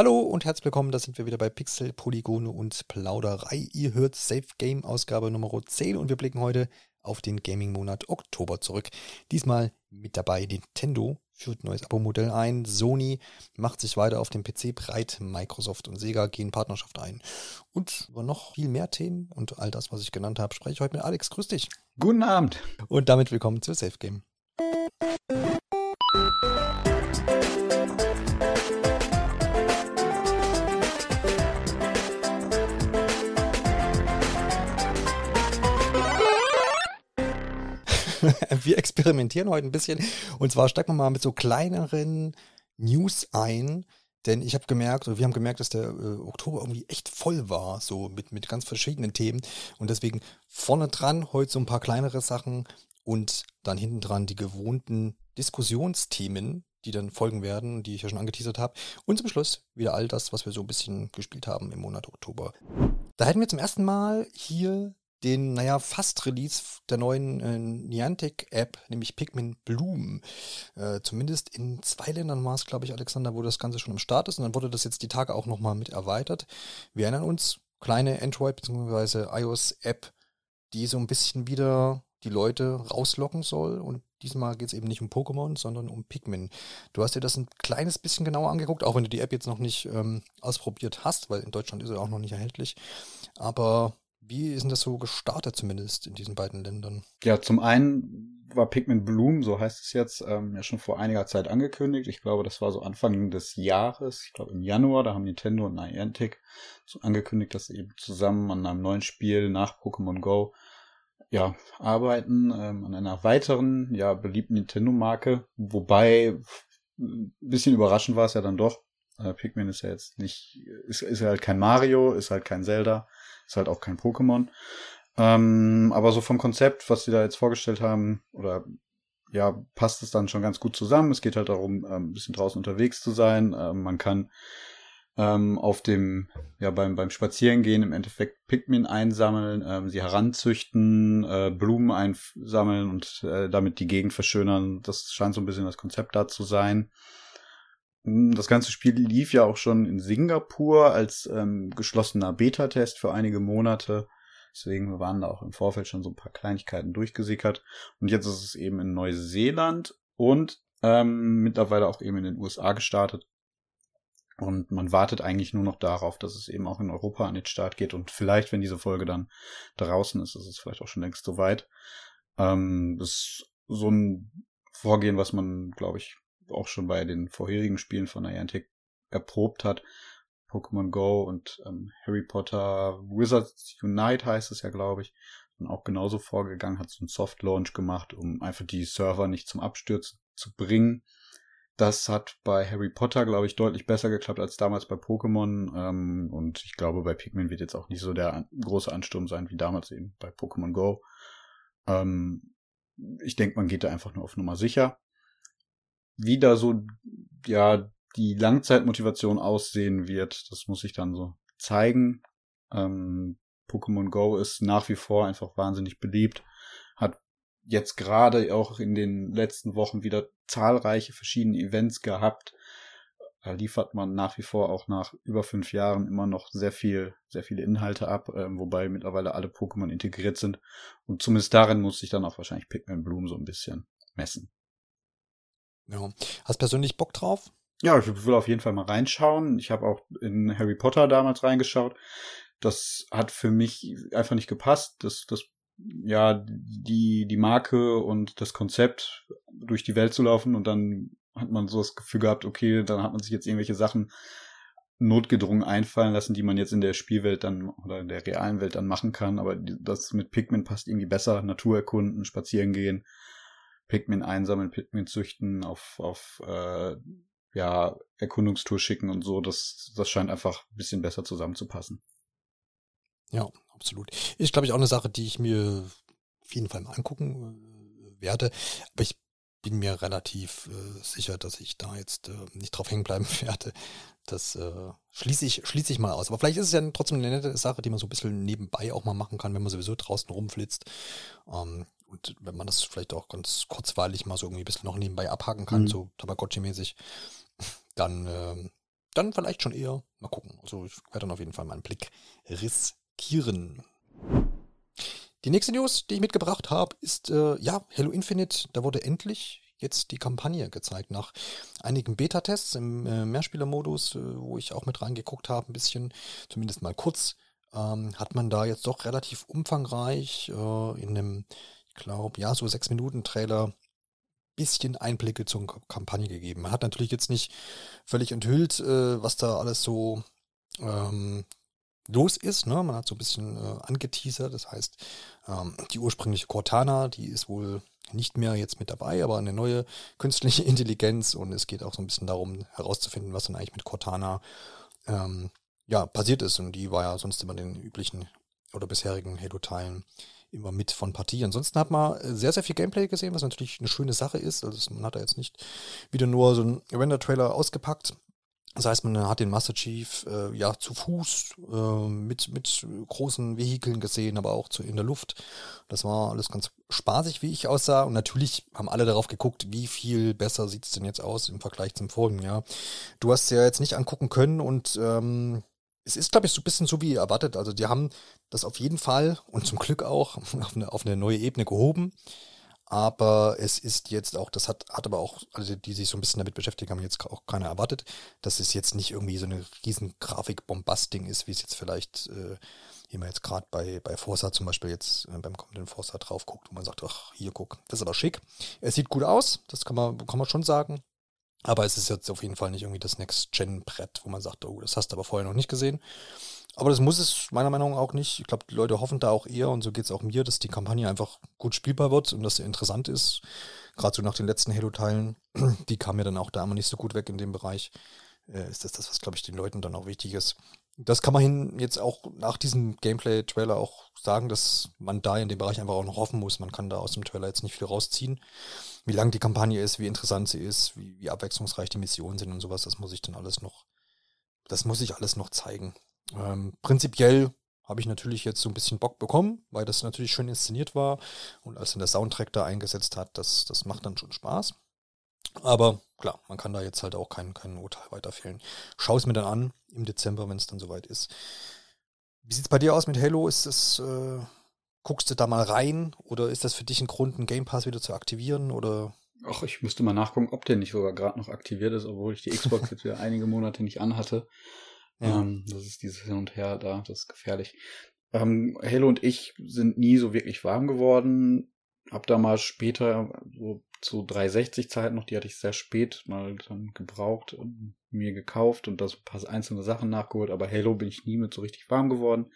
Hallo und herzlich willkommen, da sind wir wieder bei Pixel, Polygone und Plauderei. Ihr hört Safe Game Ausgabe Nummer 10 und wir blicken heute auf den Gaming-Monat Oktober zurück. Diesmal mit dabei Nintendo führt neues Abo-Modell ein, Sony macht sich weiter auf dem PC breit, Microsoft und Sega gehen Partnerschaft ein. Und über noch viel mehr Themen und all das, was ich genannt habe, spreche ich heute mit Alex. Grüß dich. Guten Abend. Und damit willkommen zu Safe Game. wir experimentieren heute ein bisschen. Und zwar steigen wir mal mit so kleineren News ein. Denn ich habe gemerkt, oder wir haben gemerkt, dass der äh, Oktober irgendwie echt voll war, so mit, mit ganz verschiedenen Themen. Und deswegen vorne dran heute so ein paar kleinere Sachen und dann hinten dran die gewohnten Diskussionsthemen, die dann folgen werden, die ich ja schon angeteasert habe. Und zum Schluss wieder all das, was wir so ein bisschen gespielt haben im Monat Oktober. Da hätten wir zum ersten Mal hier den, naja, Fast-Release der neuen äh, Niantic-App, nämlich Pikmin Bloom. Äh, zumindest in zwei Ländern war es, glaube ich, Alexander, wo das Ganze schon am Start ist. Und dann wurde das jetzt die Tage auch nochmal mit erweitert. Wir erinnern uns, kleine Android- bzw. iOS-App, die so ein bisschen wieder die Leute rauslocken soll. Und diesmal geht es eben nicht um Pokémon, sondern um Pikmin. Du hast dir das ein kleines bisschen genauer angeguckt, auch wenn du die App jetzt noch nicht ähm, ausprobiert hast, weil in Deutschland ist sie auch noch nicht erhältlich. Aber wie ist denn das so gestartet zumindest in diesen beiden Ländern? Ja, zum einen war Pikmin Bloom, so heißt es jetzt, ähm, ja schon vor einiger Zeit angekündigt. Ich glaube, das war so Anfang des Jahres, ich glaube im Januar, da haben Nintendo und Niantic angekündigt, dass sie eben zusammen an einem neuen Spiel nach Pokémon Go ja, arbeiten, ähm, an einer weiteren, ja, beliebten Nintendo-Marke, wobei ein bisschen überraschend war es ja dann doch. Äh, Pikmin ist ja jetzt nicht, ist, ist halt kein Mario, ist halt kein Zelda, ist halt auch kein Pokémon. Ähm, aber so vom Konzept, was sie da jetzt vorgestellt haben, oder ja, passt es dann schon ganz gut zusammen. Es geht halt darum, ähm, ein bisschen draußen unterwegs zu sein. Ähm, man kann ähm, auf dem, ja, beim, beim Spazierengehen im Endeffekt Pikmin einsammeln, ähm, sie heranzüchten, äh, Blumen einsammeln und äh, damit die Gegend verschönern. Das scheint so ein bisschen das Konzept da zu sein. Hm, das ganze Spiel lief ja auch schon in Singapur als ähm, geschlossener Beta-Test für einige Monate. Deswegen waren da auch im Vorfeld schon so ein paar Kleinigkeiten durchgesickert. Und jetzt ist es eben in Neuseeland und ähm, mittlerweile auch eben in den USA gestartet. Und man wartet eigentlich nur noch darauf, dass es eben auch in Europa an den Start geht. Und vielleicht, wenn diese Folge dann draußen ist, ist es vielleicht auch schon längst soweit. Ähm, das ist so ein Vorgehen, was man, glaube ich, auch schon bei den vorherigen Spielen von Niantic erprobt hat. Pokémon Go und ähm, Harry Potter Wizards Unite heißt es ja, glaube ich. Und auch genauso vorgegangen, hat so einen Soft Launch gemacht, um einfach die Server nicht zum Abstürzen zu bringen. Das hat bei Harry Potter, glaube ich, deutlich besser geklappt als damals bei Pokémon. Ähm, und ich glaube, bei Pikmin wird jetzt auch nicht so der große Ansturm sein wie damals eben bei Pokémon Go. Ähm, ich denke, man geht da einfach nur auf Nummer sicher wie da so, ja, die Langzeitmotivation aussehen wird, das muss ich dann so zeigen. Ähm, Pokémon Go ist nach wie vor einfach wahnsinnig beliebt, hat jetzt gerade auch in den letzten Wochen wieder zahlreiche verschiedene Events gehabt. Da liefert man nach wie vor auch nach über fünf Jahren immer noch sehr viel, sehr viele Inhalte ab, äh, wobei mittlerweile alle Pokémon integriert sind. Und zumindest darin muss sich dann auch wahrscheinlich Pikmin Bloom so ein bisschen messen. Ja. Hast persönlich Bock drauf? Ja, ich will auf jeden Fall mal reinschauen. Ich habe auch in Harry Potter damals reingeschaut. Das hat für mich einfach nicht gepasst. Das, das, ja, die, die Marke und das Konzept durch die Welt zu laufen und dann hat man so das Gefühl gehabt, okay, dann hat man sich jetzt irgendwelche Sachen notgedrungen einfallen lassen, die man jetzt in der Spielwelt dann oder in der realen Welt dann machen kann. Aber das mit Pikmin passt irgendwie besser. Natur erkunden, spazieren gehen. Pikmin einsammeln, Pikmin züchten, auf, auf äh, ja, Erkundungstour schicken und so. Das, das scheint einfach ein bisschen besser zusammenzupassen. Ja, absolut. Ist, glaube ich, auch eine Sache, die ich mir auf jeden Fall mal angucken äh, werde. Aber ich bin mir relativ äh, sicher, dass ich da jetzt äh, nicht drauf hängen bleiben werde. Das äh, schließe ich, schließe ich mal aus. Aber vielleicht ist es ja trotzdem eine nette Sache, die man so ein bisschen nebenbei auch mal machen kann, wenn man sowieso draußen rumflitzt. Ähm, und wenn man das vielleicht auch ganz kurzweilig mal so irgendwie ein bisschen noch nebenbei abhaken kann, mhm. so Tamagotchi-mäßig, dann äh, dann vielleicht schon eher. Mal gucken. Also ich werde dann auf jeden Fall mal einen Blick riskieren. Die nächste News, die ich mitgebracht habe, ist äh, ja Halo Infinite. Da wurde endlich jetzt die Kampagne gezeigt. Nach einigen Beta-Tests im äh, Mehrspielermodus, äh, wo ich auch mit reingeguckt habe, ein bisschen, zumindest mal kurz, ähm, hat man da jetzt doch relativ umfangreich äh, in einem, glaube, ja, so sechs Minuten Trailer bisschen Einblicke zur Kampagne gegeben. Man hat natürlich jetzt nicht völlig enthüllt, äh, was da alles so ähm, los ist. Ne? Man hat so ein bisschen äh, angeteasert. Das heißt, ähm, die ursprüngliche Cortana, die ist wohl nicht mehr jetzt mit dabei, aber eine neue künstliche Intelligenz und es geht auch so ein bisschen darum herauszufinden, was dann eigentlich mit Cortana ähm, ja, passiert ist. Und die war ja sonst immer den üblichen oder bisherigen Halo-Teilen immer mit von Partie. Ansonsten hat man sehr, sehr viel Gameplay gesehen, was natürlich eine schöne Sache ist. Also man hat da jetzt nicht wieder nur so einen Render-Trailer ausgepackt. Das heißt, man hat den Master Chief äh, ja zu Fuß äh, mit, mit großen Vehikeln gesehen, aber auch zu, in der Luft. Das war alles ganz spaßig, wie ich aussah. Und natürlich haben alle darauf geguckt, wie viel besser sieht es denn jetzt aus im Vergleich zum vorigen Jahr. Du hast ja jetzt nicht angucken können und ähm, es ist, glaube ich, so ein bisschen so wie erwartet. Also die haben das auf jeden Fall und zum Glück auch auf eine, auf eine neue Ebene gehoben. Aber es ist jetzt auch, das hat, hat aber auch, also die sich so ein bisschen damit beschäftigt haben, jetzt auch keiner erwartet, dass es jetzt nicht irgendwie so eine riesen Grafik-Bombast-Ding ist, wie es jetzt vielleicht, äh, wie man jetzt gerade bei, bei Forza zum Beispiel jetzt äh, beim kommenden Forza drauf guckt, wo man sagt, ach, hier guck, das ist aber schick. Es sieht gut aus, das kann man, kann man schon sagen. Aber es ist jetzt auf jeden Fall nicht irgendwie das Next-Gen-Brett, wo man sagt, oh, das hast du aber vorher noch nicht gesehen. Aber das muss es meiner Meinung nach auch nicht. Ich glaube, die Leute hoffen da auch eher, und so geht es auch mir, dass die Kampagne einfach gut spielbar wird und dass sie interessant ist. Gerade so nach den letzten Halo-Teilen, die kamen ja dann auch da immer nicht so gut weg in dem Bereich. Äh, ist das das, was, glaube ich, den Leuten dann auch wichtig ist. Das kann man jetzt auch nach diesem Gameplay-Trailer auch sagen, dass man da in dem Bereich einfach auch noch hoffen muss. Man kann da aus dem Trailer jetzt nicht viel rausziehen wie lang die Kampagne ist, wie interessant sie ist, wie, wie abwechslungsreich die Missionen sind und sowas, das muss ich dann alles noch, das muss ich alles noch zeigen. Ähm, prinzipiell habe ich natürlich jetzt so ein bisschen Bock bekommen, weil das natürlich schön inszeniert war und als dann der Soundtrack da eingesetzt hat, das, das macht dann schon Spaß. Aber klar, man kann da jetzt halt auch kein, kein Urteil weiterfehlen. Schau es mir dann an im Dezember, wenn es dann soweit ist. Wie sieht es bei dir aus mit Halo? Ist es äh, Guckst du da mal rein oder ist das für dich ein Grund, einen Game Pass wieder zu aktivieren oder? Ach, ich müsste mal nachgucken, ob der nicht sogar gerade noch aktiviert ist, obwohl ich die Xbox jetzt wieder einige Monate nicht anhatte. Ja. Ähm, das ist dieses Hin und Her da, das ist gefährlich. Ähm, Halo und ich sind nie so wirklich warm geworden. Hab da mal später, so zu 360 Zeiten noch, die hatte ich sehr spät mal dann gebraucht und mir gekauft und das ein paar einzelne Sachen nachgeholt, aber Halo bin ich nie mit so richtig warm geworden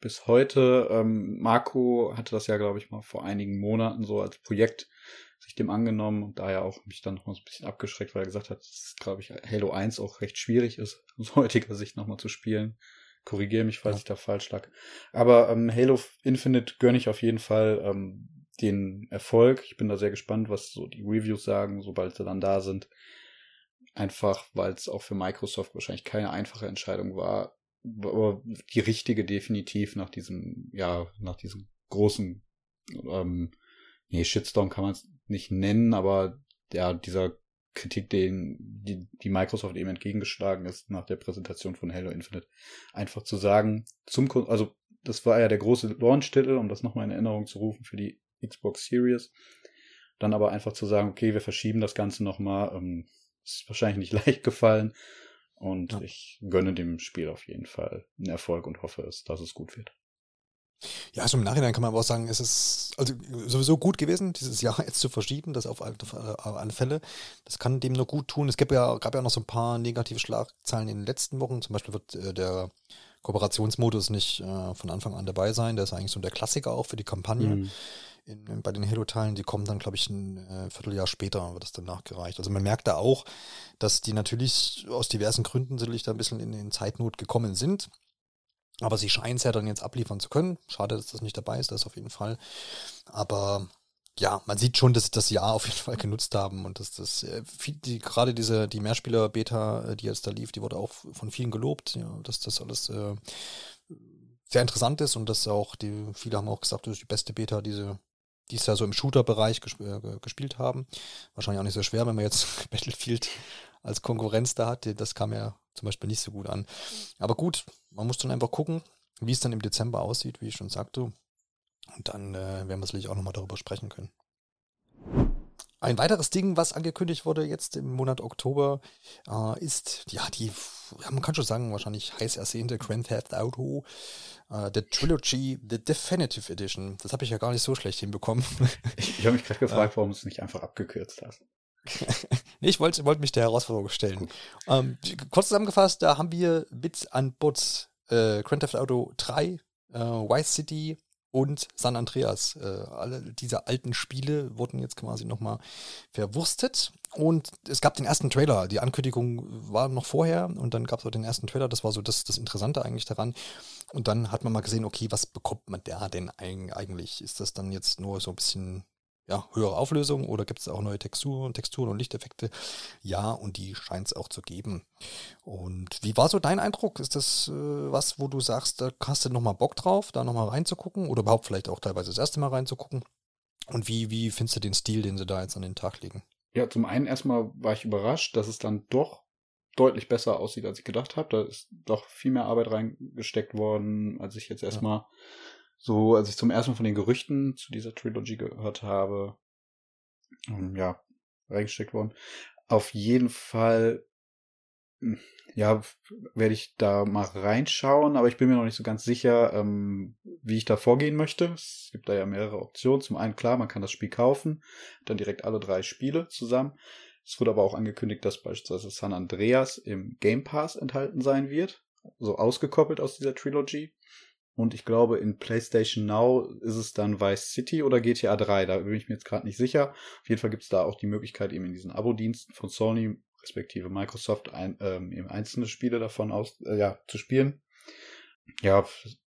bis heute. Ähm, Marco hatte das ja, glaube ich, mal vor einigen Monaten so als Projekt sich dem angenommen und daher auch mich dann noch mal so ein bisschen abgeschreckt, weil er gesagt hat, dass, glaube ich, Halo 1 auch recht schwierig ist, aus heutiger Sicht nochmal zu spielen. Korrigiere mich, falls ja. ich da falsch lag. Aber ähm, Halo Infinite gönne ich auf jeden Fall ähm, den Erfolg. Ich bin da sehr gespannt, was so die Reviews sagen, sobald sie dann da sind. Einfach, weil es auch für Microsoft wahrscheinlich keine einfache Entscheidung war, aber die richtige definitiv nach diesem, ja, nach diesem großen, ähm, nee, Shitstorm kann man es nicht nennen, aber ja, dieser Kritik, den die, die Microsoft eben entgegengeschlagen ist nach der Präsentation von Halo Infinite, einfach zu sagen, zum, also das war ja der große Launch-Titel, um das nochmal in Erinnerung zu rufen für die Xbox Series, dann aber einfach zu sagen, okay, wir verschieben das Ganze nochmal, ähm, ist wahrscheinlich nicht leicht gefallen, und ja. ich gönne dem Spiel auf jeden Fall einen Erfolg und hoffe es, dass es gut wird. Ja, also im Nachhinein kann man aber auch sagen, es ist also sowieso gut gewesen, dieses Jahr jetzt zu verschieben, das auf alle, auf alle Fälle. Das kann dem nur gut tun. Es gab ja, gab ja noch so ein paar negative Schlagzeilen in den letzten Wochen. Zum Beispiel wird äh, der Kooperationsmodus nicht äh, von Anfang an dabei sein. Der ist eigentlich so der Klassiker auch für die Kampagne. Mhm in, bei den Halo-Teilen, die kommen dann, glaube ich, ein äh, Vierteljahr später, wird das dann nachgereicht. Also man merkt da auch, dass die natürlich aus diversen Gründen sicherlich da ein bisschen in, in Zeitnot gekommen sind. Aber sie scheinen es ja dann jetzt abliefern zu können. Schade, dass das nicht dabei ist, das auf jeden Fall. Aber ja, man sieht schon, dass sie das Jahr auf jeden Fall genutzt haben und dass das äh, die, gerade diese die Mehrspieler-Beta, äh, die jetzt da lief, die wurde auch von vielen gelobt, ja, dass das alles äh, sehr interessant ist und dass auch die viele haben auch gesagt, das ist die beste Beta, diese die es ja so im Shooter-Bereich gesp äh, gespielt haben. Wahrscheinlich auch nicht so schwer, wenn man jetzt Battlefield als Konkurrenz da hat. Das kam ja zum Beispiel nicht so gut an. Aber gut, man muss dann einfach gucken, wie es dann im Dezember aussieht, wie ich schon sagte. Und dann äh, werden wir sicherlich auch nochmal darüber sprechen können. Ein weiteres Ding, was angekündigt wurde jetzt im Monat Oktober, äh, ist, ja, die, ja, man kann schon sagen, wahrscheinlich heiß ersehnte Grand Theft Auto, äh, The Trilogy, The Definitive Edition. Das habe ich ja gar nicht so schlecht hinbekommen. Ich, ich habe mich gerade gefragt, warum du es nicht einfach abgekürzt hast. nee, ich wollte wollt mich der Herausforderung stellen. Ähm, kurz zusammengefasst, da haben wir Bits an Boots, äh, Grand Theft Auto 3, äh, Vice City, und San Andreas. Äh, alle diese alten Spiele wurden jetzt quasi nochmal verwurstet. Und es gab den ersten Trailer. Die Ankündigung war noch vorher und dann gab es auch den ersten Trailer. Das war so das, das Interessante eigentlich daran. Und dann hat man mal gesehen, okay, was bekommt man da denn eigentlich? Ist das dann jetzt nur so ein bisschen ja, höhere Auflösung oder gibt es auch neue Texturen, Texturen und Lichteffekte? Ja, und die scheint es auch zu geben. Und wie war so dein Eindruck? Ist das äh, was, wo du sagst, da hast du nochmal Bock drauf, da nochmal reinzugucken oder überhaupt vielleicht auch teilweise das erste Mal reinzugucken? Und wie, wie findest du den Stil, den sie da jetzt an den Tag legen? Ja, zum einen erstmal war ich überrascht, dass es dann doch deutlich besser aussieht, als ich gedacht habe. Da ist doch viel mehr Arbeit reingesteckt worden, als ich jetzt erstmal ja so, als ich zum ersten Mal von den Gerüchten zu dieser Trilogy gehört habe, ähm, ja, reingesteckt worden. Auf jeden Fall, hm, ja, werde ich da mal reinschauen, aber ich bin mir noch nicht so ganz sicher, ähm, wie ich da vorgehen möchte. Es gibt da ja mehrere Optionen. Zum einen, klar, man kann das Spiel kaufen, dann direkt alle drei Spiele zusammen. Es wurde aber auch angekündigt, dass beispielsweise San Andreas im Game Pass enthalten sein wird, so ausgekoppelt aus dieser Trilogy. Und ich glaube, in PlayStation Now ist es dann Vice City oder GTA 3. Da bin ich mir jetzt gerade nicht sicher. Auf jeden Fall gibt es da auch die Möglichkeit, eben in diesen Abo-Diensten von Sony respektive Microsoft ein, ähm, eben einzelne Spiele davon aus, äh, ja, zu spielen. Ja,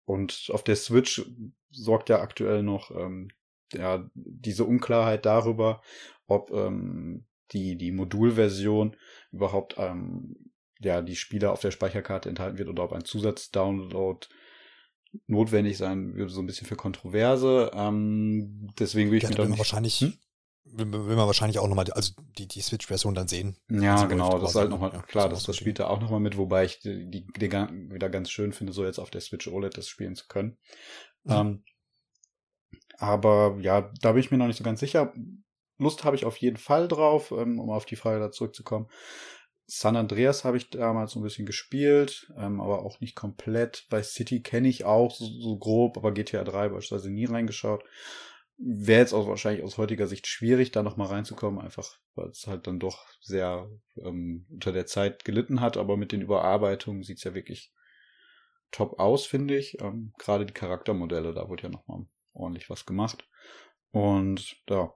und auf der Switch sorgt ja aktuell noch ähm, ja, diese Unklarheit darüber, ob ähm, die, die Modulversion überhaupt ähm, ja, die Spiele auf der Speicherkarte enthalten wird oder ob ein Zusatzdownload notwendig sein würde, so ein bisschen für Kontroverse. Ähm, deswegen will ich ja, mir dann nicht, wahrscheinlich hm? will, will man wahrscheinlich auch nochmal, also die, die Switch-Version dann sehen. Ja, genau, das ist halt nochmal, ja, klar, das, das spielt da auch nochmal mit, wobei ich die, die, die wieder ganz schön finde, so jetzt auf der Switch OLED das spielen zu können. Mhm. Ähm, aber ja, da bin ich mir noch nicht so ganz sicher. Lust habe ich auf jeden Fall drauf, ähm, um auf die Frage da zurückzukommen. San Andreas habe ich damals so ein bisschen gespielt, ähm, aber auch nicht komplett. Bei City kenne ich auch so, so, grob, aber GTA 3 beispielsweise nie reingeschaut. Wäre jetzt auch wahrscheinlich aus heutiger Sicht schwierig, da nochmal reinzukommen, einfach weil es halt dann doch sehr ähm, unter der Zeit gelitten hat, aber mit den Überarbeitungen sieht's ja wirklich top aus, finde ich. Ähm, Gerade die Charaktermodelle, da wurde ja nochmal ordentlich was gemacht. Und ja,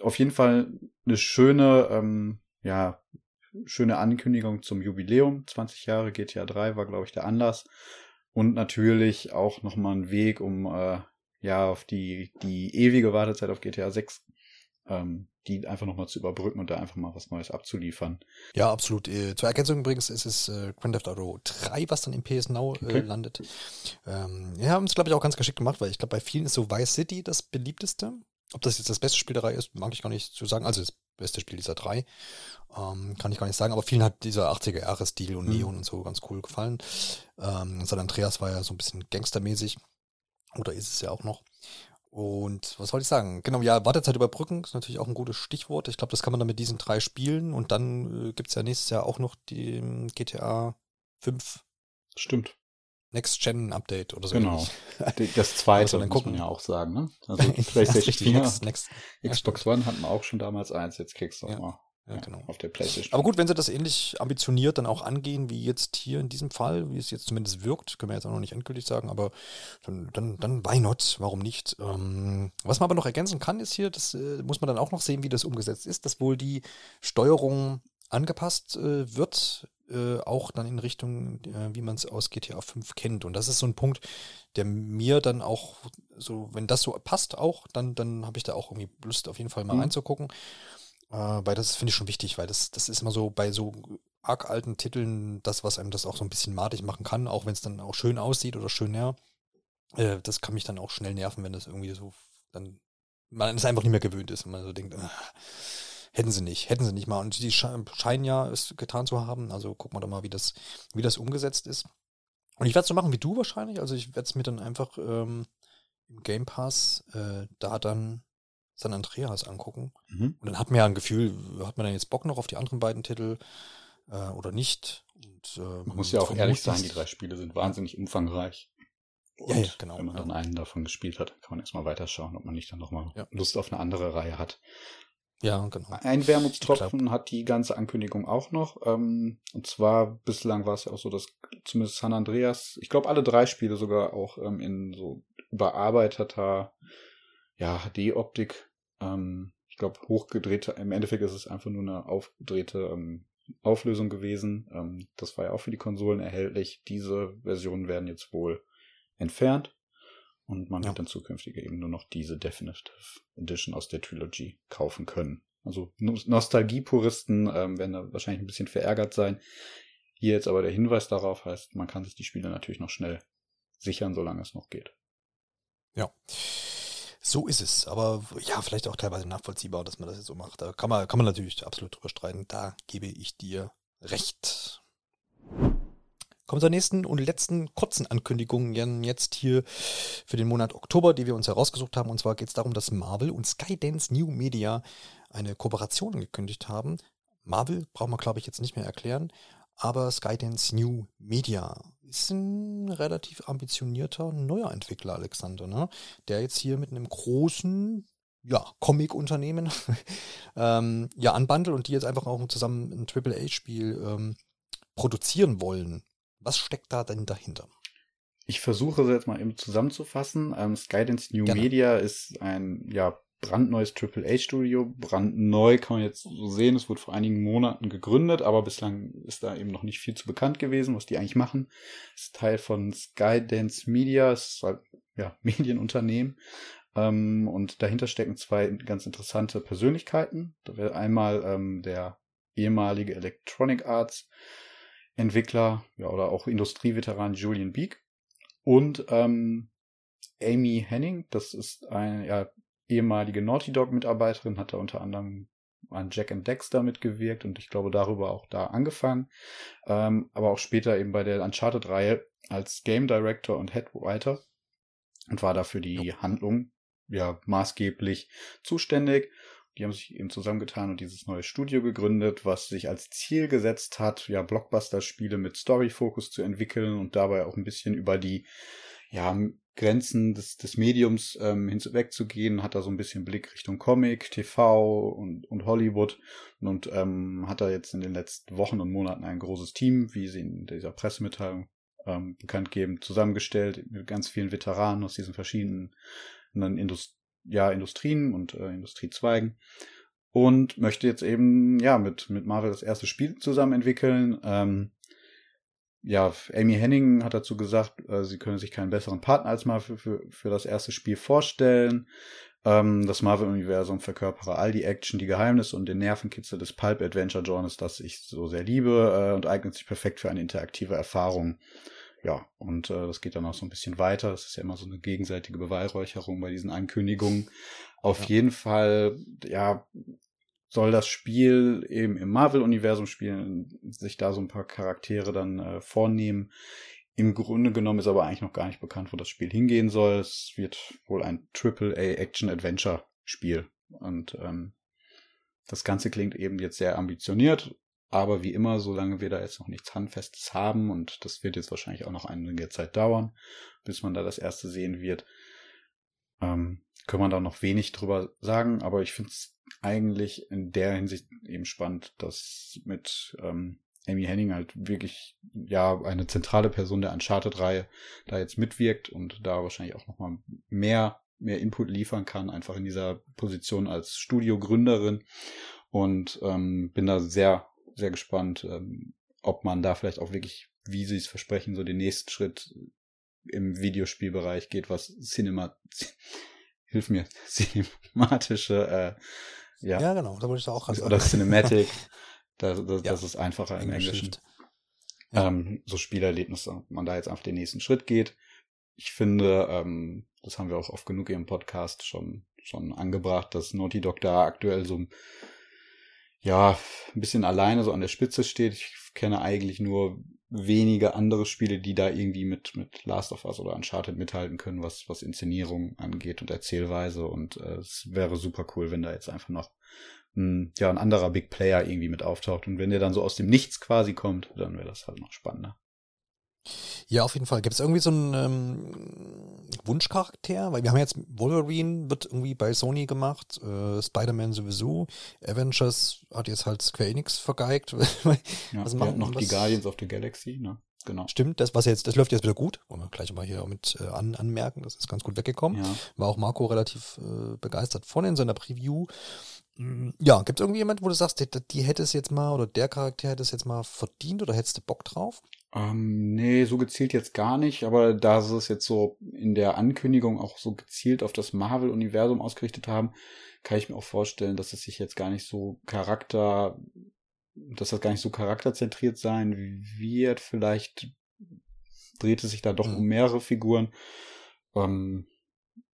auf jeden Fall eine schöne, ähm, ja, schöne Ankündigung zum Jubiläum. 20 Jahre GTA 3 war, glaube ich, der Anlass. Und natürlich auch nochmal ein Weg, um äh, ja auf die, die ewige Wartezeit auf GTA 6 ähm, die einfach nochmal zu überbrücken und da einfach mal was Neues abzuliefern. Ja, absolut. Äh, zur Ergänzung übrigens ist es äh, Grand Theft Auto 3, was dann im PS Now äh, okay. landet. Ähm, wir haben es, glaube ich, auch ganz geschickt gemacht, weil ich glaube, bei vielen ist so Vice City das beliebteste. Ob das jetzt das beste Spiel Reihe ist, mag ich gar nicht zu sagen. Also das beste Spiel dieser drei. Ähm, kann ich gar nicht sagen, aber vielen hat dieser 80er-Jahre-Stil und mhm. Neon mhm. und so ganz cool gefallen. Ähm, San Andreas war ja so ein bisschen gangstermäßig. Oder ist es ja auch noch. Und was wollte ich sagen? Genau, ja, Wartezeit überbrücken ist natürlich auch ein gutes Stichwort. Ich glaube, das kann man dann mit diesen drei spielen. Und dann äh, gibt es ja nächstes Jahr auch noch die ähm, GTA 5. Stimmt. Next-Gen-Update oder so. Genau. Das zweite, also dann muss man ja auch sagen. Ne? Also PlayStation 4, Next, Next, Xbox One hatten wir auch schon damals eins, jetzt kriegst du ja. mal ja, genau. auf der PlayStation. Aber gut, wenn sie das ähnlich ambitioniert dann auch angehen, wie jetzt hier in diesem Fall, wie es jetzt zumindest wirkt, können wir jetzt auch noch nicht endgültig sagen, aber dann, dann, dann why not? Warum nicht? Ähm, was man aber noch ergänzen kann, ist hier, das äh, muss man dann auch noch sehen, wie das umgesetzt ist, dass wohl die Steuerung angepasst äh, wird, äh, auch dann in Richtung, äh, wie man es aus GTA 5 kennt. Und das ist so ein Punkt, der mir dann auch so, wenn das so passt auch, dann, dann habe ich da auch irgendwie Lust, auf jeden Fall mal mhm. reinzugucken. Äh, weil das finde ich schon wichtig, weil das, das ist immer so bei so arg alten Titeln das, was einem das auch so ein bisschen madig machen kann, auch wenn es dann auch schön aussieht oder schön näher. Äh, das kann mich dann auch schnell nerven, wenn das irgendwie so dann man es einfach nicht mehr gewöhnt ist und man so denkt, ah, hätten sie nicht, hätten sie nicht mal. Und die scheinen ja es getan zu haben. Also gucken wir doch mal, wie das, wie das umgesetzt ist. Und ich werde es so machen wie du wahrscheinlich. Also ich werde es mir dann einfach ähm, im Game Pass äh, da dann San Andreas angucken. Mhm. Und dann hat man ja ein Gefühl, hat man dann jetzt Bock noch auf die anderen beiden Titel äh, oder nicht? Und, äh, man muss ja auch ehrlich sein, die drei Spiele sind wahnsinnig umfangreich. Und ja, ja, genau. Wenn man dann einen davon gespielt hat, kann man erstmal weiterschauen, ob man nicht dann nochmal ja. Lust auf eine andere Reihe hat. Ja, genau. Ein Wermutstropfen hat die ganze Ankündigung auch noch. Ähm, und zwar bislang war es ja auch so, dass zumindest San Andreas, ich glaube alle drei Spiele sogar auch ähm, in so überarbeiteter ja, HD-Optik, ähm, ich glaube hochgedrehte, im Endeffekt ist es einfach nur eine aufgedrehte ähm, Auflösung gewesen. Ähm, das war ja auch für die Konsolen erhältlich. Diese Versionen werden jetzt wohl entfernt. Und man ja. wird dann zukünftig eben nur noch diese Definitive Edition aus der Trilogy kaufen können. Also Nostalgie-Puristen ähm, werden da wahrscheinlich ein bisschen verärgert sein. Hier jetzt aber der Hinweis darauf heißt, man kann sich die Spiele natürlich noch schnell sichern, solange es noch geht. Ja. So ist es. Aber ja, vielleicht auch teilweise nachvollziehbar, dass man das jetzt so macht. Da kann man, kann man natürlich absolut drüber streiten. Da gebe ich dir recht. Kommen zur nächsten und letzten kurzen Ankündigung jetzt hier für den Monat Oktober, die wir uns herausgesucht haben. Und zwar geht es darum, dass Marvel und Skydance New Media eine Kooperation angekündigt haben. Marvel brauchen wir, glaube ich, jetzt nicht mehr erklären, aber Skydance New Media ist ein relativ ambitionierter neuer Entwickler, Alexander, ne? der jetzt hier mit einem großen ja, Comic-Unternehmen ähm, ja, anbandelt und die jetzt einfach auch zusammen ein Triple-A-Spiel ähm, produzieren wollen. Was steckt da denn dahinter? Ich versuche es jetzt mal eben zusammenzufassen. Ähm, Skydance New Gerne. Media ist ein ja, brandneues AAA-Studio. Brandneu kann man jetzt so sehen. Es wurde vor einigen Monaten gegründet, aber bislang ist da eben noch nicht viel zu bekannt gewesen, was die eigentlich machen. Ist Teil von Skydance Media, ist halt, ja, Medienunternehmen. Ähm, und dahinter stecken zwei ganz interessante Persönlichkeiten. Da wäre einmal ähm, der ehemalige Electronic Arts Entwickler ja, oder auch Industrieveteran Julian Beek und ähm, Amy Henning, das ist eine ja, ehemalige Naughty Dog Mitarbeiterin, hat da unter anderem an Jack and Dexter mitgewirkt und ich glaube darüber auch da angefangen, ähm, aber auch später eben bei der Uncharted-Reihe als Game Director und Head Writer und war dafür die. Handlung ja maßgeblich zuständig die haben sich eben zusammengetan und dieses neue Studio gegründet, was sich als Ziel gesetzt hat, ja, Blockbuster-Spiele mit Story-Fokus zu entwickeln und dabei auch ein bisschen über die, ja, Grenzen des, des Mediums ähm, hinwegzugehen, hat da so ein bisschen Blick Richtung Comic, TV und, und Hollywood und ähm, hat da jetzt in den letzten Wochen und Monaten ein großes Team, wie sie in dieser Pressemitteilung ähm, bekannt geben, zusammengestellt mit ganz vielen Veteranen aus diesen verschiedenen Indust ja, Industrien und äh, Industriezweigen und möchte jetzt eben ja mit mit Marvel das erste Spiel zusammen entwickeln. Ähm, ja, Amy Henning hat dazu gesagt, äh, sie könne sich keinen besseren Partner als Marvel für, für, für das erste Spiel vorstellen. Ähm, das Marvel-Universum verkörpere all die Action, die Geheimnisse und den Nervenkitzel des Pulp-Adventure-Genres, das ich so sehr liebe äh, und eignet sich perfekt für eine interaktive Erfahrung ja, und äh, das geht dann auch so ein bisschen weiter. Das ist ja immer so eine gegenseitige Beweihräucherung bei diesen Ankündigungen. Auf ja. jeden Fall, ja, soll das Spiel eben im Marvel-Universum spielen, sich da so ein paar Charaktere dann äh, vornehmen. Im Grunde genommen ist aber eigentlich noch gar nicht bekannt, wo das Spiel hingehen soll. Es wird wohl ein Triple-A-Action-Adventure-Spiel. Und ähm, das Ganze klingt eben jetzt sehr ambitioniert aber wie immer, solange wir da jetzt noch nichts Handfestes haben, und das wird jetzt wahrscheinlich auch noch einige Zeit dauern, bis man da das erste sehen wird, ähm, kann man da noch wenig drüber sagen. Aber ich finde es eigentlich in der Hinsicht eben spannend, dass mit ähm, Amy Henning halt wirklich ja eine zentrale Person der Uncharted-Reihe da jetzt mitwirkt und da wahrscheinlich auch nochmal mehr mehr Input liefern kann, einfach in dieser Position als Studiogründerin und ähm, bin da sehr sehr gespannt, ähm, ob man da vielleicht auch wirklich, wie sie es versprechen, so den nächsten Schritt im Videospielbereich geht, was Cinema, hilf mir, cinematische, äh, ja. Ja, genau, da wollte ich da auch sagen. Oder Cinematic, das, das, ja. das ist einfacher im Englischen. Ja. Ähm, so Spielerlebnisse, man da jetzt einfach den nächsten Schritt geht. Ich finde, ähm, das haben wir auch oft genug im Podcast schon, schon angebracht, dass Naughty Dog da aktuell so ja, ein bisschen alleine so an der Spitze steht. Ich kenne eigentlich nur wenige andere Spiele, die da irgendwie mit, mit Last of Us oder Uncharted mithalten können, was, was Inszenierung angeht und Erzählweise. Und äh, es wäre super cool, wenn da jetzt einfach noch ein, ja, ein anderer Big Player irgendwie mit auftaucht. Und wenn der dann so aus dem Nichts quasi kommt, dann wäre das halt noch spannender. Ja, auf jeden Fall. Gibt es irgendwie so einen ähm, Wunschcharakter? Weil wir haben jetzt Wolverine wird irgendwie bei Sony gemacht, äh, Spider-Man sowieso, Avengers hat jetzt halt Square Enix vergeigt. ja, was machen noch was? die Guardians of the Galaxy, ne? Genau. Stimmt, das was jetzt, das läuft jetzt wieder gut. Wollen wir gleich mal hier mit äh, an, anmerken, das ist ganz gut weggekommen. Ja. War auch Marco relativ äh, begeistert von in seiner Preview. Mm, ja, gibt es irgendwie jemand, wo du sagst, die, die hätte es jetzt mal oder der Charakter hätte es jetzt mal verdient oder hättest du Bock drauf? Ähm, nee, so gezielt jetzt gar nicht, aber da sie es jetzt so in der Ankündigung auch so gezielt auf das Marvel-Universum ausgerichtet haben, kann ich mir auch vorstellen, dass es sich jetzt gar nicht so Charakter, dass das gar nicht so charakterzentriert sein wird. Vielleicht dreht es sich da doch mhm. um mehrere Figuren. Ähm,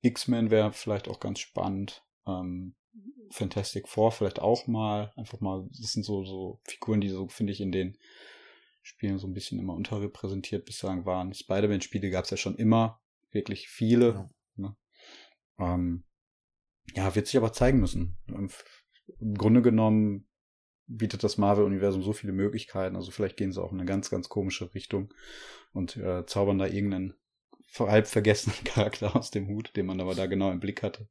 X-Men wäre vielleicht auch ganz spannend. Ähm, Fantastic Four vielleicht auch mal. Einfach mal, das sind so, so Figuren, die so, finde ich, in den Spielen so ein bisschen immer unterrepräsentiert bislang waren. Spider-Man-Spiele gab es ja schon immer, wirklich viele. Ja. Ne? Ähm, ja, wird sich aber zeigen müssen. Im Grunde genommen bietet das Marvel-Universum so viele Möglichkeiten. Also vielleicht gehen sie auch in eine ganz, ganz komische Richtung und äh, zaubern da irgendeinen halb vergessenen Charakter aus dem Hut, den man aber da genau im Blick hatte.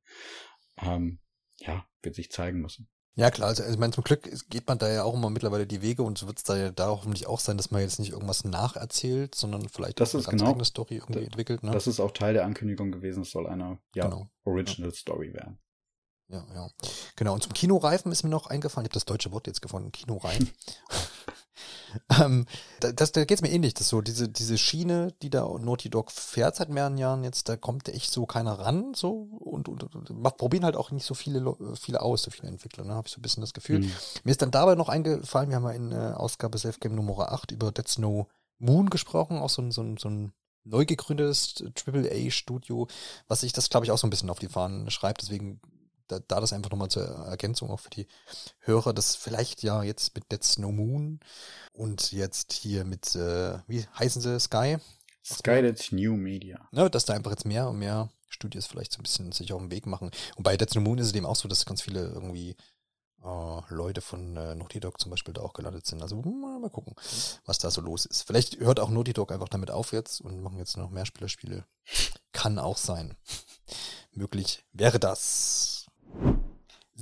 Ähm, ja, wird sich zeigen müssen. Ja, klar, also ich meine, zum Glück geht man da ja auch immer mittlerweile die Wege und so wird es da ja da hoffentlich auch sein, dass man jetzt nicht irgendwas nacherzählt, sondern vielleicht das eine ganz genau, eigene Story irgendwie das, entwickelt. Ne? Das ist auch Teil der Ankündigung gewesen, es soll eine ja, genau. Original ja. Story werden. Ja, ja. Genau. Und zum Kinoreifen ist mir noch eingefallen, ich habe das deutsche Wort jetzt gefunden, Kinoreifen. ähm, das, da geht es mir ähnlich. Das so, diese, diese Schiene, die da Naughty Dog fährt seit mehreren Jahren jetzt, da kommt echt so keiner ran, so und, und, und probieren halt auch nicht so viele, viele aus, so viele Entwickler, ne? Habe ich so ein bisschen das Gefühl. Mhm. Mir ist dann dabei noch eingefallen, wir haben ja in äh, Ausgabe Self Game Nummer 8 über Dead Snow Moon gesprochen, auch so ein, so ein, so ein neu gegründetes AAA-Studio, was sich das, glaube ich, auch so ein bisschen auf die Fahnen schreibt. Deswegen da, da das einfach nochmal zur Ergänzung auch für die Hörer, das vielleicht ja jetzt mit Dead Snow Moon und jetzt hier mit, äh, wie heißen sie, Sky? Sky, that's New Media. Ne, dass da einfach jetzt mehr und mehr Studios vielleicht so ein bisschen sich auf den Weg machen. Und bei Dead Snow Moon ist es eben auch so, dass ganz viele irgendwie äh, Leute von äh, Naughty Dog zum Beispiel da auch gelandet sind. Also mal, mal gucken, was da so los ist. Vielleicht hört auch Naughty Dog einfach damit auf jetzt und machen jetzt noch mehr Spielerspiele. Kann auch sein. Möglich wäre das.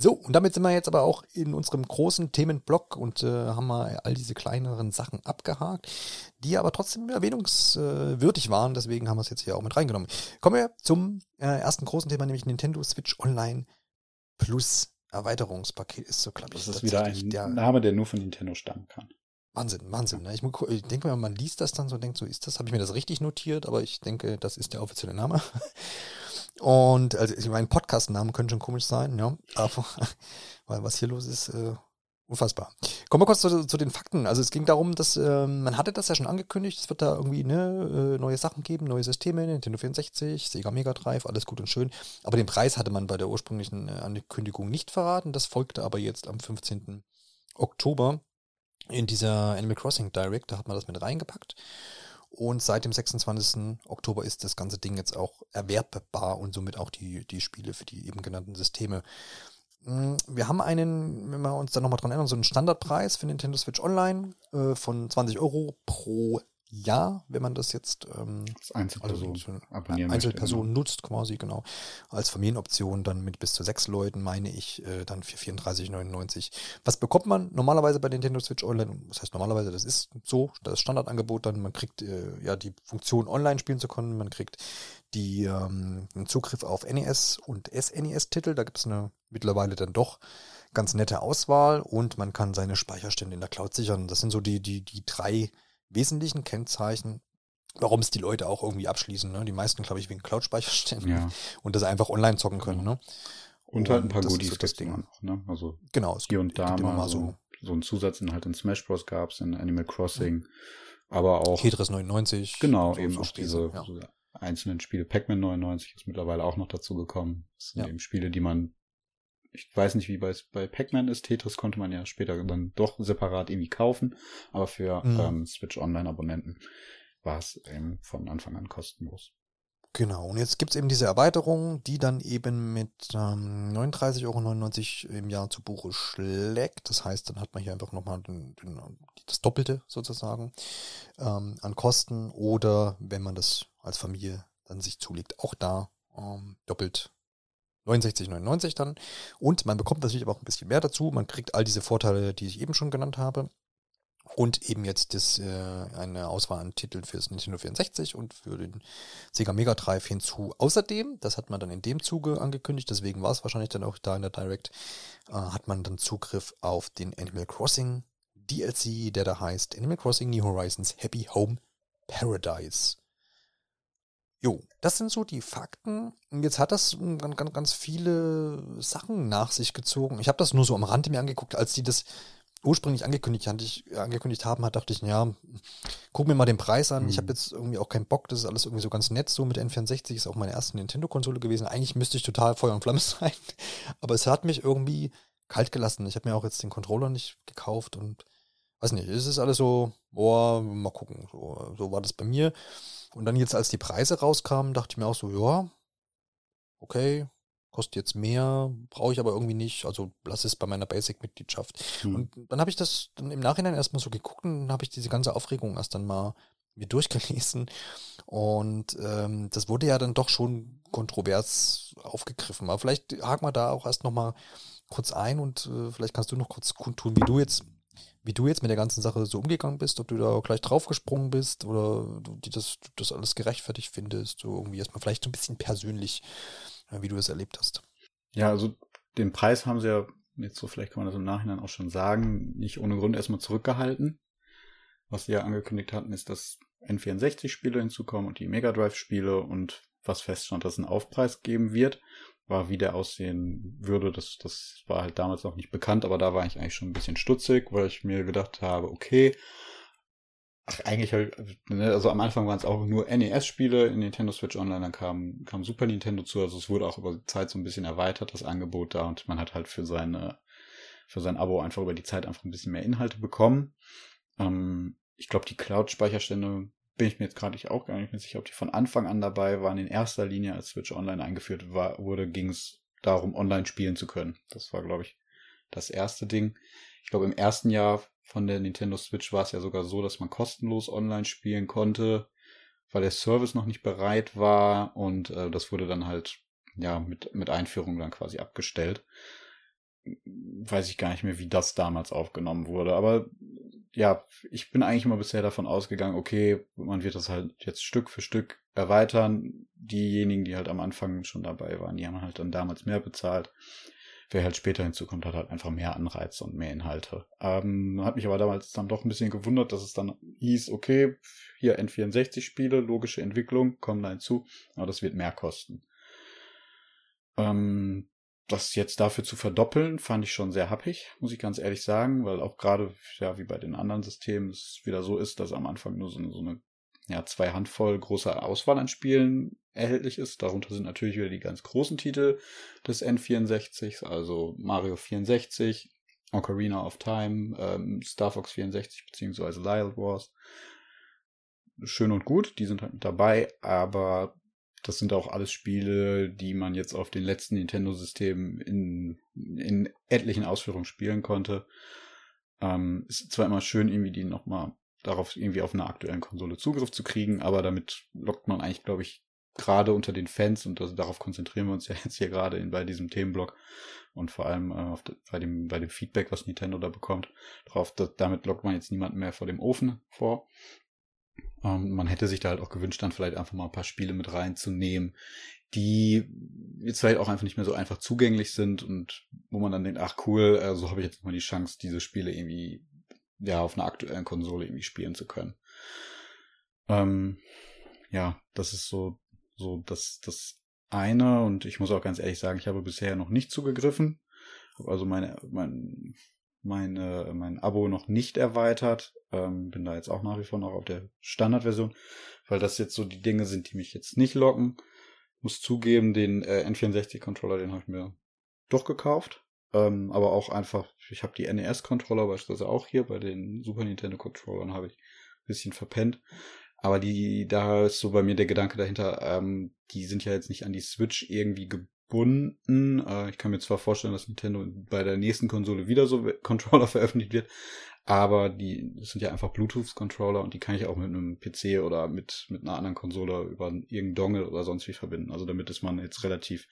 So, und damit sind wir jetzt aber auch in unserem großen Themenblock und äh, haben mal all diese kleineren Sachen abgehakt, die aber trotzdem erwähnungswürdig waren. Deswegen haben wir es jetzt hier auch mit reingenommen. Kommen wir zum äh, ersten großen Thema, nämlich Nintendo Switch Online Plus Erweiterungspaket ist so, glaube ich. Das ist wieder ein der, Name, der nur von Nintendo stammen kann. Wahnsinn, Wahnsinn. Ne? Ich, ich denke mal, man liest das dann so, denkt so, ist das, habe ich mir das richtig notiert, aber ich denke, das ist der offizielle Name. Und also ich meine, Podcast-Namen können schon komisch sein, ja. Aber weil was hier los ist, äh, unfassbar. Kommen wir kurz zu, zu, den Fakten. Also es ging darum, dass äh, man hatte das ja schon angekündigt, es wird da irgendwie ne, äh, neue Sachen geben, neue Systeme, Nintendo 64, Sega Mega Drive, alles gut und schön. Aber den Preis hatte man bei der ursprünglichen äh, Ankündigung nicht verraten. Das folgte aber jetzt am 15. Oktober in dieser Animal Crossing Direct, da hat man das mit reingepackt. Und seit dem 26. Oktober ist das ganze Ding jetzt auch erwerbbar und somit auch die, die Spiele für die eben genannten Systeme. Mm, wir haben einen, wenn wir uns da nochmal dran erinnern, so einen Standardpreis für Nintendo Switch Online äh, von 20 Euro pro ja, wenn man das jetzt ähm, als Einzelperson, also Einzelperson möchte, nutzt, quasi, genau. Als Familienoption dann mit bis zu sechs Leuten, meine ich, äh, dann für 34,99. Was bekommt man normalerweise bei Nintendo Switch Online? Was heißt normalerweise? Das ist so, das Standardangebot dann. Man kriegt äh, ja die Funktion online spielen zu können. Man kriegt die ähm, Zugriff auf NES und SNES-Titel. Da gibt es eine mittlerweile dann doch ganz nette Auswahl und man kann seine Speicherstände in der Cloud sichern. Das sind so die, die, die drei wesentlichen Kennzeichen, warum es die Leute auch irgendwie abschließen. Ne? Die meisten, glaube ich, wegen Cloud-Speicherständen ja. und dass sie einfach online zocken können. Ne? Und, halt ein paar Goodies das Ding. Noch, ne? Also genau, es hier und da mal so, so ein Zusatzinhalt in Smash Bros. gab es, in Animal Crossing, mhm. aber auch Tetris 99. Genau, so, eben so auch diese ja. einzelnen Spiele. Pac-Man 99 ist mittlerweile auch noch dazu gekommen. Das sind ja. eben Spiele, die man Ich weiß nicht, wie bei, bei Pac-Man ist. Tetris konnte man ja später dann doch separat irgendwie kaufen. Aber für mhm. ähm, Switch Online-Abonnenten war es eben von Anfang an kostenlos. Genau, und jetzt gibt es eben diese Erweiterung, die dann eben mit ähm, 39,99 Euro im Jahr zu Buche schlägt. Das heißt, dann hat man hier einfach nochmal den, den, das Doppelte sozusagen ähm, an Kosten oder wenn man das als Familie dann sich zulegt, auch da ähm, doppelt 69,99 dann. Und man bekommt natürlich aber auch ein bisschen mehr dazu. Man kriegt all diese Vorteile, die ich eben schon genannt habe. Und eben jetzt das, äh, eine Auswahl an Titeln für das Nintendo 64 und für den Sega Mega Drive hinzu. Außerdem, das hat man dann in dem Zuge angekündigt, deswegen war es wahrscheinlich dann auch da in der Direct, äh, hat man dann Zugriff auf den Animal Crossing DLC, der da heißt Animal Crossing New Horizons Happy Home Paradise. Jo, das sind so die Fakten. Und jetzt hat das ganz, ganz, ganz viele Sachen nach sich gezogen. Ich habe das nur so am Rande mir angeguckt, als die das ursprünglich angekündigt, angekündigt haben, hat, dachte ich, ja, guck mir mal den Preis an. Mhm. Ich habe jetzt irgendwie auch keinen Bock. Das ist alles irgendwie so ganz nett. So mit N64 ist auch meine erste Nintendo-Konsole gewesen. Eigentlich müsste ich total Feuer und Flamme sein. Aber es hat mich irgendwie kalt gelassen. Ich habe mir auch jetzt den Controller nicht gekauft und weiß nicht, es ist alles so, boah, mal gucken. So, so war das bei mir. Und dann jetzt, als die Preise rauskamen, dachte ich mir auch so, ja, okay, kostet jetzt mehr, brauche ich aber irgendwie nicht, also lass es bei meiner Basic-Mitgliedschaft. Hm. Und dann habe ich das dann im Nachhinein erstmal so geguckt und dann habe ich diese ganze Aufregung erst dann mal mir durchgelesen. Und ähm, das wurde ja dann doch schon kontrovers aufgegriffen. Aber vielleicht haken wir da auch erst nochmal kurz ein und äh, vielleicht kannst du noch kurz kundtun, wie du jetzt wie du jetzt mit der ganzen Sache so umgegangen bist, ob du da gleich draufgesprungen bist oder du das, du das alles gerechtfertigt findest, so irgendwie erstmal vielleicht so ein bisschen persönlich, wie du das erlebt hast. Ja, also den Preis haben sie ja jetzt so, vielleicht kann man das im Nachhinein auch schon sagen, nicht ohne Grund erstmal zurückgehalten. Was sie ja angekündigt hatten, ist, dass N64-Spiele hinzukommen und die Mega Drive-Spiele und was feststand, dass es einen Aufpreis geben wird war, wie der aussehen würde. Das, das war halt damals noch nicht bekannt, aber da war ich eigentlich schon ein bisschen stutzig, weil ich mir gedacht habe, okay, ach, eigentlich halt, ne, also am Anfang waren es auch nur NES-Spiele in Nintendo Switch Online, dann kam, kam Super Nintendo zu, also es wurde auch über die Zeit so ein bisschen erweitert, das Angebot da, und man hat halt für seine, für sein Abo einfach über die Zeit einfach ein bisschen mehr Inhalte bekommen. Ähm, ich glaube, die Cloud-Speicherstände bin ich mir jetzt gerade auch gar nicht mehr sicher, ob die von Anfang an dabei waren. In erster Linie, als Switch Online eingeführt war, wurde, ging es darum, online spielen zu können. Das war, glaube ich, das erste Ding. Ich glaube, im ersten Jahr von der Nintendo Switch war es ja sogar so, dass man kostenlos online spielen konnte, weil der Service noch nicht bereit war und äh, das wurde dann halt ja mit, mit Einführung dann quasi abgestellt. Weiß ich gar nicht mehr, wie das damals aufgenommen wurde, aber ja, ich bin eigentlich immer bisher davon ausgegangen, okay, man wird das halt jetzt Stück für Stück erweitern. Diejenigen, die halt am Anfang schon dabei waren, die haben halt dann damals mehr bezahlt. Wer halt später hinzukommt, hat halt einfach mehr Anreize und mehr Inhalte. Ähm, hat mich aber damals dann doch ein bisschen gewundert, dass es dann hieß, okay, hier N64-Spiele, logische Entwicklung, kommen da hinzu, aber das wird mehr kosten. Ähm, das jetzt dafür zu verdoppeln, fand ich schon sehr happig, muss ich ganz ehrlich sagen, weil auch gerade, ja, wie bei den anderen Systemen es wieder so ist, dass am Anfang nur so eine, so eine ja, zwei Handvoll großer Auswahl an Spielen erhältlich ist. Darunter sind natürlich wieder die ganz großen Titel des N64, also Mario 64, Ocarina of Time, ähm, Star Fox 64 beziehungsweise Lyle Wars. Schön und gut, die sind halt mit dabei, aber das sind auch alles Spiele, die man jetzt auf den letzten Nintendo-Systemen in, in etlichen Ausführungen spielen konnte. Ähm, ist zwar immer schön, irgendwie die nochmal darauf irgendwie auf einer aktuellen Konsole Zugriff zu kriegen, aber damit lockt man eigentlich, glaube ich, gerade unter den Fans und das, darauf konzentrieren wir uns ja jetzt hier gerade in, bei diesem Themenblock und vor allem äh, de, bei, dem, bei dem Feedback, was Nintendo da bekommt, drauf, dass, damit lockt man jetzt niemanden mehr vor dem Ofen vor. Ähm, man hätte sich da halt auch gewünscht, dann vielleicht einfach mal ein paar Spiele mit reinzunehmen, die jetzt vielleicht auch einfach nicht mehr so einfach zugänglich sind und wo man dann denkt, ach cool, so habe ich jetzt mal die Chance, diese Spiele irgendwie ja auf einer aktuellen Konsole irgendwie spielen zu können. Ähm, ja, das ist so so das das eine und ich muss auch ganz ehrlich sagen, ich habe bisher noch nicht zugegriffen, also meine mein meine, mein Abo noch nicht erweitert. Ähm, bin da jetzt auch nach wie vor noch auf der Standardversion, weil das jetzt so die Dinge sind, die mich jetzt nicht locken. Muss zugeben, den äh, N64-Controller, den habe ich mir doch gekauft. Ähm, aber auch einfach, ich habe die NES-Controller beispielsweise auch hier, bei den Super Nintendo-Controllern habe ich ein bisschen verpennt. Aber die, da ist so bei mir der Gedanke dahinter, ähm, die sind ja jetzt nicht an die Switch irgendwie gebunden. Äh, ich kann mir zwar vorstellen, dass Nintendo bei der nächsten Konsole wieder so Controller veröffentlicht wird, aber die sind ja einfach Bluetooth-Controller und die kann ich auch mit einem PC oder mit, mit einer anderen Konsole über irgendeinen Dongle oder sonst wie verbinden. Also damit ist man jetzt relativ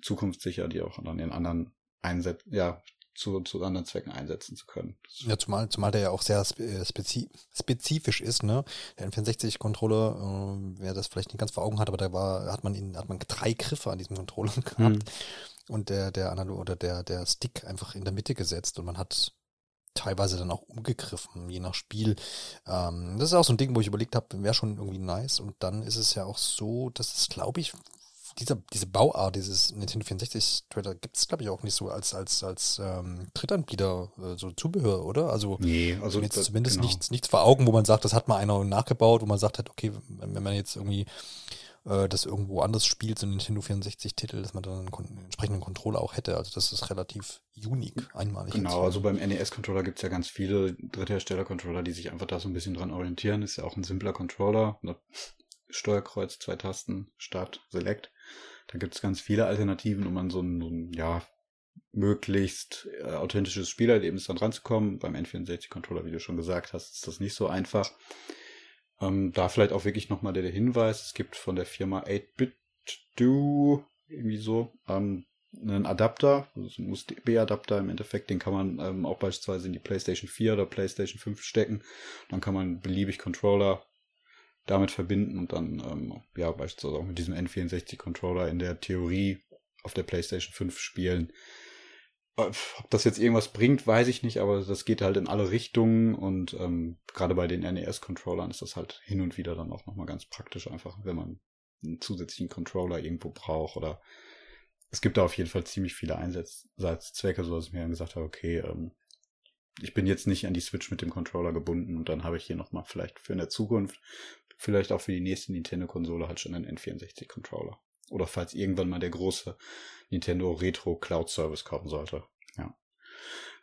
zukunftssicher, die auch an den anderen einset ja, zu, zu anderen Zwecken einsetzen zu können. Ja, zumal, zumal der ja auch sehr äh, spezi spezifisch ist, ne? Der N64-Controller, äh, wer das vielleicht nicht ganz vor Augen hat, aber da war, hat man ihn, hat man drei Griffe an diesem Controller gehabt mhm. und der, der Analog oder der, der Stick einfach in der Mitte gesetzt und man hat teilweise dann auch umgegriffen, je nach Spiel. Ähm, das ist auch so ein Ding, wo ich überlegt habe, wäre schon irgendwie nice. Und dann ist es ja auch so, dass es, glaube ich, dieser, diese Bauart, dieses Nintendo 64 Trailer gibt es, glaube ich, auch nicht so als, als, als ähm, Drittanbieter, äh, so Zubehör, oder? Also, nee, also jetzt das, zumindest genau. nichts, nichts vor Augen, wo man sagt, das hat mal einer nachgebaut, wo man sagt hat, okay, wenn, wenn man jetzt irgendwie äh, das irgendwo anders spielt, so ein Nintendo 64-Titel, dass man dann einen, kon entsprechenden Controller auch hätte. Also das ist relativ unique, einmalig. Genau, also beim NES-Controller gibt es ja ganz viele Dritthersteller-Controller, die sich einfach da so ein bisschen dran orientieren. Ist ja auch ein simpler Controller. Ne? Steuerkreuz, zwei Tasten, Start, Select. Da gibt es ganz viele Alternativen, um an so ein, so ein ja, möglichst äh, authentisches Spielerlebnis dann ranzukommen. Beim N64-Controller, wie du schon gesagt hast, ist das nicht so einfach. Ähm, da vielleicht auch wirklich nochmal der, Hinweis, es gibt von der Firma 8-Bit-Do, irgendwie so, ähm, einen Adapter, also ein USB-Adapter im Endeffekt, den kann man ähm, auch beispielsweise in die PlayStation 4 oder PlayStation 5 stecken. Dann kann man beliebig Controller damit verbinden und dann, ähm, ja, beispielsweise auch mit diesem N64-Controller in der Theorie auf der PlayStation 5 spielen. Äh, ob das jetzt irgendwas bringt, weiß ich nicht, aber das geht halt in alle Richtungen und ähm, gerade bei den NES-Controllern ist das halt hin und wieder dann auch nochmal ganz praktisch, einfach wenn man einen zusätzlichen Controller irgendwo braucht oder es gibt da auf jeden Fall ziemlich viele Einsatzzwecke, so dass ich mir dann gesagt habe, okay, ähm, ich bin jetzt nicht an die Switch mit dem Controller gebunden und dann habe ich hier nochmal vielleicht für in der Zukunft, vielleicht auch für die nächste Nintendo-Konsole halt schon einen N64-Controller. Oder falls irgendwann mal der große Nintendo Retro Cloud Service kommen sollte. Ja.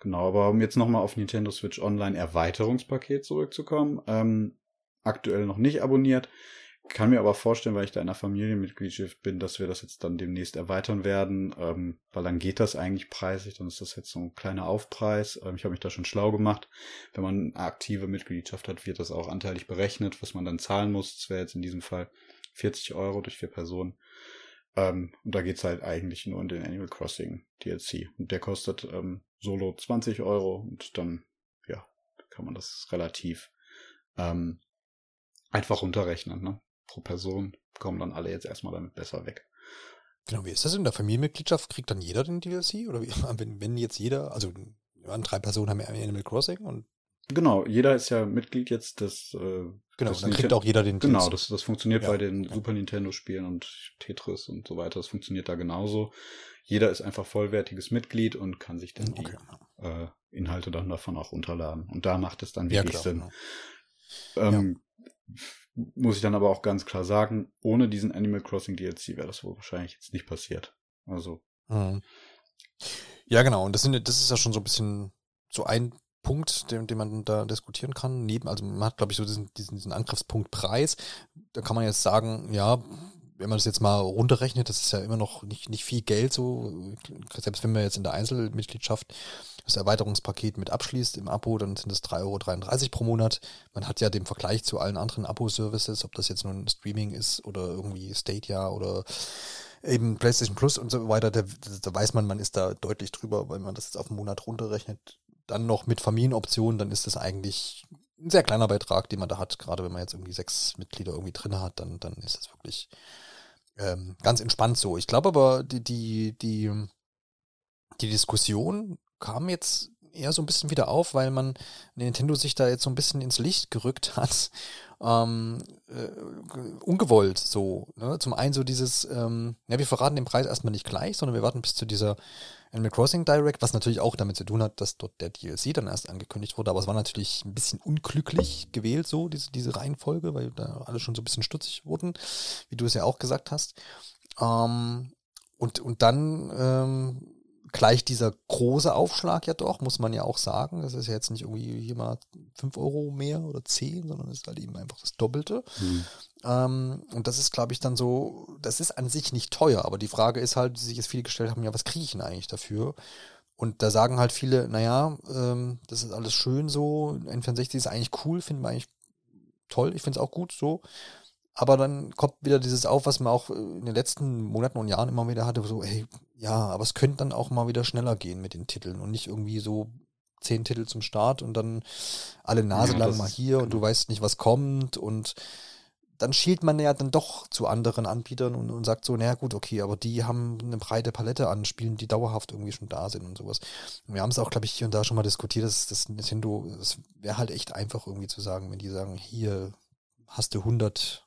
Genau, aber um jetzt nochmal auf Nintendo Switch Online Erweiterungspaket zurückzukommen, ähm, aktuell noch nicht abonniert. Kann mir aber vorstellen, weil ich da in der Familienmitgliedschaft bin, dass wir das jetzt dann demnächst erweitern werden, ähm, weil dann geht das eigentlich preislich, dann ist das jetzt so ein kleiner Aufpreis. Ähm, ich habe mich da schon schlau gemacht. Wenn man eine aktive Mitgliedschaft hat, wird das auch anteilig berechnet, was man dann zahlen muss. Das wäre jetzt in diesem Fall 40 Euro durch vier Personen. Ähm, und da geht's halt eigentlich nur um den Animal Crossing DLC. Und der kostet ähm, solo 20 Euro und dann, ja, kann man das relativ ähm, einfach runterrechnen. Ne? Pro Person kommen dann alle jetzt erstmal damit besser weg. Genau, wie ist das in der Familienmitgliedschaft? Kriegt dann jeder den DLC? Oder wie, wenn, wenn jetzt jeder, also drei Personen haben Animal Crossing und Genau, jeder ist ja Mitglied jetzt des. Äh, genau, dann kriegt auch jeder den Genau, das, das funktioniert ja, bei den ja. Super Nintendo-Spielen und Tetris und so weiter. Das funktioniert da genauso. Jeder ist einfach vollwertiges Mitglied und kann sich dann okay. die äh, Inhalte dann davon auch runterladen. Und da macht es dann wirklich ja, Sinn. Genau. Ähm, muss ich dann aber auch ganz klar sagen, ohne diesen Animal Crossing DLC wäre das wohl wahrscheinlich jetzt nicht passiert. Also. Mhm. Ja, genau. Und das, sind, das ist ja schon so ein bisschen so ein Punkt, den, den man da diskutieren kann. Neben, also man hat, glaube ich, so diesen, diesen, diesen Angriffspunkt Preis. Da kann man jetzt sagen, ja, wenn man das jetzt mal runterrechnet, das ist ja immer noch nicht, nicht viel Geld so. Selbst wenn man jetzt in der Einzelmitgliedschaft das Erweiterungspaket mit abschließt im Abo, dann sind es 3,33 Euro pro Monat. Man hat ja den Vergleich zu allen anderen Abo-Services, ob das jetzt nun Streaming ist oder irgendwie Stadia oder eben PlayStation Plus und so weiter, da, da weiß man, man ist da deutlich drüber, weil man das jetzt auf den Monat runterrechnet dann noch mit Familienoptionen, dann ist das eigentlich ein sehr kleiner Beitrag, den man da hat. Gerade wenn man jetzt irgendwie sechs Mitglieder irgendwie drin hat, dann, dann ist das wirklich ähm, ganz entspannt so. Ich glaube aber, die, die, die, die Diskussion kam jetzt eher so ein bisschen wieder auf, weil man Nintendo sich da jetzt so ein bisschen ins Licht gerückt hat. Ähm, äh, ungewollt so. Ne? Zum einen so dieses, ähm, ja, wir verraten den Preis erstmal nicht gleich, sondern wir warten bis zu dieser Animal Crossing Direct, was natürlich auch damit zu tun hat, dass dort der DLC dann erst angekündigt wurde, aber es war natürlich ein bisschen unglücklich gewählt, so, diese, diese Reihenfolge, weil da alle schon so ein bisschen stutzig wurden, wie du es ja auch gesagt hast. Ähm, und, und dann ähm, gleich dieser große Aufschlag ja doch, muss man ja auch sagen. Das ist ja jetzt nicht irgendwie hier mal 5 Euro mehr oder 10, sondern ist halt eben einfach das Doppelte. Mhm. Ähm, und das ist, glaube ich, dann so, das ist an sich nicht teuer, aber die Frage ist halt, die sich jetzt viele gestellt haben, ja, was kriege ich denn eigentlich dafür? Und da sagen halt viele, naja, ähm, das ist alles schön so, N64 ist eigentlich cool, finden wir eigentlich toll, ich finde es auch gut so. Aber dann kommt wieder dieses auf, was man auch in den letzten Monaten und Jahren immer wieder hatte, so, hey, ja, aber es könnte dann auch mal wieder schneller gehen mit den Titeln und nicht irgendwie so zehn Titel zum Start und dann alle Nase ja, lang mal hier und du weißt nicht, was kommt und dann schielt man ja dann doch zu anderen Anbietern und, und sagt so, naja gut, okay, aber die haben eine breite Palette an Spielen, die dauerhaft irgendwie schon da sind und sowas. Und wir haben es auch, glaube ich, hier und da schon mal diskutiert, dass das Nintendo, es wäre halt echt einfach irgendwie zu sagen, wenn die sagen, hier hast du 100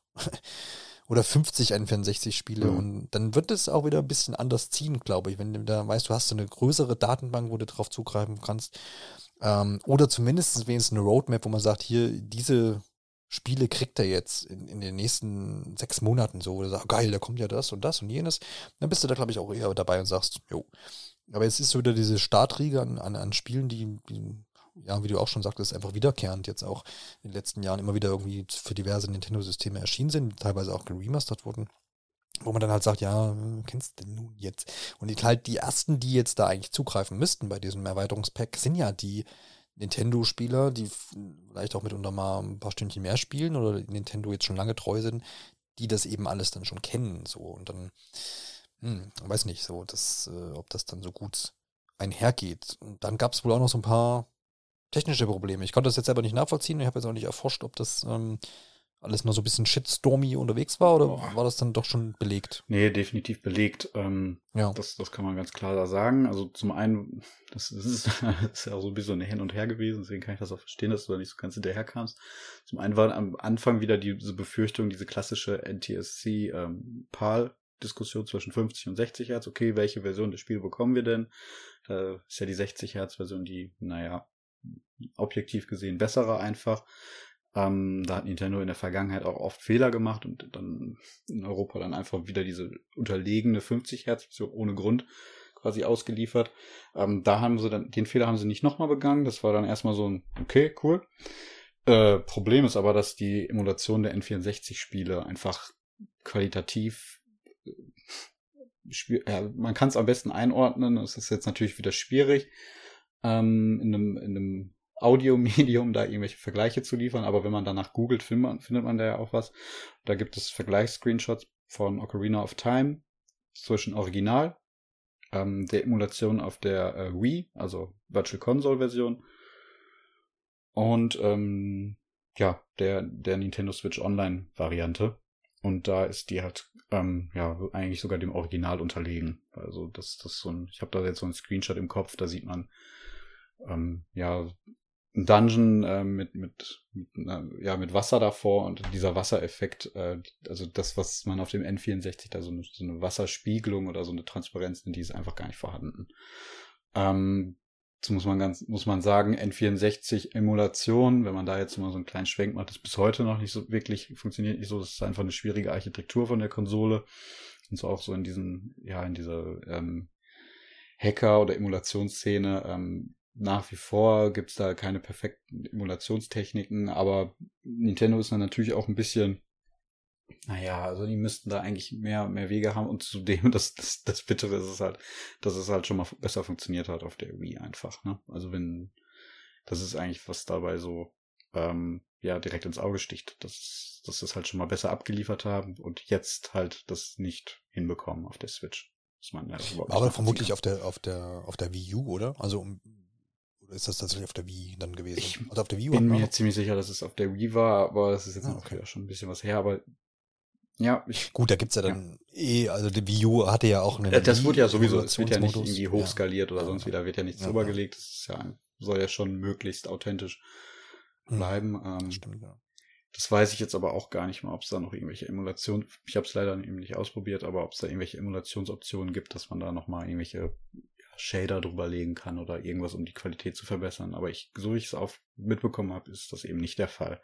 oder 50 N64 Spiele mhm. und dann wird es auch wieder ein bisschen anders ziehen, glaube ich, wenn du da weißt, du hast so eine größere Datenbank, wo du drauf zugreifen kannst. Ähm, oder zumindest wenigstens eine Roadmap, wo man sagt, hier, diese Spiele kriegt er jetzt in, in den nächsten sechs Monaten so, wo du sagst, geil, da kommt ja das und das und jenes, dann bist du da, glaube ich, auch eher dabei und sagst, jo. Aber jetzt ist so wieder diese Startriege an, an, an Spielen, die, die, ja, wie du auch schon sagtest, einfach wiederkehrend jetzt auch in den letzten Jahren immer wieder irgendwie für diverse Nintendo-Systeme erschienen sind, teilweise auch geremastert wurden wo man dann halt sagt, ja, kennst du denn nun jetzt? Und halt die ersten, die jetzt da eigentlich zugreifen müssten bei diesem Erweiterungspack, sind ja die Nintendo-Spieler, die vielleicht auch mitunter mal ein paar Stündchen mehr spielen oder Nintendo jetzt schon lange treu sind, die das eben alles dann schon kennen. So und dann, hm, weiß nicht, so, dass, äh, ob das dann so gut einhergeht. Und dann gab es wohl auch noch so ein paar technische Probleme. Ich konnte das jetzt selber nicht nachvollziehen. Ich habe jetzt auch nicht erforscht, ob das ähm, alles nur so ein bisschen shitstormy unterwegs war oder Boah. war das dann doch schon belegt? Nee, definitiv belegt. Ähm, ja. Das, das kann man ganz klar da sagen. Also zum einen, das, das, ist, das ist ja auch so ein bisschen Hin und Her gewesen, deswegen kann ich das auch verstehen, dass du da nicht so ganz hinterher kamst. Zum einen war am Anfang wieder diese Befürchtung, diese klassische NTSC ähm, Diskussion zwischen 50 und 60 Hertz. Okay, welche Version des Spiels bekommen wir denn? Da ist ja die 60 Hertz Version die, naja, objektiv gesehen bessere einfach. Ähm, da hat Nintendo in der Vergangenheit auch oft Fehler gemacht und dann in Europa dann einfach wieder diese unterlegene 50 Hertz ohne Grund quasi ausgeliefert. Ähm, da haben sie dann, den Fehler haben sie nicht nochmal begangen. Das war dann erstmal so ein, okay, cool. Äh, Problem ist aber, dass die Emulation der N64-Spiele einfach qualitativ äh, ja, man kann es am besten einordnen. Das ist jetzt natürlich wieder schwierig, ähm, in einem, in einem Audiomedium da irgendwelche Vergleiche zu liefern, aber wenn man danach googelt, findet man, findet man da ja auch was. Da gibt es Vergleichsscreenshots von Ocarina of Time zwischen Original, ähm, der Emulation auf der äh, Wii, also Virtual Console Version und ähm, ja, der, der Nintendo Switch Online Variante. Und da ist die halt ähm, ja eigentlich sogar dem Original unterlegen. Also das, das so ein, ich habe da jetzt so ein Screenshot im Kopf, da sieht man ähm, ja ein Dungeon äh, mit, mit, mit, ja, mit Wasser davor und dieser Wassereffekt, äh, also das, was man auf dem N64 da so eine, so eine Wasserspiegelung oder so eine Transparenz, die ist einfach gar nicht vorhanden. Ähm, so muss man ganz, muss man sagen, N64 Emulation, wenn man da jetzt mal so einen kleinen Schwenk macht, ist bis heute noch nicht so wirklich, funktioniert nicht so, das ist einfach eine schwierige Architektur von der Konsole. Und so auch so in diesen, ja, in dieser ähm, Hacker- oder Emulationsszene ähm, nach wie vor gibt's da keine perfekten Emulationstechniken, aber Nintendo ist dann natürlich auch ein bisschen, naja, also die müssten da eigentlich mehr, mehr Wege haben und zudem, das, das, das Bittere ist es halt, dass es halt schon mal besser funktioniert hat auf der Wii einfach, ne? Also wenn, das ist eigentlich, was dabei so, ähm, ja, direkt ins Auge sticht, dass, dass das halt schon mal besser abgeliefert haben und jetzt halt das nicht hinbekommen auf der Switch. Man, ja, aber vermutlich auf der, auf der, auf der Wii U, oder? Also um ist das tatsächlich auf der Wii dann gewesen? Ich also auf der Wii bin mir ziemlich sicher, dass es auf der Wii war, aber das ist jetzt ah, okay. schon ein bisschen was her, aber ja, ich, Gut, da gibt's ja dann ja. eh, also die Wii U hatte ja auch eine. Ja, das wurde ja sowieso, es wird ja nicht irgendwie hochskaliert ja. oder sonst wieder, wird ja nichts ja, drüber gelegt. Das ist ja, soll ja schon möglichst authentisch hm. bleiben. Ähm, stimmt, ja. Das weiß ich jetzt aber auch gar nicht mal, ob es da noch irgendwelche Emulationen, ich habe es leider eben nicht ausprobiert, aber ob es da irgendwelche Emulationsoptionen gibt, dass man da nochmal irgendwelche Shader drüber legen kann oder irgendwas, um die Qualität zu verbessern. Aber ich, so ich es auch mitbekommen habe, ist das eben nicht der Fall.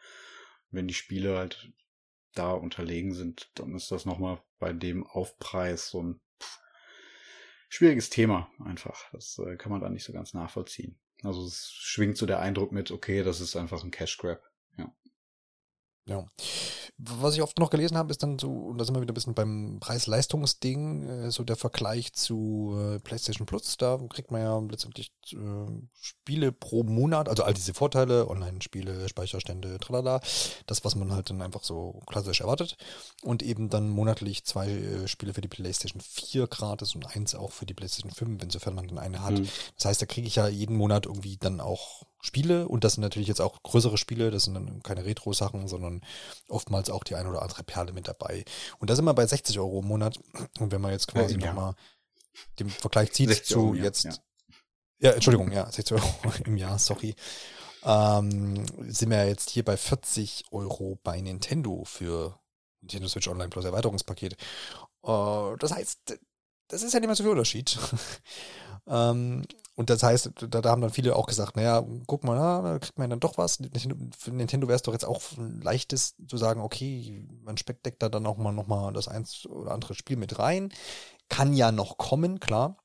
Wenn die Spiele halt da unterlegen sind, dann ist das nochmal bei dem Aufpreis so ein schwieriges Thema einfach. Das äh, kann man da nicht so ganz nachvollziehen. Also es schwingt so der Eindruck mit, okay, das ist einfach ein Cash Grab. Ja. Was ich oft noch gelesen habe, ist dann so, und da sind wir wieder ein bisschen beim Preis-Leistungs-Ding, äh, so der Vergleich zu äh, PlayStation Plus. Da kriegt man ja letztendlich äh, Spiele pro Monat, also all diese Vorteile, Online-Spiele, Speicherstände, tralala, das, was man halt dann einfach so klassisch erwartet. Und eben dann monatlich zwei Spiele für die PlayStation 4 gratis und eins auch für die PlayStation 5, insofern man dann eine hat. Mhm. Das heißt, da kriege ich ja jeden Monat irgendwie dann auch Spiele und das sind natürlich jetzt auch größere Spiele, das sind dann keine Retro-Sachen, sondern oftmals auch die eine oder andere Perle mit dabei. Und da sind wir bei 60 Euro im Monat. Und wenn man jetzt quasi ja, nochmal den Vergleich zieht zu Euro, jetzt, ja. ja. Entschuldigung, ja, 60 Euro im Jahr, sorry. Ähm, sind wir jetzt hier bei 40 Euro bei Nintendo für Nintendo Switch Online Plus Erweiterungspaket. Äh, das heißt, das ist ja nicht mehr so viel Unterschied. ähm, und das heißt, da, da, haben dann viele auch gesagt, naja, guck mal, na, da kriegt man dann doch was. Für Nintendo wäre es doch jetzt auch leichtes zu sagen, okay, man speckdeckt da dann auch mal nochmal das eins oder andere Spiel mit rein. Kann ja noch kommen, klar.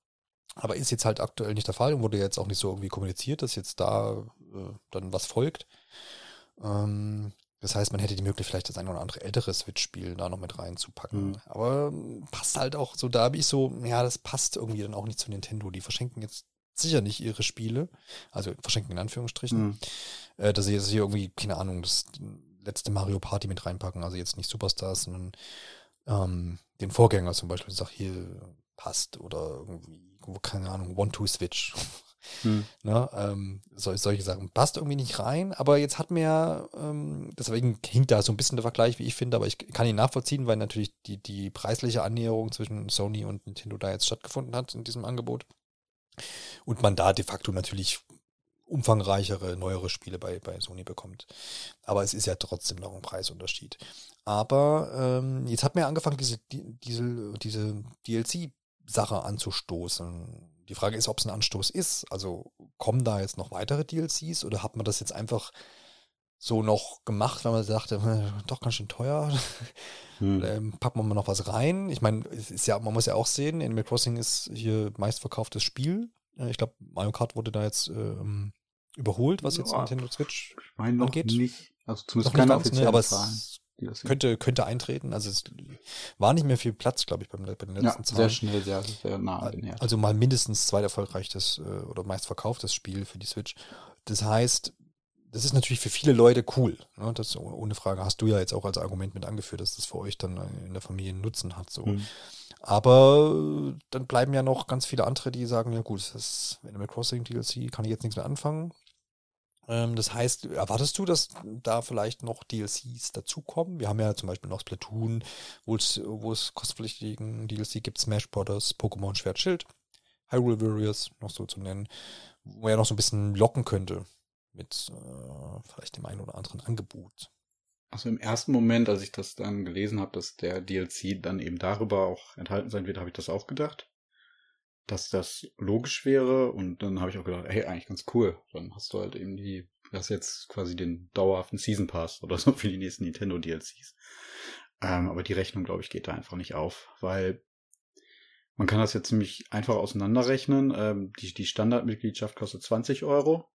Aber ist jetzt halt aktuell nicht der Fall und wurde jetzt auch nicht so irgendwie kommuniziert, dass jetzt da äh, dann was folgt. Ähm, das heißt, man hätte die Möglichkeit, vielleicht das ein oder andere ältere Switch-Spiel da noch mit reinzupacken. Mhm. Aber passt halt auch so, da habe ich so, ja, das passt irgendwie dann auch nicht zu Nintendo. Die verschenken jetzt sicher nicht ihre Spiele, also verschenken in Anführungsstrichen, mhm. äh, dass sie jetzt hier irgendwie, keine Ahnung, das letzte Mario Party mit reinpacken, also jetzt nicht Superstars, sondern ähm, den Vorgänger zum Beispiel, sag hier passt oder irgendwie, keine Ahnung, One-Two-Switch. Hm. Ne, ähm, so, solche Sachen passt irgendwie nicht rein, aber jetzt hat mir, ähm, deswegen hinkt da so ein bisschen der Vergleich, wie ich finde, aber ich kann ihn nachvollziehen, weil natürlich die, die preisliche Annäherung zwischen Sony und Nintendo da jetzt stattgefunden hat in diesem Angebot. Und man da de facto natürlich umfangreichere, neuere Spiele bei, bei Sony bekommt. Aber es ist ja trotzdem noch ein Preisunterschied. Aber ähm, jetzt hat mir angefangen, diese, diese, diese DLC-Sache anzustoßen. Die Frage ist, ob es ein Anstoß ist. Also kommen da jetzt noch weitere DLCs oder hat man das jetzt einfach so noch gemacht, weil man sagte, hm, doch ganz schön teuer. Hm. Ähm, packen wir mal noch was rein. Ich meine, es ist ja, man muss ja auch sehen, Animal Crossing ist hier meistverkauftes Spiel. Ich glaube, Mario Kart wurde da jetzt ähm, überholt, was jetzt ja, Nintendo Switch ich mein noch angeht. Nicht, also zumindest keine ganz, ne, aber es könnte, könnte eintreten. Also es war nicht mehr viel Platz, glaube ich, beim, bei den letzten ja, Zahlen. Sehr schnell, sehr, sehr nah Also mal mindestens zweit erfolgreiches äh, oder meistverkauftes Spiel für die Switch. Das heißt, das ist natürlich für viele Leute cool. Ne? Das ohne Frage hast du ja jetzt auch als Argument mit angeführt, dass das für euch dann in der Familie einen Nutzen hat. So. Mhm. Aber dann bleiben ja noch ganz viele andere, die sagen, ja gut, das ist Animal Crossing DLC, kann ich jetzt nichts mehr anfangen. Ähm, das heißt, erwartest du, dass da vielleicht noch DLCs dazukommen? Wir haben ja zum Beispiel noch Splatoon, wo es, wo es kostenpflichtigen DLC gibt, Smash Bros., Pokémon Schwert Schild, Hyrule Warriors, noch so zu nennen, wo er noch so ein bisschen locken könnte mit äh, vielleicht dem einen oder anderen Angebot. Also im ersten Moment, als ich das dann gelesen habe, dass der DLC dann eben darüber auch enthalten sein wird, habe ich das auch gedacht, dass das logisch wäre und dann habe ich auch gedacht, hey, eigentlich ganz cool. Dann hast du halt eben die, das jetzt quasi den dauerhaften Season Pass oder so für die nächsten Nintendo DLCs. Ähm, aber die Rechnung, glaube ich, geht da einfach nicht auf, weil man kann das jetzt ziemlich einfach auseinanderrechnen. Ähm, die, die Standardmitgliedschaft kostet 20 Euro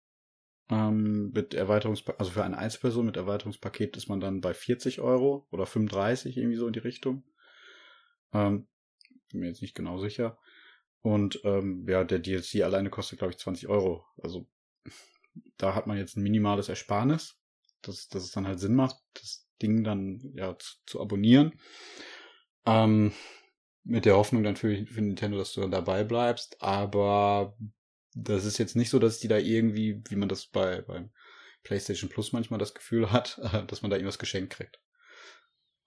ähm, mit Erweiterungspaket, also für eine Einzelperson mit Erweiterungspaket ist man dann bei 40 Euro oder 35 irgendwie so in die Richtung. Ähm, bin mir jetzt nicht genau sicher. Und ähm, ja, der DLC alleine kostet, glaube ich, 20 Euro. Also da hat man jetzt ein minimales Ersparnis, dass, dass es dann halt Sinn macht, das Ding dann ja zu, zu abonnieren. Ähm, mit der Hoffnung dann für, für Nintendo, dass du dann dabei bleibst. Aber das ist jetzt nicht so, dass die da irgendwie, wie man das bei beim PlayStation Plus manchmal das Gefühl hat, dass man da irgendwas geschenkt kriegt.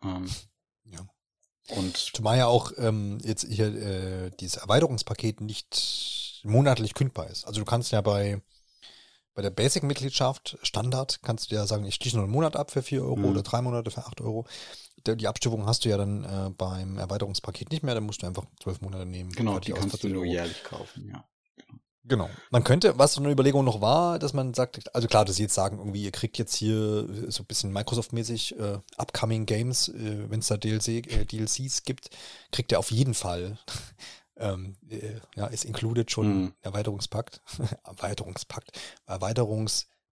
Ähm, ja. Und zumal ja auch ähm, jetzt hier äh, dieses Erweiterungspaket nicht monatlich kündbar ist. Also du kannst ja bei bei der Basic-Mitgliedschaft Standard kannst du ja sagen, ich schließe nur einen Monat ab für 4 Euro mhm. oder drei Monate für 8 Euro. Die Abstufung hast du ja dann äh, beim Erweiterungspaket nicht mehr, dann musst du einfach zwölf Monate nehmen. Genau, die kannst du nur jährlich kaufen, ja. Genau. Man könnte, was so eine Überlegung noch war, dass man sagt, also klar, dass sie jetzt sagen, irgendwie, ihr kriegt jetzt hier so ein bisschen Microsoft-mäßig äh, Upcoming Games, äh, wenn es da DLC, äh, DLCs gibt, kriegt ihr auf jeden Fall ähm, äh, ja, ist included schon Mhm. Erweiterungspakt, Erweiterungspakt,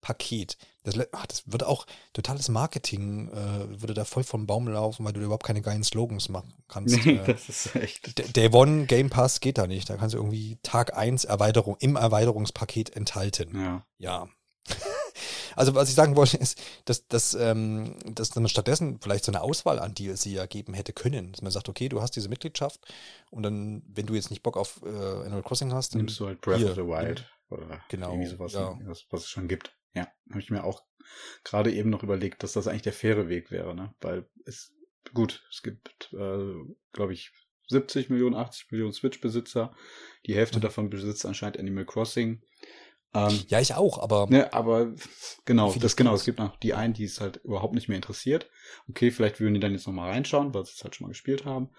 Erweiterungspaket. Das, ach, das wird auch totales Marketing, äh, würde da voll vom Baum laufen, weil du überhaupt keine geilen Slogans machen kannst. Nee, äh, das ist echt. Day One Game Pass geht da nicht. Da kannst du irgendwie Tag 1 Erweiterung im Erweiterungspaket enthalten. Ja. Ja. Also was ich sagen wollte ist, dass, dass, ähm, dass dann stattdessen vielleicht so eine Auswahl an DLC ja geben hätte können. Dass man sagt, okay, du hast diese Mitgliedschaft und dann, wenn du jetzt nicht Bock auf äh, Animal Crossing hast, dann Nimmst du halt Breath hier, of the Wild oder Genau, irgendwie sowas, ja. was, was es schon gibt. Ja, habe ich mir auch gerade eben noch überlegt, dass das eigentlich der faire Weg wäre, ne? Weil es gut, es gibt, äh, glaube ich, 70 Millionen, 80 Millionen Switch-Besitzer. Die Hälfte Mhm. davon besitzt anscheinend Animal Crossing. Ähm, Ja, ich auch, aber Ne, aber genau, das genau. Es gibt noch die einen, die es halt überhaupt nicht mehr interessiert. Okay, vielleicht würden die dann jetzt nochmal reinschauen, weil sie es halt schon mal gespielt haben.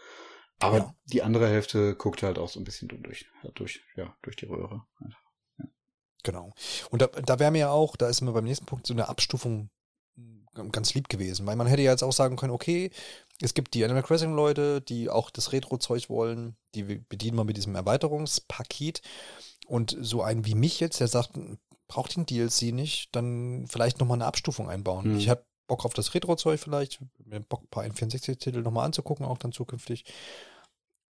Aber Ja. die andere Hälfte guckt halt auch so ein bisschen durch, durch, ja, durch die Röhre. Genau. Und da, da wäre mir ja auch, da ist mir beim nächsten Punkt so eine Abstufung ganz lieb gewesen, weil man hätte ja jetzt auch sagen können, okay, es gibt die Animal Crossing Leute, die auch das Retro-Zeug wollen, die bedienen wir mit diesem Erweiterungspaket und so einen wie mich jetzt, der sagt, braucht den DLC nicht, dann vielleicht nochmal eine Abstufung einbauen. Hm. Ich habe Bock auf das Retro-Zeug vielleicht, Bock, ein paar N64-Titel nochmal anzugucken, auch dann zukünftig.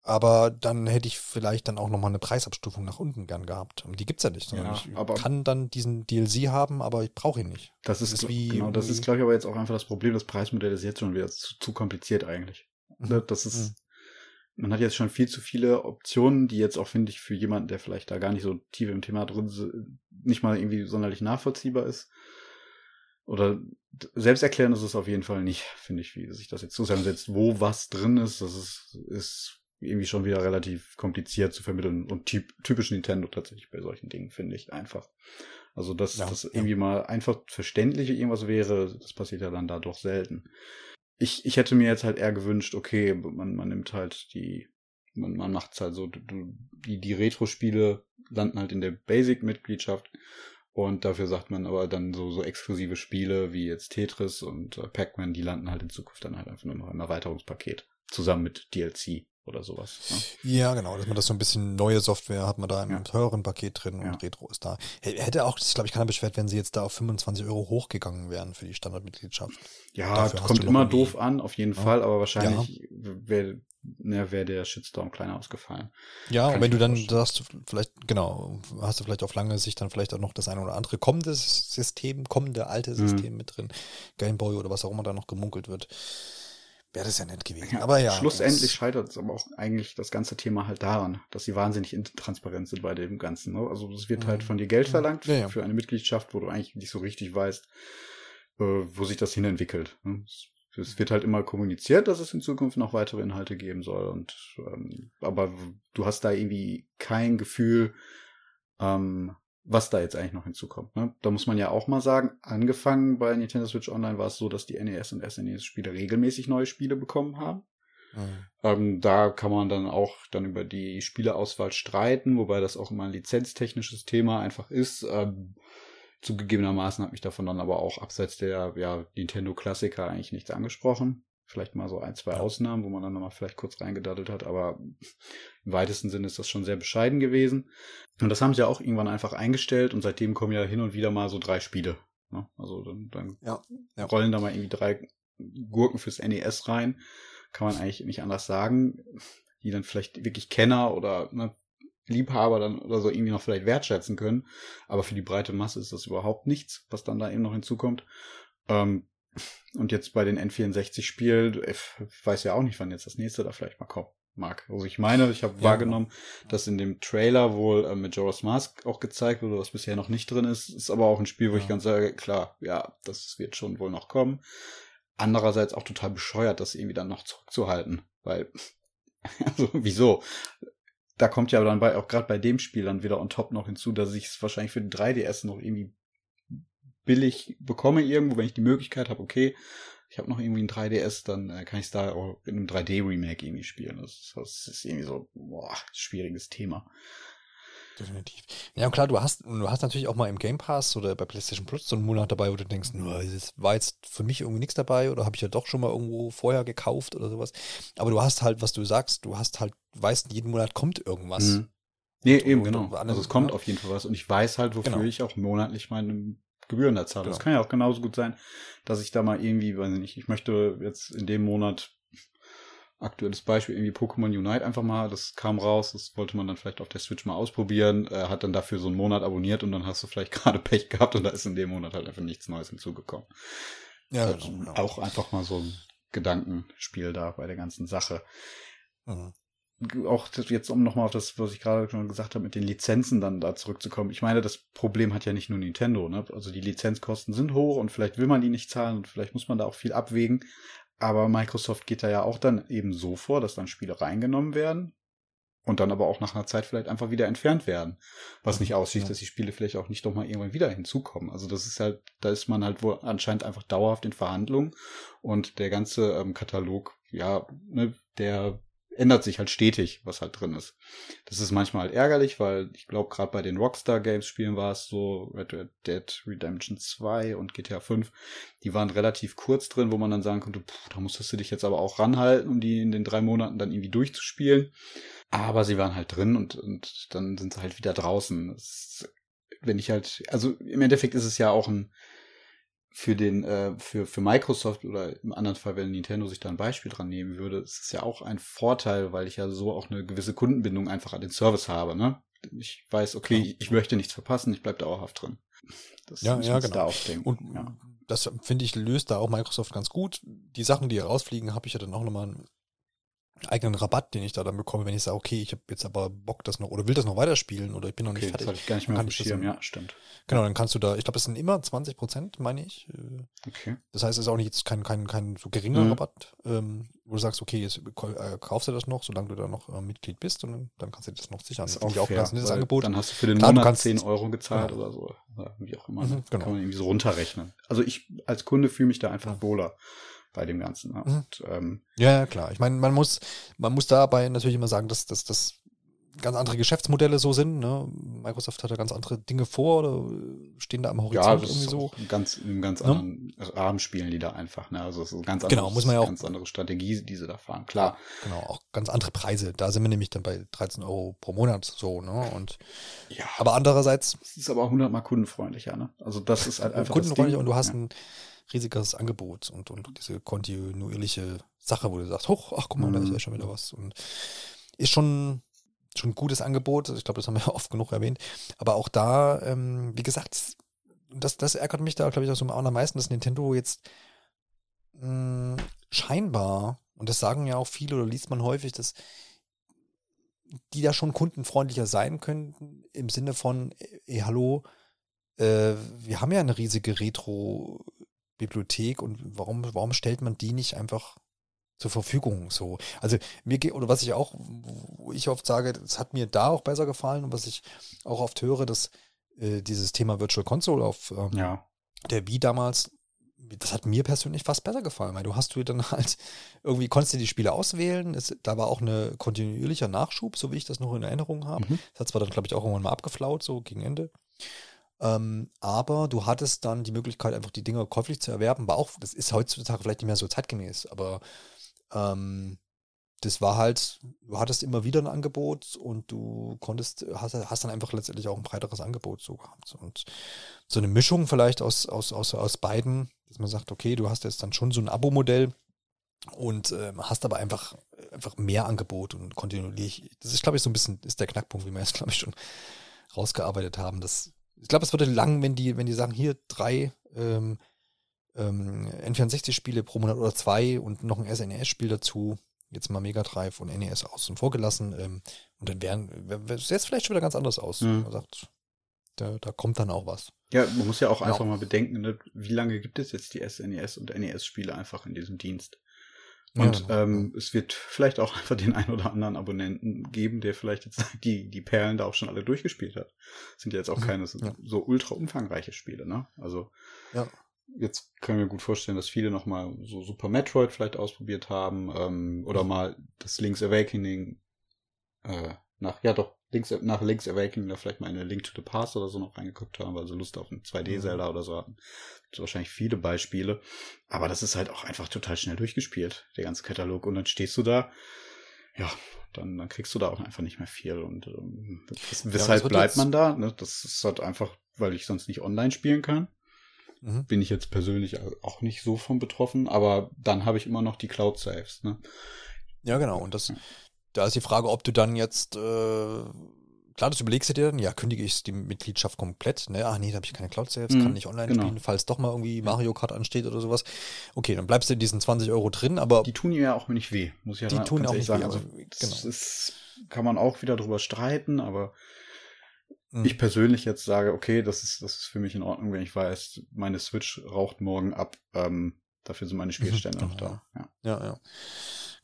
Aber dann hätte ich vielleicht dann auch nochmal eine Preisabstufung nach unten gern gehabt. Und die gibt's ja nicht. Ja, ich kann dann diesen DLC haben, aber ich brauche ihn nicht. Das ist, Das ist wie genau, das ist, glaube ich, aber jetzt auch einfach das Problem. Das Preismodell ist jetzt schon wieder zu, zu kompliziert eigentlich. Ne, Das ist, man hat jetzt schon viel zu viele Optionen, die jetzt auch, finde ich, für jemanden, der vielleicht da gar nicht so tief im Thema drin ist, nicht mal irgendwie sonderlich nachvollziehbar ist. Oder d- selbsterklärend ist es auf jeden Fall nicht, finde ich, wie sich das jetzt zusammensetzt, wo was drin ist. Das ist, ist irgendwie schon wieder relativ kompliziert zu vermitteln und typ, typisch Nintendo tatsächlich bei solchen Dingen, finde ich einfach. Also, dass Ja, das ja. irgendwie mal einfach verständlich irgendwas wäre, das passiert ja dann da doch selten. Ich, ich hätte mir jetzt halt eher gewünscht, okay, man, man nimmt halt die, man, man macht's halt so, du- die, die Retro-Spiele landen halt in der Basic-Mitgliedschaft und dafür sagt man aber dann so, so exklusive Spiele wie jetzt Tetris und äh, Pac-Man, die landen halt in Zukunft dann halt einfach nur noch im Erweiterungspaket. Zusammen mit DLC oder sowas. Ne? Ja, genau, dass man das so ein bisschen neue Software hat man da im Ja. teuren Paket drin und Ja. Retro ist da. Hätte auch, ich glaube, ich keiner beschwert, wenn sie jetzt da auf 25 Euro hochgegangen wären für die Standardmitgliedschaft. Ja, Dafür kommt immer doof an, auf jeden Ja. Fall, aber wahrscheinlich wäre ne, wär der Shitstorm kleiner ausgefallen. Ja, Kann und wenn du dann sagst, vielleicht, genau, hast du vielleicht auf lange Sicht dann vielleicht auch noch das eine oder andere kommende System, kommende alte Mhm. System mit drin, Gameboy oder was auch immer da noch gemunkelt wird, wäre das ja nett gewesen. Aber ja. Schlussendlich scheitert es aber auch eigentlich das ganze Thema halt daran, dass sie wahnsinnig intransparent sind bei dem Ganzen. Ne? Also es wird Mhm. halt von dir Geld verlangt Ja, ja. für eine Mitgliedschaft, wo du eigentlich nicht so richtig weißt, äh, wo sich das hin entwickelt. Ne? Es, es wird halt immer kommuniziert, dass es in Zukunft noch weitere Inhalte geben soll. Und ähm, aber du hast da irgendwie kein Gefühl, ähm, was da jetzt eigentlich noch hinzukommt. Ne? Da muss man ja auch mal sagen, angefangen bei Nintendo Switch Online war es so, dass die NES und SNES-Spiele regelmäßig neue Spiele bekommen haben. Mhm. Ähm, da kann man dann auch dann über die Spieleauswahl streiten, wobei das auch immer ein lizenztechnisches Thema einfach ist. Ähm, zugegebenermaßen hat mich davon dann aber auch abseits der ja, Nintendo-Klassiker eigentlich nichts angesprochen. Vielleicht mal so ein, zwei. Ausnahmen, wo man dann nochmal vielleicht kurz reingedaddelt hat, aber im weitesten Sinne ist das schon sehr bescheiden gewesen. Und das haben sie ja auch irgendwann einfach eingestellt und seitdem kommen ja hin und wieder mal so drei Spiele. Ne? Also dann, dann Ja, ja. rollen da mal irgendwie drei Gurken fürs NES rein. Kann man eigentlich nicht anders sagen. Die dann vielleicht wirklich Kenner oder ne, Liebhaber dann oder so irgendwie noch vielleicht wertschätzen können. Aber für die breite Masse ist das überhaupt nichts, was dann da eben noch hinzukommt. Ähm, und jetzt bei den N64-Spielen, ich weiß ja auch nicht, wann jetzt das nächste da vielleicht mal kommen mag. Also ich meine, ich habe Ja, wahrgenommen, dass in dem Trailer wohl äh, Majora's Mask auch gezeigt wurde, was bisher noch nicht drin ist. Ist aber auch ein Spiel, wo ich Ja. ganz sage, klar, ja, das wird schon wohl noch kommen. Andererseits auch total bescheuert, das irgendwie dann noch zurückzuhalten, weil, also wieso? Da kommt ja dann bei, auch gerade bei dem Spiel dann wieder on top noch hinzu, dass ich es wahrscheinlich für den 3DS noch irgendwie billig bekomme irgendwo, wenn ich die Möglichkeit habe, okay, ich habe noch irgendwie ein 3DS, dann äh, kann ich es da auch in einem 3D-Remake irgendwie spielen. Das, das ist irgendwie so, boah, schwieriges Thema. Definitiv. Ja, und klar, du hast, du hast natürlich auch mal im Game Pass oder bei PlayStation Plus so einen Monat dabei, wo du denkst, nur, es war jetzt für mich irgendwie nichts dabei oder habe ich ja doch schon mal irgendwo vorher gekauft oder sowas. Aber du hast halt, was du sagst, du hast halt, weißt, jeden Monat kommt irgendwas. Mhm. Nee, eben, und, genau. Also es kommt auf jeden Fall was und ich weiß halt, wofür genau. ich auch monatlich meine Gebühren da. Genau. Das kann ja auch genauso gut sein, dass ich da mal irgendwie, weiß ich nicht, ich möchte jetzt in dem Monat aktuelles Beispiel irgendwie Pokémon Unite einfach mal, das kam raus, das wollte man dann vielleicht auf der Switch mal ausprobieren, äh, hat dann dafür so einen Monat abonniert und dann hast du vielleicht gerade Pech gehabt und da ist in dem Monat halt einfach nichts Neues hinzugekommen. Ja, also, genau. Auch einfach mal so ein Gedankenspiel da bei der ganzen Sache. Mhm. Auch jetzt, um nochmal auf das, was ich gerade schon gesagt habe, mit den Lizenzen dann da zurückzukommen. Ich meine, das Problem hat ja nicht nur Nintendo, ne? Also die Lizenzkosten sind hoch und vielleicht will man die nicht zahlen und vielleicht muss man da auch viel abwägen. Aber Microsoft geht da ja auch dann eben so vor, dass dann Spiele reingenommen werden und dann aber auch nach einer Zeit vielleicht einfach wieder entfernt werden. Was nicht ausschließt, ja. dass die Spiele vielleicht auch nicht nochmal irgendwann wieder hinzukommen. Also das ist halt, da ist man halt wohl anscheinend einfach dauerhaft in Verhandlungen und der ganze ähm, Katalog, ja, ne, der ändert sich halt stetig, was halt drin ist. Das ist manchmal halt ärgerlich, weil ich glaube, gerade bei den Rockstar Games Spielen war es so, Red Dead Redemption 2 und GTA 5, die waren relativ kurz drin, wo man dann sagen konnte, puh, da musstest du dich jetzt aber auch ranhalten, um die in den drei Monaten dann irgendwie durchzuspielen. Aber sie waren halt drin und, und dann sind sie halt wieder draußen. Das, wenn ich halt, also im Endeffekt ist es ja auch ein, für den, äh, für, für Microsoft oder im anderen Fall, wenn Nintendo sich da ein Beispiel dran nehmen würde, ist es ja auch ein Vorteil, weil ich ja so auch eine gewisse Kundenbindung einfach an den Service habe, ne? Ich weiß, okay, Klar. ich möchte nichts verpassen, ich bleibe dauerhaft drin. Das ja, ja, genau. Da auch denken. Und ja. das finde ich löst da auch Microsoft ganz gut. Die Sachen, die rausfliegen, habe ich ja dann auch nochmal eigenen Rabatt, den ich da dann bekomme, wenn ich sage, okay, ich habe jetzt aber Bock, das noch oder will das noch weiterspielen oder ich bin noch okay, nicht fertig. Das hatte ich gar nicht mehr auf Schirm, ja, stimmt. Genau, dann kannst du da, ich glaube, es sind immer 20 Prozent, meine ich. Äh, okay. Das heißt, es ist auch nicht jetzt kein, kein, kein so geringer mhm. Rabatt, ähm, wo du sagst, okay, jetzt äh, kaufst du das noch, solange du da noch äh, Mitglied bist und dann, dann kannst du das noch sichern. Das ist auch, auch fair, ganz nettes Angebot. Dann hast du für den Klar, Monat kannst, 10 Euro gezahlt ja. oder so. Oder wie auch immer. Mhm, genau. Kann man irgendwie so runterrechnen. Also ich als Kunde fühle mich da einfach wohler bei dem Ganzen. Ne? Mhm. Und, ähm, ja, klar. Ich meine, man muss, man muss dabei natürlich immer sagen, dass, dass, dass ganz andere Geschäftsmodelle so sind. Ne? Microsoft hat da ganz andere Dinge vor oder stehen da am Horizont ja, das irgendwie so. Ganz, in einem ganz ne? anderen Rahmen spielen die da einfach. Ne? Also es ist eine ganz, genau, muss man ja auch, ganz andere Strategie, die sie da fahren. Klar. Genau, auch ganz andere Preise. Da sind wir nämlich dann bei 13 Euro pro Monat so. Ne? Und, ja. Aber andererseits. Es ist aber auch hundertmal kundenfreundlicher. Ne? Also das ist halt einfach. Kundenfreundlicher und du hast ja. ein riesiges Angebot und, und diese kontinuierliche Sache, wo du sagst, hoch, ach guck mal, mhm. da ist ja schon wieder was. Und ist schon, schon ein gutes Angebot. Ich glaube, das haben wir oft genug erwähnt. Aber auch da, ähm, wie gesagt, das, das ärgert mich da, glaube ich, auch so am allermeisten, dass Nintendo jetzt mh, scheinbar, und das sagen ja auch viele oder liest man häufig, dass die da schon kundenfreundlicher sein könnten, im Sinne von, ey, hallo, äh, wir haben ja eine riesige Retro- Bibliothek und warum, warum stellt man die nicht einfach zur Verfügung so? Also mir geht, oder was ich auch, wo ich oft sage, es hat mir da auch besser gefallen und was ich auch oft höre, dass äh, dieses Thema Virtual Console auf ähm, ja. der Wii damals, das hat mir persönlich fast besser gefallen, weil du hast du dann halt irgendwie konntest du die Spiele auswählen, es, da war auch eine kontinuierlicher Nachschub, so wie ich das noch in Erinnerung habe. Mhm. Das hat zwar dann, glaube ich, auch irgendwann mal abgeflaut, so gegen Ende. Ähm, aber du hattest dann die Möglichkeit, einfach die Dinge käuflich zu erwerben. War auch, das ist heutzutage vielleicht nicht mehr so zeitgemäß, aber ähm, das war halt, du hattest immer wieder ein Angebot und du konntest, hast, hast dann einfach letztendlich auch ein breiteres Angebot so gehabt. Und so eine Mischung vielleicht aus, aus, aus, aus beiden, dass man sagt, okay, du hast jetzt dann schon so ein Abo-Modell und äh, hast aber einfach, einfach mehr Angebot und kontinuierlich. Das ist, glaube ich, so ein bisschen, ist der Knackpunkt, wie wir jetzt, glaube ich, schon rausgearbeitet haben, dass ich glaube, es würde lang, wenn die, wenn die sagen, hier drei ähm, ähm, N64-Spiele pro Monat oder zwei und noch ein SNES-Spiel dazu, jetzt mal Mega Drive und NES außen vor gelassen. Ähm, und dann wären, wär, sähe es vielleicht schon wieder ganz anders aus. Mhm. Man sagt, da, da kommt dann auch was. Ja, man muss ja auch ja. einfach mal bedenken, ne, wie lange gibt es jetzt die SNES und NES-Spiele einfach in diesem Dienst? Und ja, ähm, ja. es wird vielleicht auch einfach den einen oder anderen Abonnenten geben, der vielleicht jetzt die, die Perlen da auch schon alle durchgespielt hat. Das sind ja jetzt auch mhm. keine ja. so ultra umfangreiche Spiele, ne? Also jetzt können wir gut vorstellen, dass viele nochmal so Super Metroid vielleicht ausprobiert haben, ähm, oder mhm. mal das Link's Awakening äh, nach, ja doch, Links, nach Link's Awakening da vielleicht mal in eine Link to the Past oder so noch reingeguckt haben, weil sie Lust auf ein 2D-Zelda mhm. oder so hatten. Gibt wahrscheinlich viele Beispiele. Aber das ist halt auch einfach total schnell durchgespielt, der ganze Katalog. Und dann stehst du da, ja, dann, dann kriegst du da auch einfach nicht mehr viel. Und ähm, das, weshalb ja, bleibt man da? Ne? Das ist halt einfach, weil ich sonst nicht online spielen kann. Mhm. Bin ich jetzt persönlich auch nicht so von betroffen, aber dann habe ich immer noch die Cloud Saves. Ne? Ja, genau. Und das, da ist die Frage, ob du dann jetzt, äh, klar, das überlegst du dir dann, ja, kündige ich die Mitgliedschaft komplett, ne? Ach nee, da habe ich keine Cloud Saves, mhm, kann nicht online genau. spielen, falls doch mal irgendwie Mario Kart ansteht oder sowas. Okay, dann bleibst du in diesen 20 Euro drin, aber. Die tun ja auch nicht weh, muss ich ja Die tun auch nicht sagen. weh, also, genau. Das kann man auch wieder drüber streiten, aber mhm. ich persönlich jetzt sage, okay, das ist, das ist für mich in Ordnung, wenn ich weiß, meine Switch raucht morgen ab, ähm, dafür sind meine Spielstände noch da. Ja, ja. ja.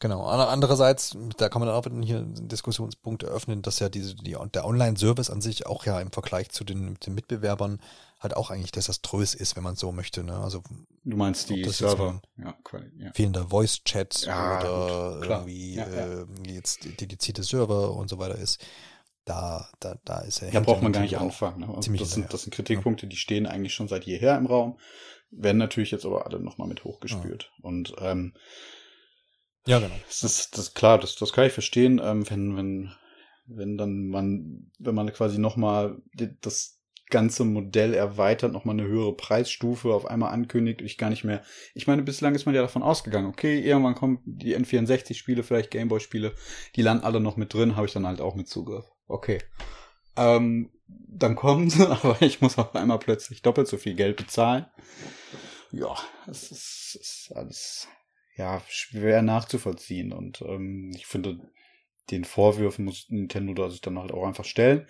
Genau. Andererseits, da kann man dann auch hier einen Diskussionspunkt eröffnen, dass ja diese, die, der Online-Service an sich auch ja im Vergleich zu den, den Mitbewerbern halt auch eigentlich desaströs ist, wenn man so möchte. Ne? Also du meinst die Server, ja, ja. fehlender Voice-Chat ja, oder gut, irgendwie ja, äh, jetzt dedizierte Server und so weiter ist. Da, da, da ist er. Da braucht man gar nicht anfangen. Ne? Also das, sind, das sind Kritikpunkte, die stehen eigentlich schon seit jeher im Raum, werden natürlich jetzt aber alle nochmal mit hochgespült. Und ähm, ja, genau. Das ist, das klar, das, das kann ich verstehen, ähm, wenn, wenn, wenn dann man, wenn man quasi nochmal das ganze Modell erweitert, nochmal eine höhere Preisstufe auf einmal ankündigt, ich gar nicht mehr. Ich meine, bislang ist man ja davon ausgegangen, okay, irgendwann kommen die N64-Spiele, vielleicht Gameboy-Spiele, die landen alle noch mit drin, habe ich dann halt auch mit Zugriff. Okay. Ähm, dann kommen sie, aber ich muss auf einmal plötzlich doppelt so viel Geld bezahlen. Ja, es ist, ist alles ja, schwer nachzuvollziehen. Und ähm, ich finde, den Vorwürfen muss Nintendo da sich dann halt auch einfach stellen.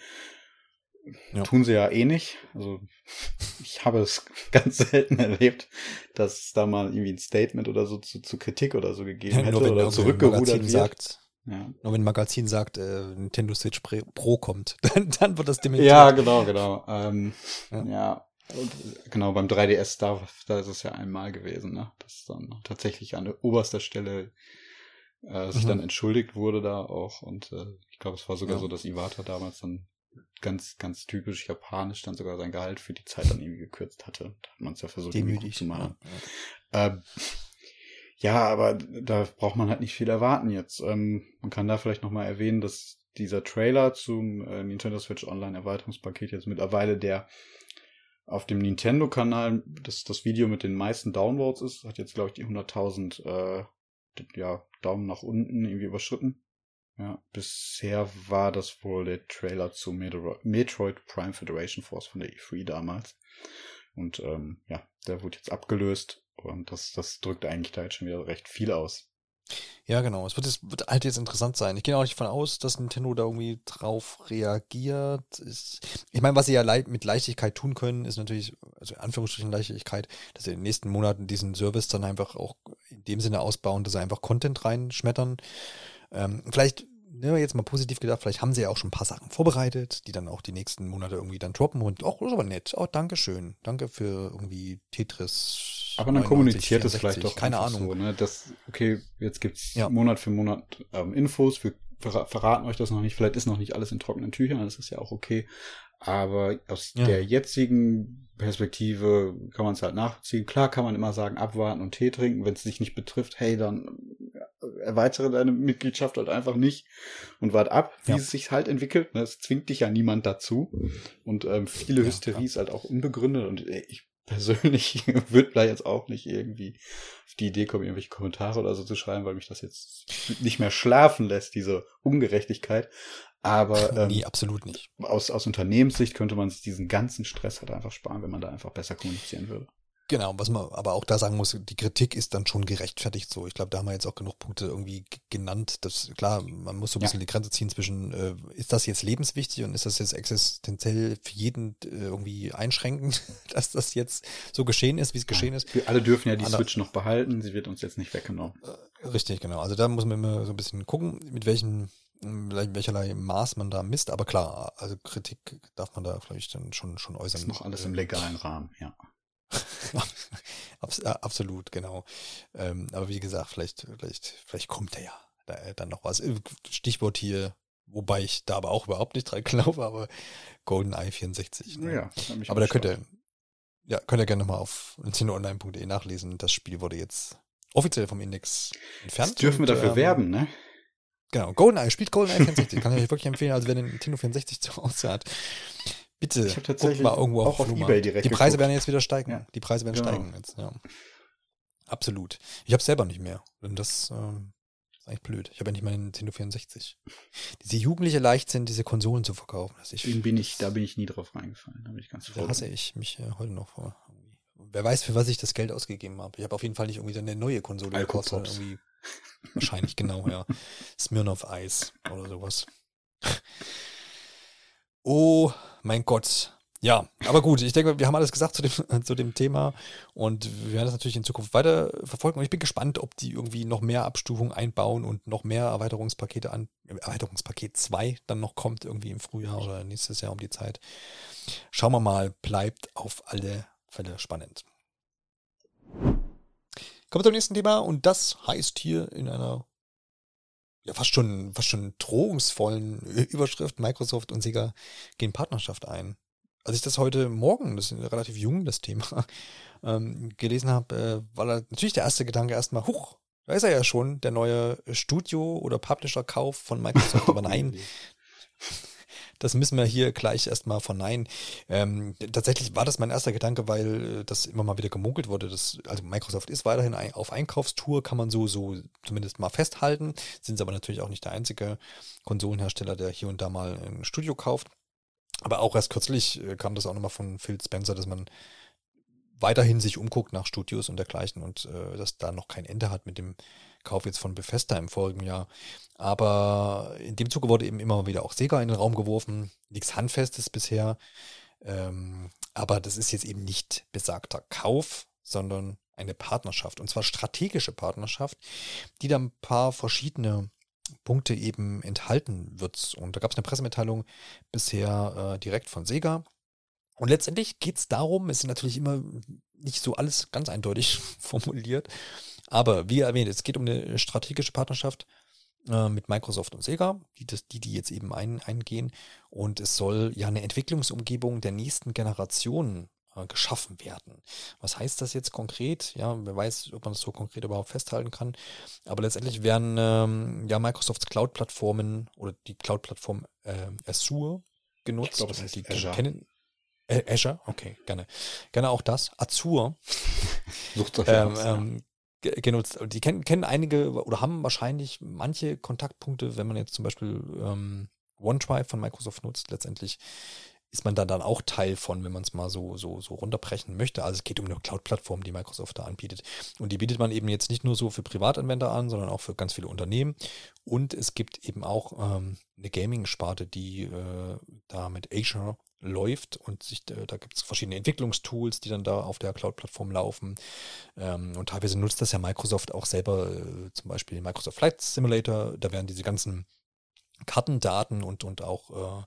Ja. Tun sie ja eh nicht. Also ich habe es ganz selten erlebt, dass da mal irgendwie ein Statement oder so zu, zu Kritik oder so gegeben hätte nur wenn, oder zurückgerudert wird. Sagt, ja. Nur wenn ein Magazin sagt, äh, Nintendo Switch Pro kommt, dann, dann wird das dementiert. Ja, genau, genau. Ähm, ja. ja. Und genau, beim 3DS, da, da ist es ja einmal gewesen, ne? Dass dann tatsächlich an der oberster Stelle äh, sich mhm. dann entschuldigt wurde da auch. Und äh, ich glaube, es war sogar ja. so, dass Iwata damals dann ganz, ganz typisch japanisch dann sogar sein Gehalt für die Zeit dann irgendwie gekürzt hatte. Da hat man es ja versucht, Demütig zu machen. Ja. Ähm, ja, aber da braucht man halt nicht viel erwarten jetzt. Ähm, man kann da vielleicht nochmal erwähnen, dass dieser Trailer zum äh, Nintendo Switch Online Erweiterungspaket jetzt mittlerweile der auf dem Nintendo-Kanal das, das Video mit den meisten Downvotes ist. Hat jetzt, glaube ich, die 100.000 äh, ja, Daumen nach unten irgendwie überschritten. Ja, bisher war das wohl der Trailer zu Metroid Prime Federation Force von der E3 damals. Und ähm, ja, der wurde jetzt abgelöst und das, das drückt eigentlich da jetzt schon wieder recht viel aus. Ja, genau. Es wird, es wird halt jetzt interessant sein. Ich gehe auch nicht von aus, dass Nintendo da irgendwie drauf reagiert. ich meine, was sie ja mit Leichtigkeit tun können, ist natürlich, also in Anführungsstrichen Leichtigkeit, dass sie in den nächsten Monaten diesen Service dann einfach auch in dem Sinne ausbauen, dass sie einfach Content reinschmettern. Ähm, vielleicht ne, jetzt mal positiv gedacht, vielleicht haben sie ja auch schon ein paar Sachen vorbereitet, die dann auch die nächsten Monate irgendwie dann droppen und, oh, das war nett, oh, danke schön, danke für irgendwie Tetris. Aber dann 99, kommuniziert es vielleicht doch keine Ahnung. So, ne, dass, okay, jetzt gibt's ja. Monat für Monat ähm, Infos, wir verraten euch das noch nicht, vielleicht ist noch nicht alles in trockenen Tüchern, das ist ja auch okay. Aber aus ja. der jetzigen Perspektive kann man es halt nachziehen. Klar kann man immer sagen, abwarten und Tee trinken. Wenn es dich nicht betrifft, hey, dann erweitere deine Mitgliedschaft halt einfach nicht und wart ab, wie ja. es sich halt entwickelt. Ne? Es zwingt dich ja niemand dazu. Und ähm, viele ja, Hysterie ist halt auch unbegründet. Und äh, ich persönlich würde da jetzt auch nicht irgendwie auf die Idee kommen, irgendwelche Kommentare oder so zu schreiben, weil mich das jetzt nicht mehr schlafen lässt, diese Ungerechtigkeit. Aber ähm, nee, absolut nicht. Aus, aus Unternehmenssicht könnte man sich diesen ganzen Stress halt einfach sparen, wenn man da einfach besser kommunizieren würde. Genau, was man aber auch da sagen muss, die Kritik ist dann schon gerechtfertigt so. Ich glaube, da haben wir jetzt auch genug Punkte irgendwie genannt. Das, klar, man muss so ein bisschen ja. die Grenze ziehen zwischen, äh, ist das jetzt lebenswichtig und ist das jetzt existenziell für jeden äh, irgendwie einschränkend, dass das jetzt so geschehen ist, wie es geschehen ist. Wir alle dürfen ja die Ander Switch noch behalten, sie wird uns jetzt nicht weggenommen. Äh, richtig, genau. Also da muss man immer so ein bisschen gucken, mit welchen welcherlei Maß man da misst, aber klar, also Kritik darf man da vielleicht dann schon, schon äußern. Ist noch alles im legalen Rahmen, ja. Äh, absolut, genau. Ähm, aber wie gesagt, vielleicht, vielleicht, vielleicht kommt er ja da, dann noch was. Stichwort hier Wobei ich da aber auch überhaupt nicht dran glaube, aber GoldenEye 64. Ne? Ja, aber da könnt ihr, ja, könnt ihr gerne nochmal auf nintendoonline.de nachlesen. Das Spiel wurde jetzt offiziell vom Index entfernt. Jetzt dürfen wir dafür ähm, werben, ne? Genau, GoldenEye, spielt GoldenEye 64. Kann ich euch wirklich empfehlen, also wenn ihr Nintendo 64 zu Hause hat. Bitte, ich tatsächlich mal irgendwo auch auf, Ebay direkt Die Preise geguckt. werden jetzt wieder steigen. Ja. Die Preise werden genau. steigen jetzt, ja. Absolut. Ich habe selber nicht mehr. Und das ähm, ist eigentlich blöd. Ich habe ja nicht mal einen Nintendo 64. Diese jugendliche Leichtsinn, diese Konsolen zu verkaufen. Das ich, bin ich, da bin ich nie drauf reingefallen. Da bin ich ganz froh. Da hasse ich mich äh, heute noch vor. Wer weiß, für was ich das Geld ausgegeben habe. Ich habe auf jeden Fall nicht irgendwie eine neue Konsole gekauft, irgendwie wahrscheinlich genau, ja. Smirnoff Eis oder sowas. Oh mein Gott. Ja, aber gut, ich denke, wir haben alles gesagt zu dem, zu dem Thema und wir werden das natürlich in Zukunft weiter verfolgen und ich bin gespannt, ob die irgendwie noch mehr Abstufungen einbauen und noch mehr Erweiterungspakete an, Erweiterungspaket 2 dann noch kommt irgendwie im Frühjahr oder nächstes Jahr um die Zeit. Schauen wir mal, bleibt auf alle Fälle spannend. Kommen wir zum nächsten Thema und das heißt hier in einer ja, fast schon, fast schon drohungsvollen Überschrift Microsoft und Sega gehen Partnerschaft ein. Als ich das heute Morgen, das ist relativ jung, das Thema, ähm, gelesen habe, äh, war natürlich der erste Gedanke erstmal, huch, da ist er ja schon, der neue Studio- oder Publisher-Kauf von Microsoft, aber nein. Das müssen wir hier gleich erstmal verneinen. Ähm, tatsächlich war das mein erster Gedanke, weil äh, das immer mal wieder gemunkelt wurde. Dass, also Microsoft ist weiterhin ein, auf Einkaufstour, kann man so, so zumindest mal festhalten. Sind sie aber natürlich auch nicht der einzige Konsolenhersteller, der hier und da mal ein Studio kauft. Aber auch erst kürzlich äh, kam das auch nochmal von Phil Spencer, dass man weiterhin sich umguckt nach Studios und dergleichen und äh, dass da noch kein Ende hat mit dem Kauf jetzt von Bethesda im vorigen Jahr. Aber in dem Zuge wurde eben immer wieder auch Sega in den Raum geworfen. Nichts Handfestes bisher. Ähm, aber das ist jetzt eben nicht besagter Kauf, sondern eine Partnerschaft. Und zwar strategische Partnerschaft, die dann ein paar verschiedene Punkte eben enthalten wird. Und da gab es eine Pressemitteilung bisher äh, direkt von Sega. Und letztendlich geht es darum, es ist natürlich immer nicht so alles ganz eindeutig formuliert, aber wie erwähnt, es geht um eine strategische Partnerschaft äh, mit Microsoft und Sega, die, das, die, die jetzt eben ein, eingehen. Und es soll ja eine Entwicklungsumgebung der nächsten Generation äh, geschaffen werden. Was heißt das jetzt konkret? Ja, wer weiß, ob man das so konkret überhaupt festhalten kann. Aber letztendlich werden ähm, ja Microsofts Cloud-Plattformen oder die Cloud-Plattform äh, Azure genutzt. Ich glaube, das heißt die Azure. Kennen, äh, Azure, okay, gerne. Gerne auch das. Azure. Sucht euch ähm, ähm, genutzt. Die kennen, kennen einige oder haben wahrscheinlich manche Kontaktpunkte, wenn man jetzt zum Beispiel ähm, OneDrive von Microsoft nutzt. Letztendlich ist man da dann auch Teil von, wenn man es mal so, so, so runterbrechen möchte. Also es geht um eine Cloud-Plattform, die Microsoft da anbietet. Und die bietet man eben jetzt nicht nur so für Privatanwender an, sondern auch für ganz viele Unternehmen. Und es gibt eben auch ähm, eine Gaming-Sparte, die äh, da mit Azure läuft und sich, äh, da gibt es verschiedene Entwicklungstools, die dann da auf der Cloud-Plattform laufen. Ähm, und teilweise nutzt das ja Microsoft auch selber, äh, zum Beispiel Microsoft Flight Simulator. Da werden diese ganzen Kartendaten und, und auch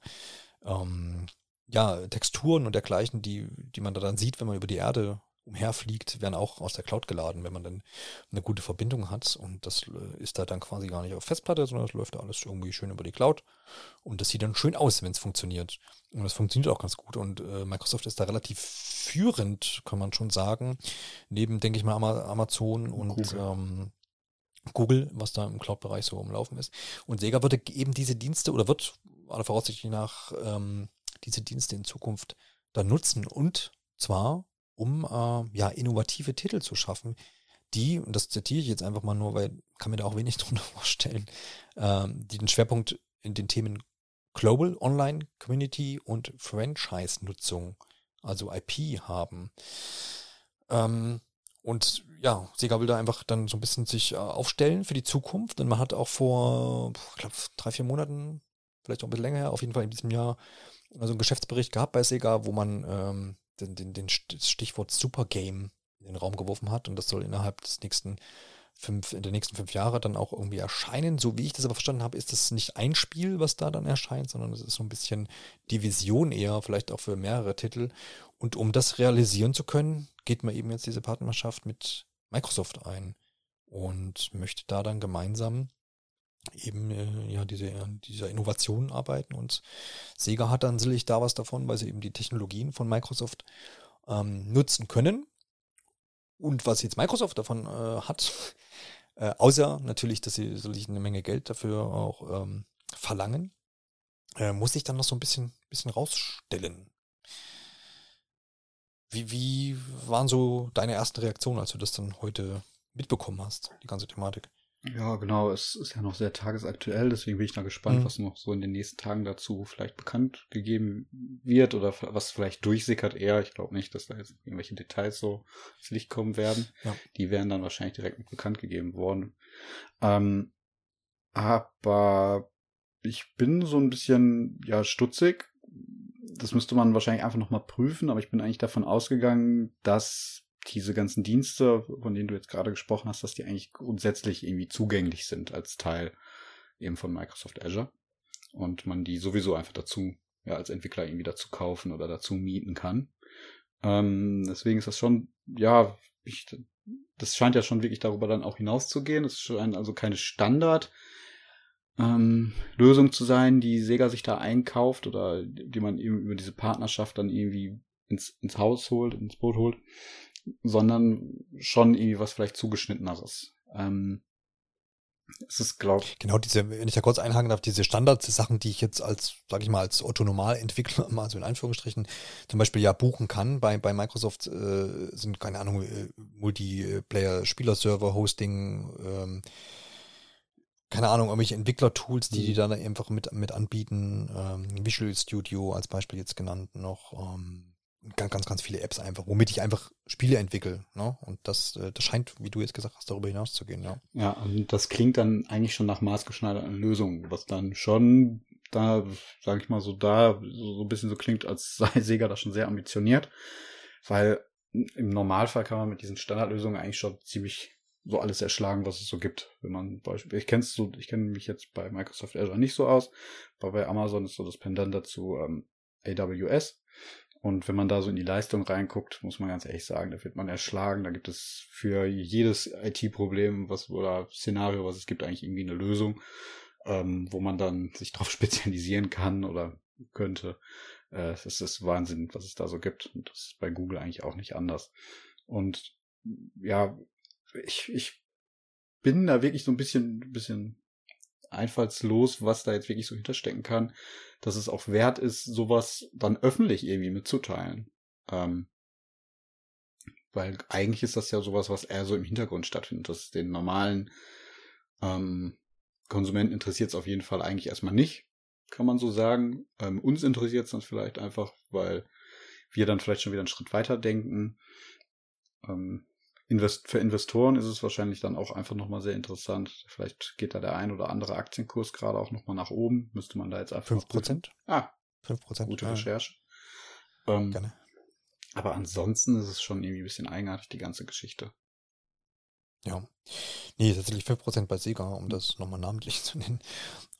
äh, ähm, ja, Texturen und dergleichen, die, die man da dann sieht, wenn man über die Erde umherfliegt, werden auch aus der Cloud geladen, wenn man dann eine gute Verbindung hat. Und das äh, ist da dann quasi gar nicht auf Festplatte, sondern das läuft da alles irgendwie schön über die Cloud. Und das sieht dann schön aus, wenn es funktioniert. Und das funktioniert auch ganz gut. Und äh, Microsoft ist da relativ führend, kann man schon sagen. Neben, denke ich mal, Ama- Amazon und Google. ähm, Google, was da im Cloud-Bereich so umlaufen ist. Und Sega würde eben diese Dienste oder wird aller Voraussicht nach ähm, diese Dienste in Zukunft dann nutzen und zwar um äh, ja innovative Titel zu schaffen, die, und das zitiere ich jetzt einfach mal nur, weil kann mir da auch wenig drunter vorstellen, ähm, die den Schwerpunkt in den Themen Global Online Community und Franchise-Nutzung, also IP haben. Ähm, und ja, Sega will da einfach dann so ein bisschen sich äh, aufstellen für die Zukunft. Und man hat auch vor, ich glaube, drei, vier Monaten, vielleicht auch ein bisschen länger her, auf jeden Fall in diesem Jahr, also einen Geschäftsbericht gehabt bei Sega, wo man ähm, den, den, den Stichwort Supergame in den Raum geworfen hat. Und das soll innerhalb des nächsten fünf, in den nächsten fünf Jahre dann auch irgendwie erscheinen. So wie ich das aber verstanden habe, ist das nicht ein Spiel, was da dann erscheint, sondern es ist so ein bisschen die Vision eher, vielleicht auch für mehrere Titel. Und um das realisieren zu können, geht man eben jetzt diese Partnerschaft mit Microsoft ein und möchte da dann gemeinsam eben äh, ja diese dieser Innovationen arbeiten und Sega hat dann sicherlich da was davon, weil sie eben die Technologien von Microsoft ähm, nutzen können. Und was jetzt Microsoft davon äh, hat, äh, außer natürlich, dass sie sicherlich eine Menge Geld dafür auch ähm, verlangen, äh, muss ich dann noch so ein bisschen, bisschen rausstellen. Wie, wie waren so deine ersten Reaktionen, als du das dann heute mitbekommen hast, die ganze Thematik? Ja, genau. Es ist ja noch sehr tagesaktuell, deswegen bin ich da gespannt, mhm. was noch so in den nächsten Tagen dazu vielleicht bekannt gegeben wird oder was vielleicht durchsickert eher. Ich glaube nicht, dass da jetzt irgendwelche Details so ins Licht kommen werden. Ja. Die wären dann wahrscheinlich direkt bekannt gegeben worden. Ähm, aber ich bin so ein bisschen, ja, stutzig. Das müsste man wahrscheinlich einfach nochmal prüfen, aber ich bin eigentlich davon ausgegangen, dass diese ganzen Dienste, von denen du jetzt gerade gesprochen hast, dass die eigentlich grundsätzlich irgendwie zugänglich sind als Teil eben von Microsoft Azure und man die sowieso einfach dazu, ja, als Entwickler irgendwie dazu kaufen oder dazu mieten kann. Ähm, deswegen ist das schon, ja, ich, das scheint ja schon wirklich darüber dann auch hinauszugehen. Es scheint also keine Standard ähm, Lösung zu sein, die Sega sich da einkauft oder die man eben über diese Partnerschaft dann irgendwie ins, ins Haus holt, ins Boot holt, sondern schon irgendwie was vielleicht zugeschnitteneres. Ähm, es ist, glaube Genau, diese, wenn ich da kurz einhaken darf, diese Standardsachen, die ich jetzt als, sage ich mal, als Otto-Normalentwickler, mal so in Anführungsstrichen, zum Beispiel ja buchen kann. Bei, bei Microsoft äh, sind, keine Ahnung, äh, Multiplayer-Spieler-Server, Hosting, ähm, keine Ahnung, irgendwelche Entwickler-Tools, die die mhm. dann einfach mit, mit anbieten. Ähm, Visual Studio als Beispiel jetzt genannt noch. Ähm, ganz, ganz, ganz viele Apps einfach, womit ich einfach Spiele entwickle. Ne? Und das, äh, das scheint, wie du jetzt gesagt hast, darüber hinaus zu gehen. Ja, ja und das klingt dann eigentlich schon nach maßgeschneiderten Lösungen, was dann schon da, sage ich mal so, da so, so ein bisschen so klingt, als sei Sega da schon sehr ambitioniert, weil im Normalfall kann man mit diesen Standardlösungen eigentlich schon ziemlich so alles erschlagen, was es so gibt. Wenn man Beispiel, ich kenn's so, ich kenne mich jetzt bei Microsoft Azure nicht so aus, aber bei Amazon ist so das Pendant dazu ähm, AWS. Und wenn man da so in die Leistung reinguckt, muss man ganz ehrlich sagen, da wird man erschlagen. Da gibt es für jedes IT-Problem, was oder Szenario, was es gibt, eigentlich irgendwie eine Lösung, ähm, wo man dann sich darauf spezialisieren kann oder könnte. Äh, es ist Wahnsinn, was es da so gibt. Und das ist bei Google eigentlich auch nicht anders. Und ja, ich, ich bin da wirklich so ein bisschen, bisschen einfallslos, was da jetzt wirklich so hinterstecken kann, dass es auch wert ist, sowas dann öffentlich irgendwie mitzuteilen. Ähm, weil eigentlich ist das ja sowas, was eher so im Hintergrund stattfindet, dass den normalen ähm, Konsumenten interessiert es auf jeden Fall eigentlich erstmal nicht, kann man so sagen. Ähm, uns interessiert es dann vielleicht einfach, weil wir dann vielleicht schon wieder einen Schritt weiter denken. Ähm, Invest für Investoren ist es wahrscheinlich dann auch einfach nochmal sehr interessant. Vielleicht geht da der ein oder andere Aktienkurs gerade auch nochmal nach oben. Müsste man da jetzt einfach. 5 Prozent? Ah. 5 Prozent. Gute ja. Recherche. Ähm, Gerne. Aber ansonsten ist es schon irgendwie ein bisschen eigenartig, die ganze Geschichte. Ja. Nee, tatsächlich 5% bei Sega, um das nochmal namentlich zu nennen.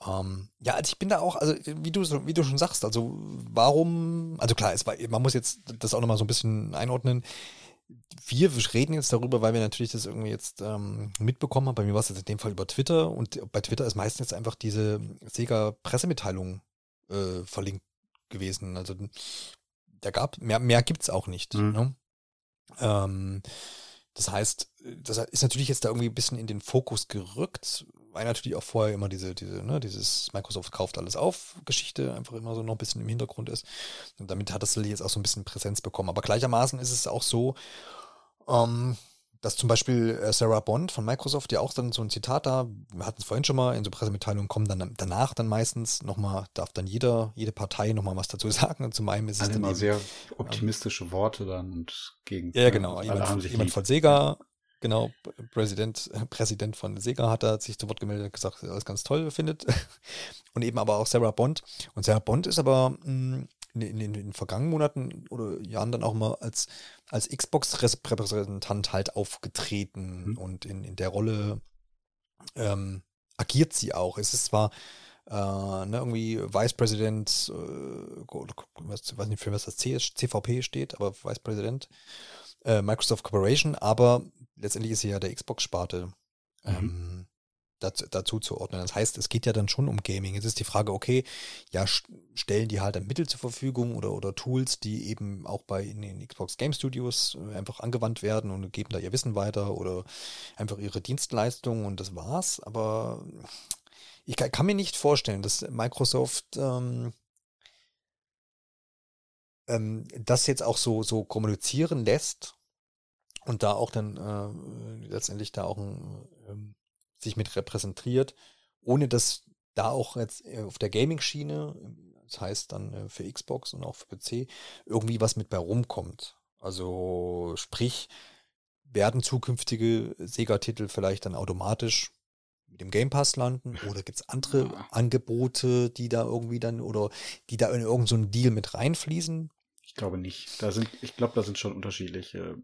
Ähm, ja, also ich bin da auch, also wie du, wie du schon sagst, also warum, also klar, es war, man muss jetzt das auch nochmal so ein bisschen einordnen wir reden jetzt darüber, weil wir natürlich das irgendwie jetzt ähm, mitbekommen haben. Bei mir war es jetzt in dem Fall über Twitter und bei Twitter ist meistens jetzt einfach diese Sega-Pressemitteilung äh, verlinkt gewesen. Also da gab mehr, mehr gibt es auch nicht. Mhm. Ne? Ähm, das heißt, das ist natürlich jetzt da irgendwie ein bisschen in den Fokus gerückt, weil natürlich auch vorher immer diese, diese, ne, dieses Microsoft kauft alles auf Geschichte einfach immer so noch ein bisschen im Hintergrund ist. Und damit hat das jetzt auch so ein bisschen Präsenz bekommen. Aber gleichermaßen ist es auch so, ähm, dass zum Beispiel äh, Sarah Bond von Microsoft ja auch dann so ein Zitat da, wir hatten es vorhin schon mal, in so Pressemitteilungen kommen dann danach dann meistens nochmal, darf dann jeder, jede Partei nochmal was dazu sagen. Und zum einen ist es dann immer sehr optimistische ähm, Worte dann und gegen. Ja, genau. Jemand, jemand von Sega, genau, Präsident, Präsident von Sega hat da sich zu Wort gemeldet, gesagt, alles ganz toll findet. Und eben aber auch Sarah Bond. Und Sarah Bond ist aber hm, in, in, in, den vergangenen Monaten oder Jahren dann auch mal als, als Xbox-Repräsentant halt aufgetreten mhm. und in, in der Rolle ähm, agiert sie auch. Es ist zwar äh, ne, irgendwie Vice President, äh, weiß, weiß nicht für was das CVP steht, aber Vice President äh, Microsoft Corporation, aber letztendlich ist sie ja der Xbox-Sparte mhm. ähm, dazu, dazu zu ordnen. Das heißt, es geht ja dann schon um Gaming. Jetzt ist die Frage, okay, ja, stellen die halt dann Mittel zur Verfügung oder, oder Tools, die eben auch bei in den Xbox Game Studios äh, einfach angewandt werden und geben da ihr Wissen weiter oder einfach ihre Dienstleistungen und das war's. Aber ich kann, kann mir nicht vorstellen, dass Microsoft ähm, ähm, das jetzt auch so, so kommunizieren lässt und da auch dann äh, letztendlich da auch ein, ähm, sich mit repräsentiert, ohne dass da auch jetzt äh, auf der Gaming-Schiene, das heißt dann äh, für Xbox und auch für PC, irgendwie was mit bei rumkommt. Also sprich, werden zukünftige Sega-Titel vielleicht dann automatisch mit dem Game Pass landen oder gibt es andere ja. Angebote, die da irgendwie dann oder die da in irgendeinen so Deal mit reinfließen? Ich glaube nicht. Da sind, ich glaube, da sind schon unterschiedliche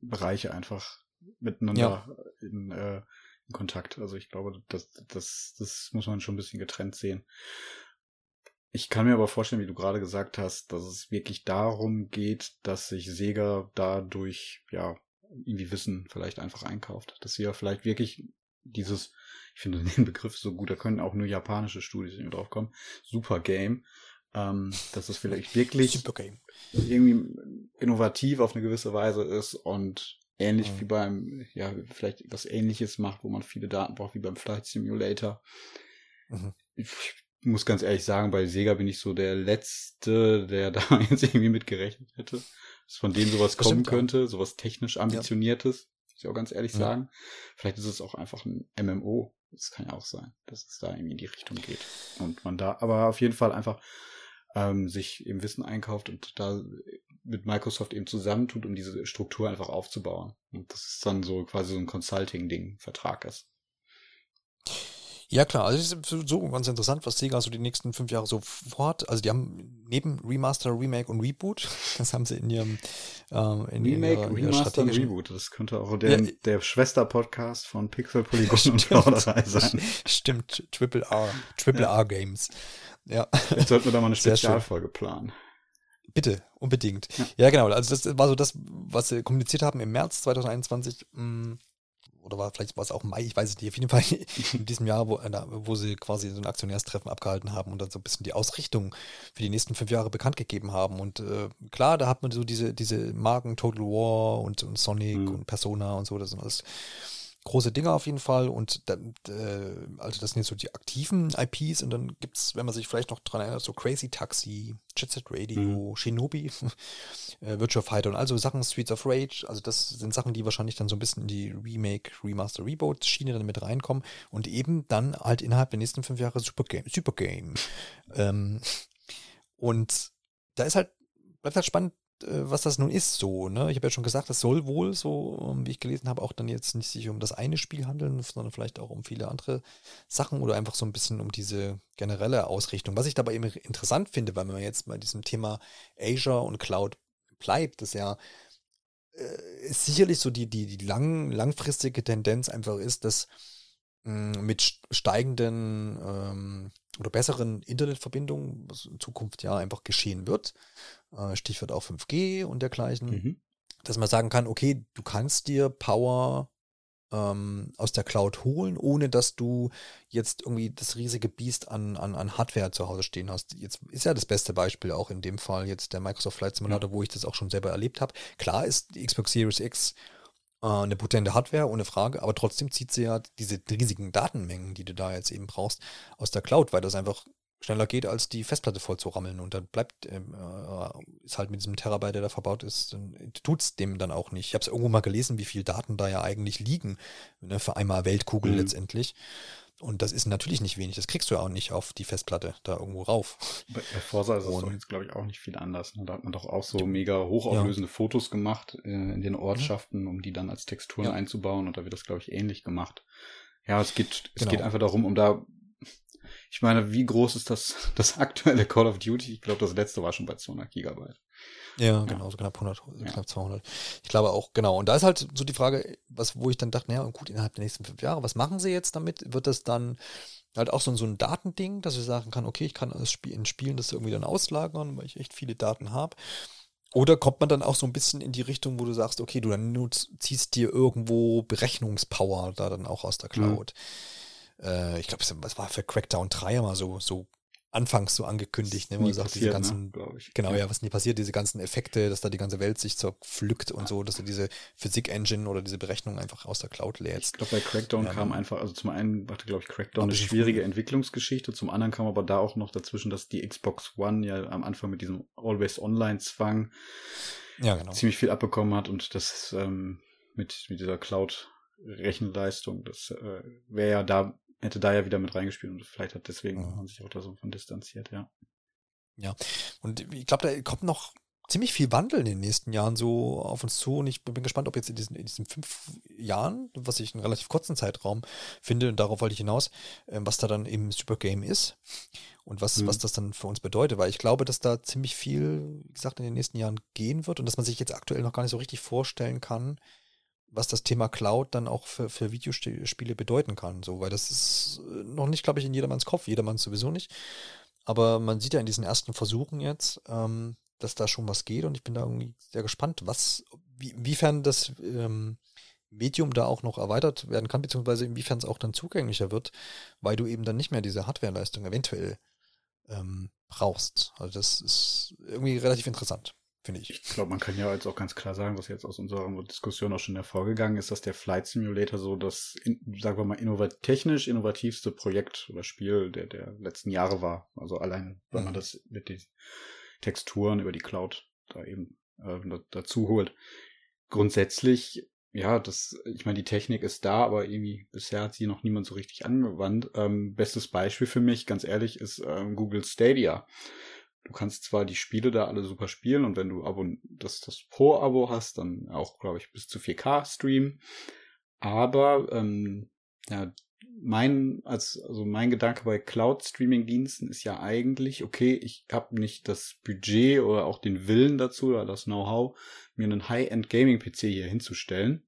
Bereiche einfach miteinander ja. in, äh, in Kontakt. Also ich glaube, das, das, das muss man schon ein bisschen getrennt sehen. Ich kann mir aber vorstellen, wie du gerade gesagt hast, dass es wirklich darum geht, dass sich Sega dadurch, ja, irgendwie Wissen vielleicht einfach einkauft. Dass sie ja vielleicht wirklich dieses, ich finde den Begriff so gut, da können auch nur japanische Studios drauf kommen, Super Game, ähm, dass es vielleicht wirklich irgendwie innovativ auf eine gewisse Weise ist und ähnlich mhm. wie beim, ja, vielleicht was ähnliches macht, wo man viele Daten braucht, wie beim Flight Simulator. Mhm. Ich muss ganz ehrlich sagen, bei Sega bin ich so der Letzte, der da jetzt irgendwie mitgerechnet hätte, dass von denen sowas kommen Bestimmt, könnte, ja. sowas technisch ambitioniertes, ja. muss ich auch ganz ehrlich ja. sagen. Vielleicht ist es auch einfach ein MMO. Das kann ja auch sein, dass es da irgendwie in die Richtung geht. Und man da, aber auf jeden Fall einfach ähm, sich eben Wissen einkauft und da mit Microsoft eben zusammentut, um diese Struktur einfach aufzubauen. Und das ist dann so quasi so ein Consulting-Ding, Vertrag ist. Ja, klar, also es ist so ganz interessant, was Sega so die nächsten fünf Jahre so vorhat. Also die haben neben Remaster, Remake und Reboot, das haben sie in ihrem ähm, in Remake, ihrer, Remaster und Reboot. Das könnte auch der, ja, der Schwester-Podcast von Pixel Polygon und Plauderei sein. Stimmt, Triple R, Triple ja. R Games. Ja. Jetzt sollten wir da mal eine Spezialfolge planen. Bitte, unbedingt. Ja. ja. genau. Also das war so das, was sie kommuniziert haben im März 2021. Mm, oder war vielleicht war es auch Mai, ich weiß es nicht. Auf jeden Fall in diesem Jahr, wo, äh, wo sie quasi so ein Aktionärstreffen abgehalten haben und dann so ein bisschen die Ausrichtung für die nächsten fünf Jahre bekannt gegeben haben. Und äh, klar, da hat man so diese, diese Marken Total War und, und Sonic mhm. und Persona und so, das sind alles große Dinge auf jeden Fall. Und äh, also das sind jetzt so die aktiven IPs und dann gibt es, wenn man sich vielleicht noch dran erinnert, so Crazy Taxi, Jet Set Radio, mhm. Shinobi, äh, Virtual Fighter und also Sachen, Streets of Rage. Also das sind Sachen, die wahrscheinlich dann so ein bisschen in die Remake, Remaster, Reboot-Schiene dann mit reinkommen und eben dann halt innerhalb der nächsten fünf Jahre Super Game. Super Game. ähm, und da ist halt, bleibt halt spannend, was das nun ist, so, ne? Ich habe ja schon gesagt, das soll wohl, so ähm, wie ich gelesen habe, auch dann jetzt nicht sich um das eine Spiel handeln, sondern vielleicht auch um viele andere Sachen oder einfach so ein bisschen um diese generelle Ausrichtung. Was ich dabei eben interessant finde, weil man jetzt bei diesem Thema Azure und Cloud bleibt, das ja äh, sicherlich so die, die, die lang, langfristige Tendenz einfach ist, dass mit steigenden ähm, oder besseren Internetverbindungen, was in Zukunft ja einfach geschehen wird, äh, Stichwort auch 5G und dergleichen, mhm. dass man sagen kann, okay, du kannst dir Power ähm, aus der Cloud holen, ohne dass du jetzt irgendwie das riesige Biest an, an, an Hardware zu Hause stehen hast. Jetzt ist ja das beste Beispiel auch in dem Fall jetzt der Microsoft Flight Simulator, mhm. wo ich das auch schon selber erlebt habe. Klar ist die Xbox Series X äh, eine potente Hardware, ohne Frage, aber trotzdem zieht sie ja diese riesigen Datenmengen, die du da jetzt eben brauchst, aus der Cloud, weil das einfach schneller geht, als die Festplatte voll zu rammeln. Und dann bleibt, ähm, äh, ist halt mit diesem Terabyte, der da verbaut ist, tut es dem dann auch nicht. Ich habe es irgendwo mal gelesen, wie viel Daten da ja eigentlich liegen, ne, für einmal Weltkugel mhm. letztendlich. Und das ist natürlich nicht wenig. Das kriegst du ja auch nicht auf die Festplatte da irgendwo rauf. Bei, Forza ist es doch jetzt, glaube ich, auch nicht viel anders. Ne? Da hat man doch auch so mega hochauflösende ja. Fotos gemacht äh, in den Ortschaften, mhm. um die dann als Texturen ja. einzubauen. Und da wird das, glaube ich, ähnlich gemacht. Ja, es geht, es genau. geht einfach darum, um da ich meine, wie groß ist das, das aktuelle Call of Duty? Ich glaube, das letzte war schon bei 200 Gigabyte. Ja, genau, so knapp 100, ja. knapp 200. Ich glaube auch, genau. Und da ist halt so die Frage, was, wo ich dann dachte, naja, gut, innerhalb der nächsten fünf Jahre, was machen sie jetzt damit? Wird das dann halt auch so, so ein Datending, dass ich sagen kann, okay, ich kann das Spiel, in Spielen das irgendwie dann auslagern, weil ich echt viele Daten habe. Oder kommt man dann auch so ein bisschen in die Richtung, wo du sagst, okay, du dann nutzt, ziehst dir irgendwo Berechnungspower da dann auch aus der mhm. Cloud. Mhm äh, ich glaube, es war für Crackdown 3 mal so, so anfangs so angekündigt, ne? Man sagt, diese ne, ganzen, ne, genau, ja. ja, was nie passiert, diese ganzen Effekte, dass da die ganze Welt sich zerpflückt und so, dass du diese Physik-Engine oder diese Berechnung einfach aus der Cloud lädst. Ich glaube, bei Crackdown ähm, kam einfach, also zum einen hatte, glaube ich, Crackdown eine schwierige früh. Entwicklungsgeschichte, zum anderen kam aber da auch noch dazwischen, dass die Xbox One ja am Anfang mit diesem Always-Online-Zwang ja, genau. ziemlich viel abbekommen hat und das ähm, mit, mit dieser Cloud-Rechenleistung, das äh, wäre ja da hätte da ja wieder mit reingespielt und vielleicht hat deswegen mhm. man sich auch da so von distanziert, ja. Ja, und ich glaube, da kommt noch ziemlich viel Wandel in den nächsten Jahren so auf uns zu und ich bin gespannt, ob jetzt in diesen, in diesen fünf Jahren, was ich einen relativ kurzen Zeitraum finde, und darauf wollte ich hinaus, ähm, was da dann im Supergame ist und was, mhm. was das dann für uns bedeutet, weil ich glaube, dass da ziemlich viel, wie gesagt, in den nächsten Jahren gehen wird und dass man sich jetzt aktuell noch gar nicht so richtig vorstellen kann, was das Thema Cloud dann auch für, für Videospiele bedeuten kann. So, weil das ist äh, noch nicht, glaube ich, in jedermanns Kopf, jedermanns sowieso nicht. Aber man sieht ja in diesen ersten Versuchen jetzt, ähm, dass da schon was geht und ich bin da irgendwie sehr gespannt, was, wie, inwiefern das ähm, Medium da auch noch erweitert werden kann, beziehungsweise inwiefern es auch dann zugänglicher wird, weil du eben dann nicht mehr diese Hardwareleistung eventuell ähm, brauchst. Also das ist irgendwie relativ interessant finde ich. Ich glaube, man kann ja jetzt auch ganz klar sagen, was jetzt aus unserer Diskussion auch schon hervorgegangen ist, dass der Flight Simulator so das, sagen wir mal, innovat technisch innovativste Projekt oder Spiel der, der letzten Jahre war. Also allein, wenn man mhm. das mit den Texturen über die Cloud da eben äh, dazu holt. Grundsätzlich, ja, das, ich meine, die Technik ist da, aber irgendwie bisher hat sie noch niemand so richtig angewandt. Ähm, bestes Beispiel für mich, ganz ehrlich, ist ähm, Google Stadia du kannst zwar die Spiele da alle super spielen und wenn du Abo, das, das Pro-Abo hast, dann auch, glaube ich, bis zu 4K streamen. Aber ähm, ja, mein, als, also mein Gedanke bei Cloud-Streaming-Diensten ist ja eigentlich, okay, ich habe nicht das Budget oder auch den Willen dazu oder das Know-how, mir einen High-End-Gaming-PC hier hinzustellen.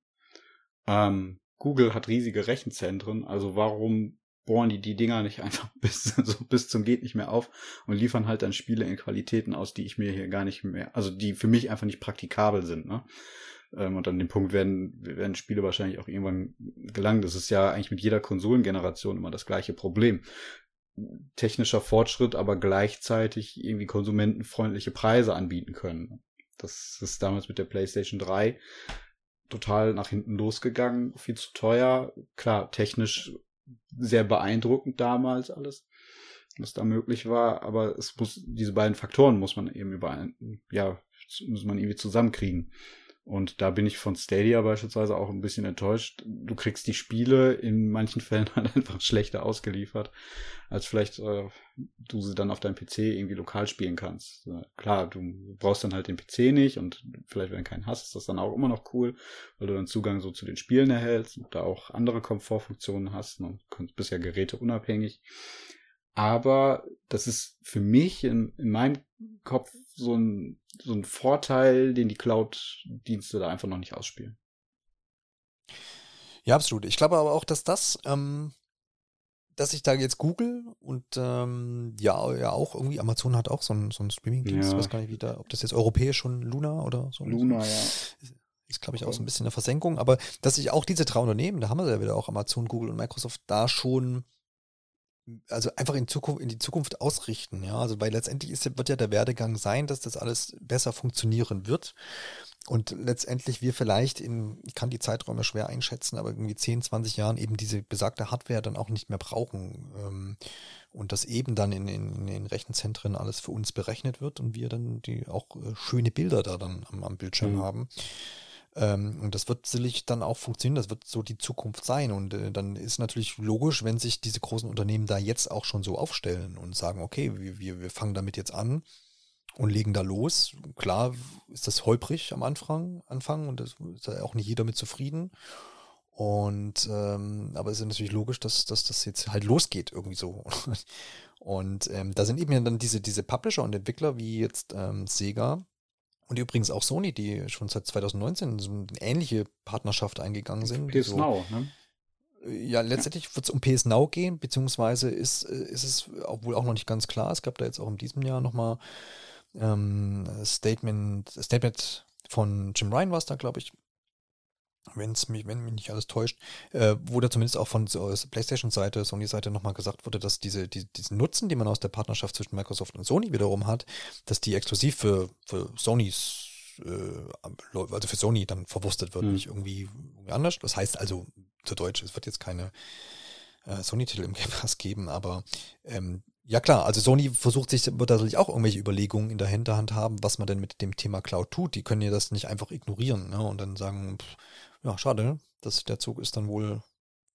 Ähm, Google hat riesige Rechenzentren, also warum bohren die die Dinger nicht einfach bis, so bis zum geht nicht mehr auf und liefern halt dann Spiele in Qualitäten aus, die ich mir hier gar nicht mehr, also die für mich einfach nicht praktikabel sind, ne? Ähm, und an dem Punkt werden, werden Spiele wahrscheinlich auch irgendwann gelangen. Das ist ja eigentlich mit jeder Konsolengeneration immer das gleiche Problem. Technischer Fortschritt, aber gleichzeitig irgendwie konsumentenfreundliche Preise anbieten können. Das ist damals mit der PlayStation 3 total nach hinten losgegangen, viel zu teuer. Klar, technisch sehr beeindruckend damals alles, was da möglich war, aber es muss, diese beiden Faktoren muss man eben über, ja, muss man irgendwie zusammenkriegen. Und da bin ich von Stadia beispielsweise auch ein bisschen enttäuscht. Du kriegst die Spiele in manchen Fällen halt einfach schlechter ausgeliefert, als vielleicht äh, du sie dann auf deinem PC irgendwie lokal spielen kannst. Äh, klar, du brauchst dann halt den PC nicht und vielleicht, wenn du keinen hast, ist das dann auch immer noch cool, weil du dann Zugang so zu den Spielen erhältst und da auch andere Komfortfunktionen hast und bist ja geräteunabhängig. Aber das ist für mich in, in meinem Kopf so ein, so ein Vorteil, den die Cloud-Dienste da einfach noch nicht ausspielen. Ja, absolut. Ich glaube aber auch, dass das, ähm, dass ich da jetzt Google und ähm, ja, ja auch irgendwie, Amazon hat auch so einen, so einen Streaming-Dienst, ja. weiß gar nicht, wie da, ob das jetzt europäisch schon Luna oder so. Luna, ja. Ist, ist glaube ich, auch so ein bisschen eine Versenkung, aber dass sich auch diese drei Unternehmen, da haben wir ja wieder auch Amazon, Google und Microsoft, da schon also einfach in, Zukunft, in die Zukunft ausrichten, ja. Also weil letztendlich ist, wird ja der Werdegang sein, dass das alles besser funktionieren wird. Und letztendlich wir vielleicht in, ich kann die Zeiträume schwer einschätzen, aber irgendwie 10, 20 Jahren eben diese besagte Hardware dann auch nicht mehr brauchen. Ähm, und das eben dann in, in, in den Rechenzentren alles für uns berechnet wird und wir dann die auch äh, schöne Bilder da dann am, am Bildschirm mhm. haben. Ähm, und das wird sicherlich dann auch funktionieren, das wird so die Zukunft sein. Und äh, dann ist natürlich logisch, wenn sich diese großen Unternehmen da jetzt auch schon so aufstellen und sagen, okay, wir, wir fangen damit jetzt an und legen da los. Klar ist das holprig am Anfang, Anfang und das ist auch nicht jeder mit zufrieden. Und ähm, aber es ist natürlich logisch, dass, dass das jetzt halt losgeht irgendwie so. Und ähm, da sind eben dann diese, diese Publisher und Entwickler wie jetzt ähm, Sega, und übrigens auch Sony, die schon seit 2019 so eine ähnliche Partnerschaft eingegangen sind. PS so, Now, ne? Ja, letztendlich wird es um PS Now gehen, beziehungsweise ist, ist es wohl auch noch nicht ganz klar. Es gab da jetzt auch in diesem Jahr nochmal ähm, Statement, Statement von Jim Ryan war es da, glaube ich, wenn's mich, wenn mich nicht alles täuscht, äh, wo da zumindest auch von PlayStation-Seite, Sony-Seite nochmal gesagt wurde, dass diese, die, diesen Nutzen, den man aus der Partnerschaft zwischen Microsoft und Sony wiederum hat, dass die exklusiv für, für Sonys äh, also für Sony dann verwurstet wird, mhm. nicht irgendwie, irgendwie anders. Das heißt also, zu Deutsch, es wird jetzt keine äh, Sony-Titel im Game Pass geben, aber ähm, ja klar, also Sony versucht sich, wird natürlich auch irgendwelche Überlegungen in der Hinterhand haben, was man denn mit dem Thema Cloud tut. Die können ja das nicht einfach ignorieren ne? und dann sagen, pff, ja, schade, dass der Zug ist dann wohl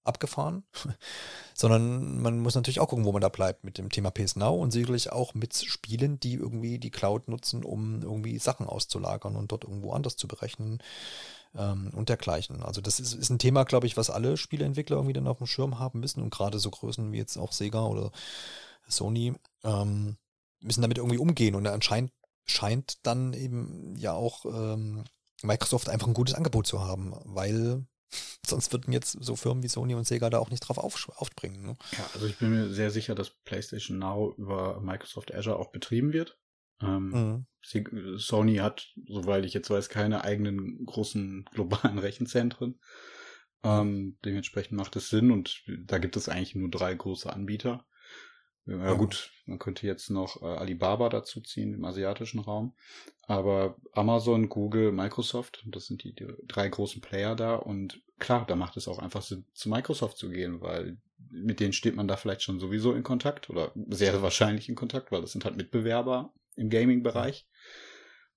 abgefahren, sondern man muss natürlich auch gucken, wo man da bleibt mit dem Thema PS Now und sicherlich auch mit Spielen, die irgendwie die Cloud nutzen, um irgendwie Sachen auszulagern und dort irgendwo anders zu berechnen ähm, und dergleichen. Also das ist, ist ein Thema, glaube ich, was alle Spieleentwickler irgendwie dann auf dem Schirm haben müssen und gerade so Größen wie jetzt auch Sega oder Sony ähm, müssen damit irgendwie umgehen. Und anscheinend scheint dann eben ja auch ähm, Microsoft einfach ein gutes Angebot zu haben, weil sonst würden jetzt so Firmen wie Sony und Sega da auch nicht drauf auf, aufspringen. Ne? Ja, also ich bin mir sehr sicher, dass PlayStation Now über Microsoft Azure auch betrieben wird. Ähm, mhm. Sony hat, soweit ich jetzt weiß, keine eigenen großen globalen Rechenzentren. Ähm, dementsprechend macht es Sinn und da gibt es eigentlich nur drei große Anbieter. Ja, ja, gut, man könnte jetzt noch äh, Alibaba dazu ziehen im asiatischen Raum. Aber Amazon, Google, Microsoft, das sind die, die, drei großen Player da. Und klar, da macht es auch einfach Sinn, zu Microsoft zu gehen, weil mit denen steht man da vielleicht schon sowieso in Kontakt oder sehr wahrscheinlich in Kontakt, weil das sind halt Mitbewerber im Gaming-Bereich.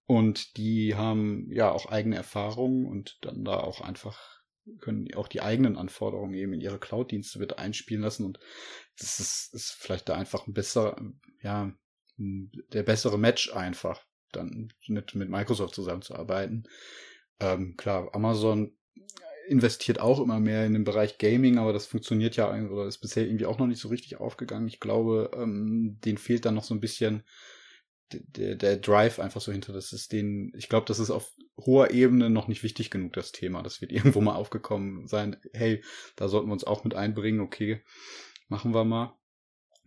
Und die haben ja auch eigene Erfahrungen und dann da auch einfach können auch die eigenen Anforderungen eben in ihre Cloud-Dienste mit einspielen lassen und das ist, ist vielleicht da einfach ein besser, ja, der bessere Match einfach, dann mit, mit Microsoft zusammenzuarbeiten. Ähm, klar, Amazon investiert auch immer mehr in den Bereich Gaming, aber das funktioniert ja oder ist bisher irgendwie auch noch nicht so richtig aufgegangen. Ich glaube, ähm, denen fehlt dann noch so ein bisschen der, der Drive einfach so hinter. Das ist den, ich glaube, das ist auf hoher Ebene noch nicht wichtig genug, das Thema. Das wird irgendwo mal aufgekommen sein. Hey, da sollten wir uns auch mit einbringen. Okay, machen wir mal.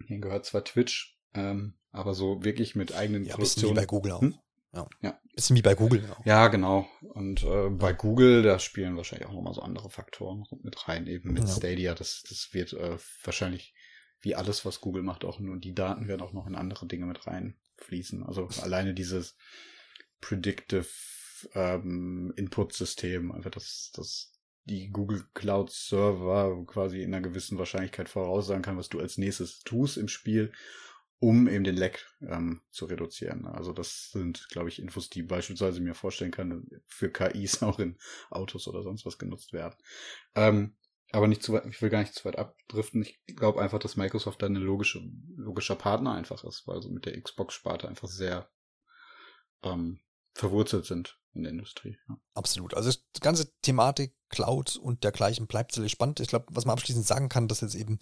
Hier gehört zwar Twitch, ähm, aber so wirklich mit eigenen ja, Produktionen. Wie bei Google auch. Hm? Ja. ja. Bisschen wie bei Google. Auch. Ja, genau. Und äh, bei Google, da spielen wahrscheinlich auch nochmal so andere Faktoren mit rein, eben mit ja. Stadia. Das, das wird äh, wahrscheinlich wie alles, was Google macht, auch nur die Daten werden auch noch in andere Dinge mit reinfließen. Also alleine dieses Predictive ähm, Input-System, einfach das, das die Google Cloud Server quasi in einer gewissen Wahrscheinlichkeit voraussagen kann, was du als nächstes tust im Spiel, um eben den Lag ähm, zu reduzieren. Also das sind, glaube ich, Infos, die beispielsweise mir vorstellen kann, für KIs auch in Autos oder sonst was genutzt werden. Ähm, aber nicht zu weit, ich will gar nicht zu weit abdriften. Ich glaube einfach, dass Microsoft da eine logische, logischer Partner einfach ist, weil sie mit der Xbox-Sparte einfach sehr ähm, verwurzelt sind in der Industrie. Ja. Absolut. Also die ganze Thematik Cloud und dergleichen bleibt sehr spannend. Ich glaube, was man abschließend sagen kann, dass jetzt eben,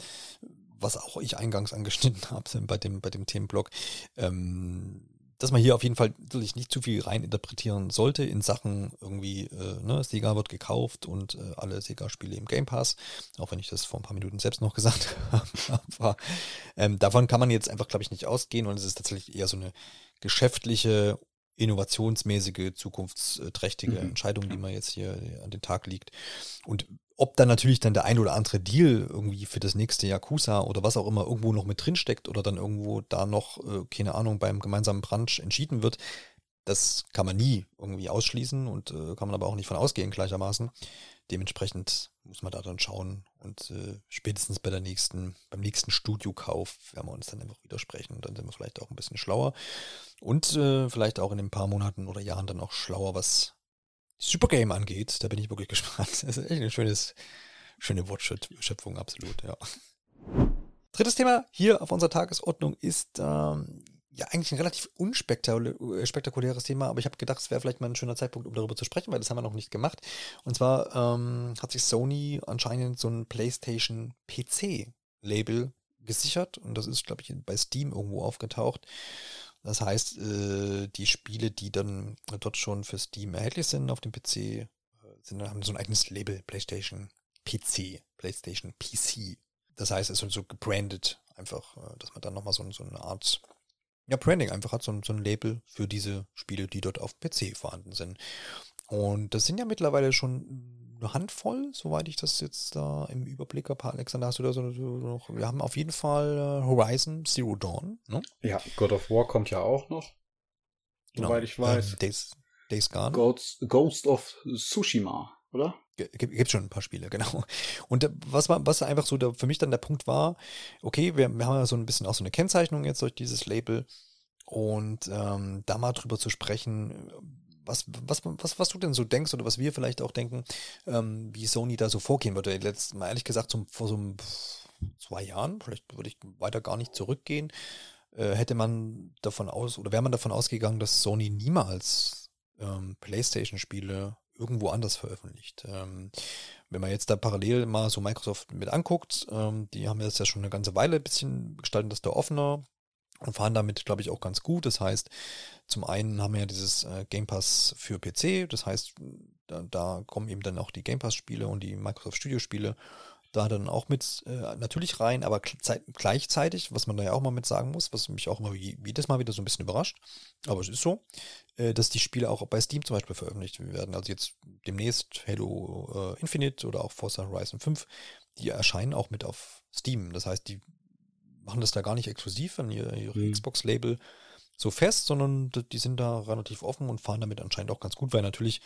was auch ich eingangs angeschnitten habe bei dem, bei dem Themenblock, ähm, dass man hier auf jeden Fall natürlich nicht zu viel rein interpretieren sollte in Sachen irgendwie, äh, ne, Sega wird gekauft und äh, alle Sega-Spiele im Game Pass, auch wenn ich das vor ein paar Minuten selbst noch gesagt habe. Aber ähm, davon kann man jetzt einfach, glaube ich, nicht ausgehen und es ist tatsächlich eher so eine geschäftliche innovationsmäßige, zukunftsträchtige mhm. Entscheidung, die man jetzt hier an den Tag liegt. Und ob dann natürlich dann der ein oder andere Deal irgendwie für das nächste Yakuza oder was auch immer irgendwo noch mit drinsteckt oder dann irgendwo da noch, äh, keine Ahnung, beim gemeinsamen Brunch entschieden wird, das kann man nie irgendwie ausschließen und äh, kann man aber auch nicht von ausgehen gleichermaßen. Dementsprechend muss man da dann schauen und äh, spätestens bei der nächsten, beim nächsten Studiokauf werden wir uns dann einfach widersprechen und dann sind wir vielleicht auch ein bisschen schlauer und äh, vielleicht auch in ein paar Monaten oder Jahren dann auch schlauer, was Supergame angeht. Da bin ich wirklich gespannt. Das ist echt eine schönes, schöne Wortschöpfung, absolut, ja. Drittes Thema hier auf unserer Tagesordnung ist ähm, ja eigentlich ein relativ unspektakuläres Thema, aber ich habe gedacht, es wäre vielleicht mal ein schöner Zeitpunkt, um darüber zu sprechen, weil das haben wir noch nicht gemacht. Und zwar ähm, hat sich Sony anscheinend so ein PlayStation PC-Label gesichert und das ist, glaube ich, bei Steam irgendwo aufgetaucht. Das heißt, äh, die Spiele, die dann dort schon für Steam erhältlich sind auf dem PC, äh, sind, haben so ein eigenes Label, PlayStation PC, PlayStation PC. Das heißt, es ist so gebrandet, einfach, äh, dass man dann nochmal so, so eine Art ja, Branding einfach hat, so, so ein Label für diese Spiele, die dort auf PC vorhanden sind. Und das sind ja mittlerweile schon eine Handvoll, soweit ich das jetzt da im Überblick habe. Alexander, hast du da so noch? Wir haben auf jeden Fall äh, Horizon Zero Dawn. Ne? Ja, God of War kommt ja auch noch. Genau. Soweit ich weiß. Ähm, Days, Days Gone. Ghost, Ghost of Tsushima, oder? Gibt, schon ein paar Spiele, genau. Und äh, was war, was einfach so der, für mich dann der Punkt war, okay, wir, wir haben ja so ein bisschen auch so eine Kennzeichnung jetzt durch dieses Label und ähm, da mal drüber zu sprechen, was, was, was, was du denn so denkst oder was wir vielleicht auch denken, ähm, wie Sony da so vorgehen würde. Letztes Mal ehrlich gesagt, zum, vor so zwei Jahren, vielleicht würde ich weiter gar nicht zurückgehen, äh, hätte man davon aus oder wäre man davon ausgegangen, dass Sony niemals ähm, PlayStation-Spiele irgendwo anders veröffentlicht. Ähm, wenn man jetzt da parallel mal so Microsoft mit anguckt, ähm, die haben das ja schon eine ganze Weile ein bisschen gestalten das da offener und fahren damit, glaube ich, auch ganz gut. Das heißt, zum einen haben wir ja dieses äh, Game Pass für PC, das heißt, da, da kommen eben dann auch die Game Pass-Spiele und die Microsoft Studio-Spiele da dann auch mit äh, natürlich rein, aber gleichzeitig, was man da ja auch mal mit sagen muss, was mich auch immer jedes Mal wieder so ein bisschen überrascht, aber es ist so, äh, dass die Spiele auch bei Steam zum Beispiel veröffentlicht werden. Also jetzt demnächst Halo äh, Infinite oder auch Forza Horizon 5, die erscheinen auch mit auf Steam. Das heißt, die machen das da gar nicht exklusiv an ihre, ihre mhm. Xbox-Label so fest, sondern die sind da relativ offen und fahren damit anscheinend auch ganz gut, weil natürlich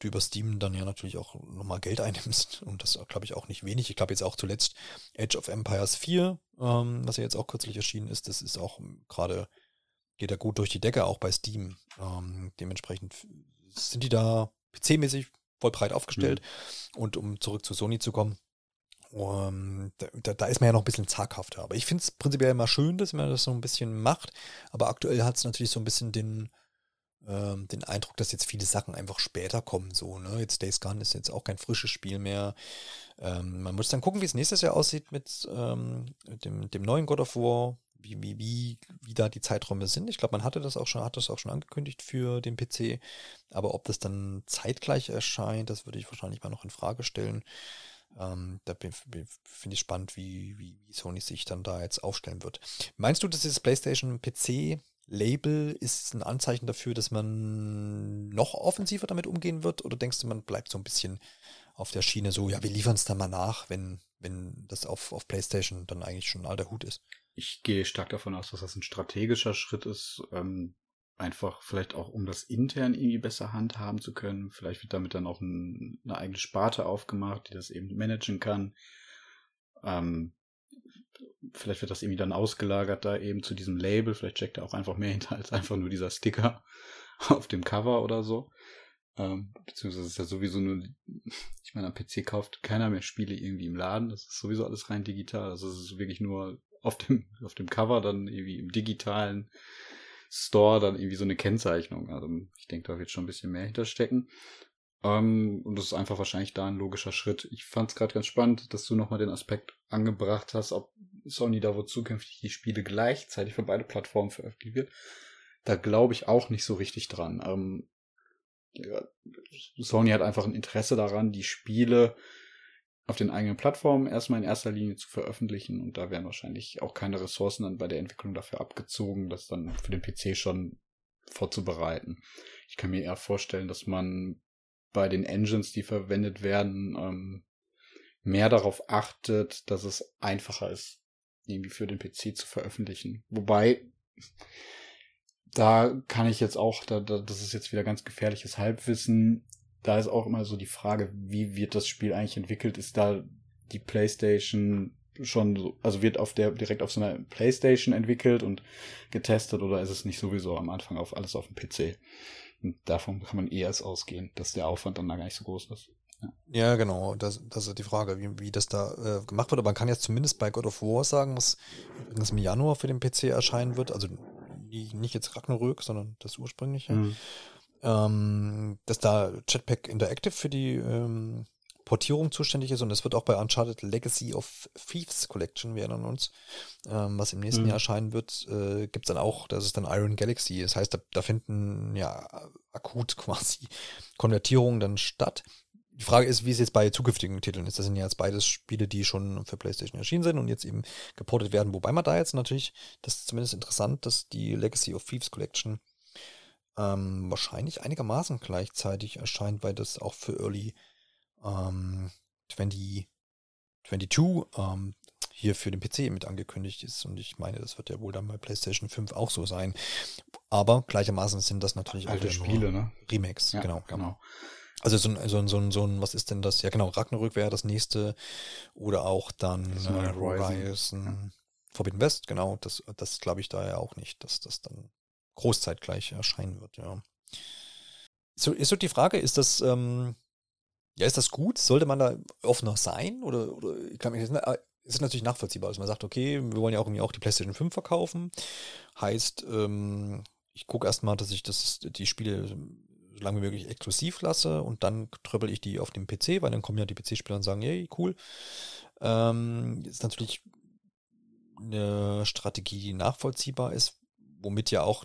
du über Steam dann ja natürlich auch nochmal Geld einnimmst und das glaube ich auch nicht wenig. Ich glaube jetzt auch zuletzt Age of Empires 4, ähm, was ja jetzt auch kürzlich erschienen ist, das ist auch gerade, geht ja gut durch die Decke, auch bei Steam. Ähm, dementsprechend sind die da PC-mäßig voll breit aufgestellt. Mhm. Und um zurück zu Sony zu kommen, um, da, da, ist man ja noch ein bisschen zaghafter. Aber ich finde es prinzipiell immer schön, dass man das so ein bisschen macht. Aber aktuell hat es natürlich so ein bisschen den, ähm, den Eindruck, dass jetzt viele Sachen einfach später kommen. So, ne? Jetzt Days Gone ist jetzt auch kein frisches Spiel mehr. Ähm, man muss dann gucken, wie es nächstes Jahr aussieht mit ähm, dem, dem neuen God of War. Wie, wie, wie, wie da die Zeiträume sind. Ich glaube, man hatte das auch schon, hat das auch schon angekündigt für den PC. Aber ob das dann zeitgleich erscheint, das würde ich wahrscheinlich mal noch in Frage stellen. Ähm, da finde ich spannend, wie, wie, wie Sony sich dann da jetzt aufstellen wird. Meinst du, dass dieses PlayStation PC Label ist ein Anzeichen dafür, dass man noch offensiver damit umgehen wird? Oder denkst du, man bleibt so ein bisschen auf der Schiene so, ja, wir liefern es dann mal nach, wenn, wenn das auf, auf PlayStation dann eigentlich schon alter Hut ist? Ich gehe stark davon aus, dass das ein strategischer Schritt ist, ähm, Einfach vielleicht auch, um das intern irgendwie besser handhaben zu können. Vielleicht wird damit dann auch ein, eine eigene Sparte aufgemacht, die das eben managen kann. Ähm, vielleicht wird das irgendwie dann ausgelagert da eben zu diesem Label. Vielleicht checkt er auch einfach mehr hinter als einfach nur dieser Sticker auf dem Cover oder so. Ähm, beziehungsweise ist ja sowieso nur, ich meine, am PC kauft keiner mehr Spiele irgendwie im Laden. Das ist sowieso alles rein digital. Also es ist wirklich nur auf dem, auf dem Cover dann irgendwie im digitalen Store dann irgendwie so eine Kennzeichnung. Also ich denke, da wird schon ein bisschen mehr hinterstecken. Ähm, und das ist einfach wahrscheinlich da ein logischer Schritt. Ich fand es gerade ganz spannend, dass du nochmal den Aspekt angebracht hast, ob Sony da wo zukünftig die Spiele gleichzeitig für beide Plattformen veröffentlicht wird. Da glaube ich auch nicht so richtig dran. Ähm, Sony hat einfach ein Interesse daran, die Spiele auf den eigenen Plattformen erstmal in erster Linie zu veröffentlichen und da werden wahrscheinlich auch keine Ressourcen dann bei der Entwicklung dafür abgezogen, das dann für den PC schon vorzubereiten. Ich kann mir eher vorstellen, dass man bei den Engines, die verwendet werden, ähm, mehr darauf achtet, dass es einfacher ist, irgendwie für den PC zu veröffentlichen. Wobei, da kann ich jetzt auch, da, da, das ist jetzt wieder ganz gefährliches Halbwissen, da ist auch immer so die Frage, wie wird das Spiel eigentlich entwickelt? Ist da die PlayStation schon so, also wird auf der direkt auf so einer PlayStation entwickelt und getestet oder ist es nicht sowieso am Anfang auf alles auf dem PC? Und davon kann man eher ausgehen, dass der Aufwand dann da gar nicht so groß ist. Ja, ja genau. Das, das ist die Frage, wie, wie das da äh, gemacht wird. Aber man kann jetzt zumindest bei God of War sagen, was übrigens im Januar für den PC erscheinen wird. Also nicht jetzt Ragnarök, sondern das ursprüngliche. Mhm ähm, dass da Jetpack Interactive für die ähm, Portierung zuständig ist und es wird auch bei Uncharted Legacy of Thieves Collection, wir erinnern uns, ähm, was im nächsten mhm. Jahr erscheinen wird, äh, gibt es dann auch, das ist dann Iron Galaxy. Das heißt, da, da finden ja akut quasi Konvertierungen dann statt. Die Frage ist, wie es jetzt bei zukünftigen Titeln ist. Das sind ja jetzt beides Spiele, die schon für PlayStation erschienen sind und jetzt eben geportet werden. Wobei man da jetzt natürlich, das ist zumindest interessant, dass die Legacy of Thieves Collection ähm, wahrscheinlich einigermaßen gleichzeitig erscheint, weil das auch für Early ähm, 20, 22 ähm, hier für den PC mit angekündigt ist. Und ich meine, das wird ja wohl dann bei PlayStation 5 auch so sein. Aber gleichermaßen sind das natürlich Alte Spiele, ne? Remakes, ja, genau. genau. Also so ein, so ein, so ein, so ein, was ist denn das? Ja genau, Ragnarök wäre das nächste. Oder auch dann äh, Horizon, ja. Forbidden West, genau. Das, das glaube ich da ja auch nicht, dass das dann großzeitgleich erscheinen wird, ja. So, ist so die Frage, ist das, ähm, ja, ist das gut? Sollte man da offener sein? Oder, oder kann äh, es ist natürlich nachvollziehbar, dass man sagt, okay, wir wollen ja auch irgendwie auch die PlayStation 5 verkaufen. Heißt, ähm, ich gucke erstmal, dass ich das, die Spiele so lange wie möglich exklusiv lasse und dann tröppel ich die auf dem PC, weil dann kommen ja die PC-Spieler und sagen, hey, cool. Ähm, ist natürlich eine Strategie, die nachvollziehbar ist, womit ja auch,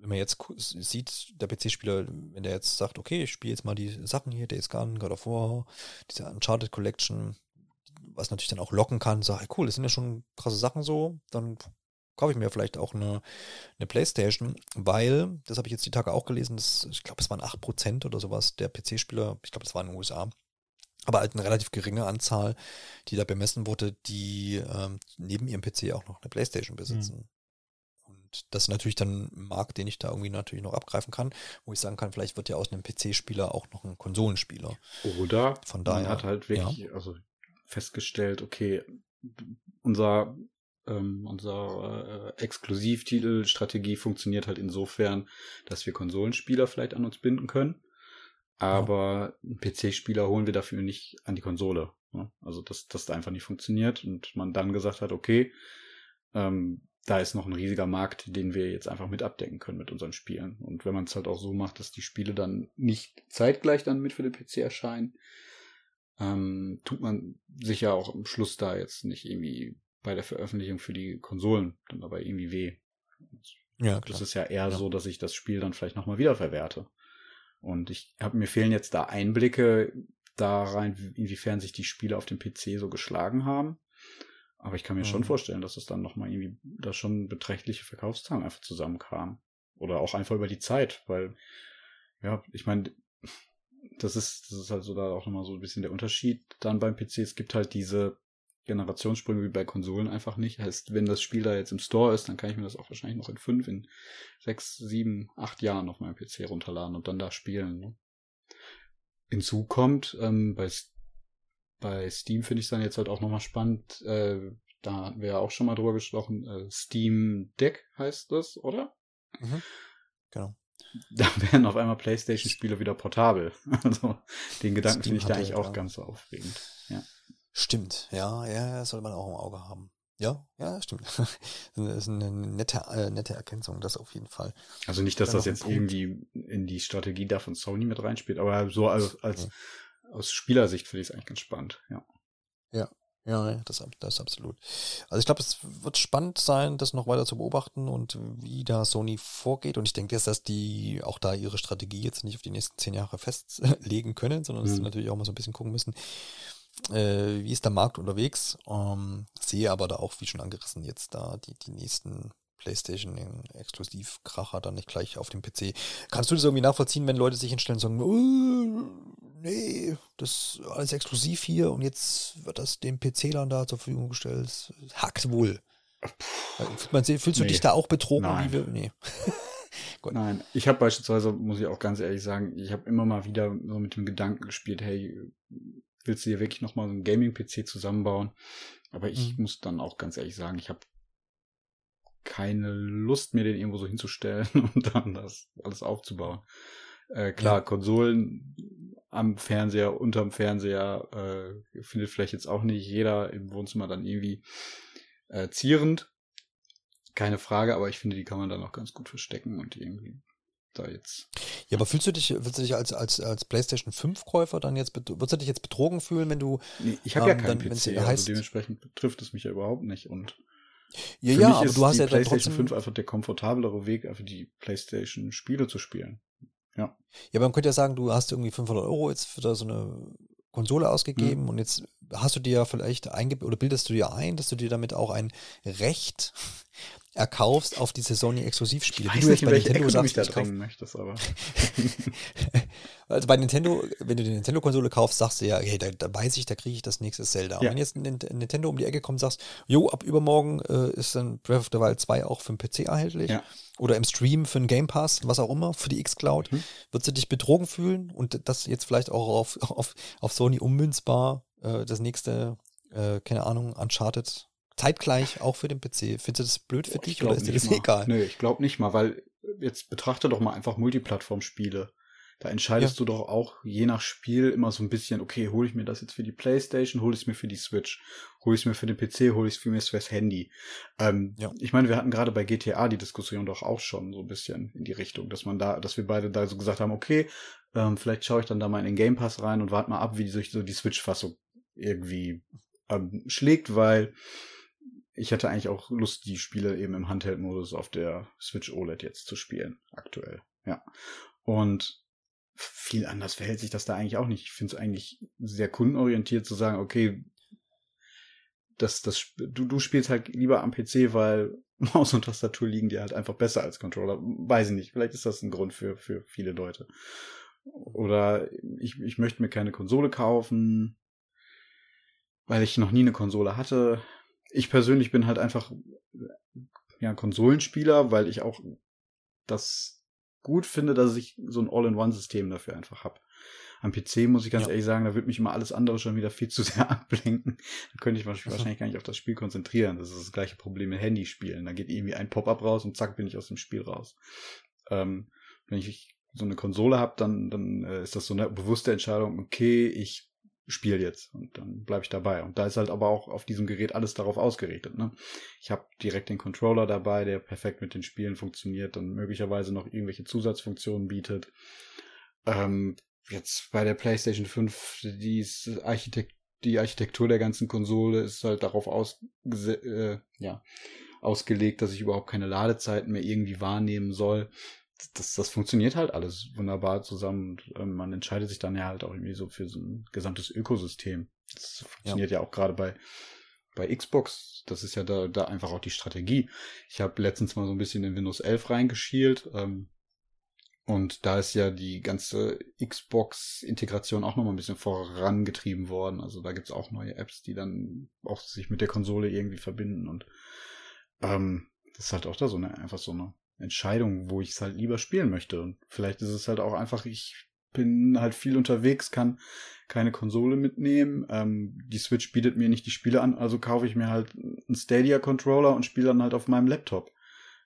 wenn man jetzt sieht, der PC-Spieler, wenn der jetzt sagt, okay, ich spiele jetzt mal die Sachen hier, Days Gone, God of War, diese Uncharted Collection, was natürlich dann auch locken kann, sage, hey, cool, das sind ja schon krasse Sachen so, dann kaufe ich mir vielleicht auch eine, eine Playstation, weil, das habe ich jetzt die Tage auch gelesen, das, ich glaube, es waren 8% oder sowas der PC-Spieler, ich glaube, das war in den USA, aber halt eine relativ geringe Anzahl, die da bemessen wurde, die ähm, neben ihrem PC auch noch eine Playstation besitzen. Mhm. Und das ist natürlich dann ein Markt, den ich da irgendwie natürlich noch abgreifen kann, wo ich sagen kann, vielleicht wird ja aus einem PC-Spieler auch noch ein Konsolenspieler. Oder Von daher, man hat halt wirklich ja. also festgestellt, okay, unser ähm, unsere äh, Exklusivtitelstrategie funktioniert halt insofern, dass wir Konsolenspieler vielleicht an uns binden können. Aber ja. PC-Spieler holen wir dafür nicht an die Konsole. Ne? Also, dass das einfach nicht funktioniert und man dann gesagt hat, okay, ähm, da ist noch ein riesiger Markt, den wir jetzt einfach mit abdecken können mit unseren Spielen. Und wenn man es halt auch so macht, dass die Spiele dann nicht zeitgleich dann mit für den PC erscheinen, ähm, tut man sich ja auch am Schluss da jetzt nicht irgendwie bei der Veröffentlichung für die Konsolen dann dabei irgendwie weh. Ja, klar. Das ist ja eher ja. so, dass ich das Spiel dann vielleicht nochmal wieder verwerte. Und ich habe mir fehlen jetzt da Einblicke da rein, inwiefern sich die Spiele auf dem PC so geschlagen haben. Aber ich kann mir mhm. schon vorstellen, dass es dann nochmal irgendwie, da schon beträchtliche Verkaufszahlen einfach zusammenkamen. Oder auch einfach über die Zeit, weil, ja, ich meine, das ist, das ist halt so da auch nochmal so ein bisschen der Unterschied dann beim PC. Es gibt halt diese Generationssprünge wie bei Konsolen einfach nicht. Heißt, wenn das Spiel da jetzt im Store ist, dann kann ich mir das auch wahrscheinlich noch in fünf, in sechs, sieben, acht Jahren auf meinem PC runterladen und dann da spielen. Ne? Hinzu kommt, ähm, bei, bei Steam finde ich es dann jetzt halt auch nochmal spannend, äh, da hatten wir ja auch schon mal drüber gesprochen, äh, Steam Deck heißt das, oder? Mhm. Genau. Da werden auf einmal PlayStation-Spiele wieder portabel. Also den Gedanken finde ich da eigentlich auch ganz so aufregend. Ja. Stimmt, ja, ja, das soll man auch im Auge haben. Ja, ja, stimmt. das ist eine nette, äh, nette Ergänzung, das auf jeden Fall. Also nicht, dass das jetzt irgendwie in die Strategie da von Sony mit reinspielt, aber so als, als ja. Aus Spielersicht finde ich es eigentlich ganz spannend, ja. Ja, ja, das, das absolut. Also ich glaube, es wird spannend sein, das noch weiter zu beobachten und wie da Sony vorgeht. Und ich denke jetzt, dass die auch da ihre Strategie jetzt nicht auf die nächsten zehn Jahre festlegen können, sondern mhm. dass sie natürlich auch mal so ein bisschen gucken müssen, äh, wie ist der Markt unterwegs. Ähm, sehe aber da auch, wie schon angerissen, jetzt da die, die nächsten PlayStation Exklusivkracher dann nicht gleich auf dem PC. Kannst du das irgendwie nachvollziehen, wenn Leute sich hinstellen und sagen, oh, nee, das ist alles exklusiv hier und jetzt wird das dem PC-Lern da zur Verfügung gestellt? Hackt wohl. Fühlst, fühlst du nee. dich da auch betrogen? Nein. Wir, nee. Nein, ich habe beispielsweise, muss ich auch ganz ehrlich sagen, ich habe immer mal wieder so mit dem Gedanken gespielt, hey, willst du dir wirklich nochmal so einen Gaming-PC zusammenbauen? Aber ich mhm. muss dann auch ganz ehrlich sagen, ich habe keine Lust, mir den irgendwo so hinzustellen und dann das alles aufzubauen. Äh, klar, ja. Konsolen am Fernseher, unterm Fernseher äh, findet vielleicht jetzt auch nicht jeder im Wohnzimmer dann irgendwie äh, zierend. Keine Frage, aber ich finde, die kann man dann auch ganz gut verstecken und irgendwie da jetzt. Ja, aber fühlst du dich, willst du dich als, als, als PlayStation 5 Käufer dann jetzt, würdest du dich jetzt betrogen fühlen, wenn du. Nee, ich habe ähm, ja keinen dann, PC, also heißt, dementsprechend betrifft es mich ja überhaupt nicht und. Ja, ja, aber du hast ja dann PlayStation 5 einfach der komfortablere Weg, einfach die PlayStation Spiele zu spielen. Ja. Ja, aber man könnte ja sagen, du hast irgendwie 500 Euro jetzt für so eine Konsole ausgegeben mhm. und jetzt hast du dir ja vielleicht einge oder bildest du dir ein, dass du dir damit auch ein Recht erkaufst auf diese Sony-Exklusivspiele. Ich weiß nicht, in welche Nintendo Ecke sagst, du mich da drängen möchtest, aber. also bei Nintendo, wenn du die Nintendo-Konsole kaufst, sagst du ja, hey, da, da weiß ich, da kriege ich das nächste Zelda. Ja. wenn jetzt Nintendo um die Ecke kommt, sagst, jo, ab übermorgen äh, ist dann Breath of the Wild 2 auch für den PC erhältlich. Ja. Oder im Stream für den Game Pass, was auch immer, für die X-Cloud. Hm. Würdest du dich betrogen fühlen und das jetzt vielleicht auch auf, auf, auf Sony ummünzbar, äh, das nächste, äh, keine Ahnung, Uncharted zeitgleich auch für den PC. Findest du das blöd für dich oder ist dir das mal. egal? Nö, ich glaube nicht mal, weil jetzt betrachte doch mal einfach Multiplattform-Spiele. Da entscheidest ja. du doch auch je nach Spiel immer so ein bisschen, okay, hole ich mir das jetzt für die Playstation, hole ich es mir für die Switch, hole ich es mir für den PC, hole ich es mir fürs Handy. Ähm, ja. Ich meine, wir hatten gerade bei GTA die Diskussion doch auch schon so ein bisschen in die Richtung, dass man da, dass wir beide da so gesagt haben, okay, ähm, vielleicht schaue ich dann da mal in den Game Pass rein und warte mal ab, wie sich so die Switch-Fassung irgendwie ähm, schlägt, weil ich hätte eigentlich auch Lust, die Spiele eben im Handheld-Modus auf der Switch OLED jetzt zu spielen, aktuell. Ja. Und viel anders verhält sich das da eigentlich auch nicht. Ich finde es eigentlich sehr kundenorientiert zu sagen, okay, das, das, du, du spielst halt lieber am PC, weil Maus und Tastatur liegen dir halt einfach besser als Controller. Weiß ich nicht. Vielleicht ist das ein Grund für, für viele Leute. Oder ich, ich möchte mir keine Konsole kaufen, weil ich noch nie eine Konsole hatte ich persönlich bin halt einfach ja, Konsolenspieler, weil ich auch das gut finde, dass ich so ein All-in-One-System dafür einfach habe. Am PC muss ich ganz ja. ehrlich sagen, da wird mich immer alles andere schon wieder viel zu sehr ablenken. Da könnte ich mich wahrscheinlich gar nicht auf das Spiel konzentrieren. Das ist das gleiche Problem mit Handyspielen. Da geht irgendwie ein Pop-up raus und zack bin ich aus dem Spiel raus. Ähm, wenn ich so eine Konsole habe, dann, dann äh, ist das so eine bewusste Entscheidung, okay, ich spiele jetzt und dann bleibe ich dabei. Und da ist halt aber auch auf diesem Gerät alles darauf ausgerichtet. Ne? Ich habe direkt den Controller dabei, der perfekt mit den Spielen funktioniert und möglicherweise noch irgendwelche Zusatzfunktionen bietet. Ähm, jetzt bei der PlayStation 5, die, Architekt die Architektur der ganzen Konsole ist halt darauf aus, äh, ja, ausgelegt, dass ich überhaupt keine Ladezeiten mehr irgendwie wahrnehmen soll das, das funktioniert halt alles wunderbar zusammen. Und, ähm, man entscheidet sich dann ja halt auch irgendwie so für so ein gesamtes Ökosystem. Das funktioniert ja, ja auch gerade bei, bei Xbox. Das ist ja da, da einfach auch die Strategie. Ich habe letztens mal so ein bisschen in Windows 11 reingeschielt. Ähm, und da ist ja die ganze Xbox-Integration auch nochmal ein bisschen vorangetrieben worden. Also da gibt's auch neue Apps, die dann auch sich mit der Konsole irgendwie verbinden. Und ähm, das ist halt auch da so eine, einfach so eine Entscheidung, wo ich es halt lieber spielen möchte. Und vielleicht ist es halt auch einfach, ich bin halt viel unterwegs, kann keine Konsole mitnehmen. Ähm, die Switch bietet mir nicht die Spiele an, also kaufe ich mir halt einen Stadia-Controller und spiele dann halt auf meinem Laptop.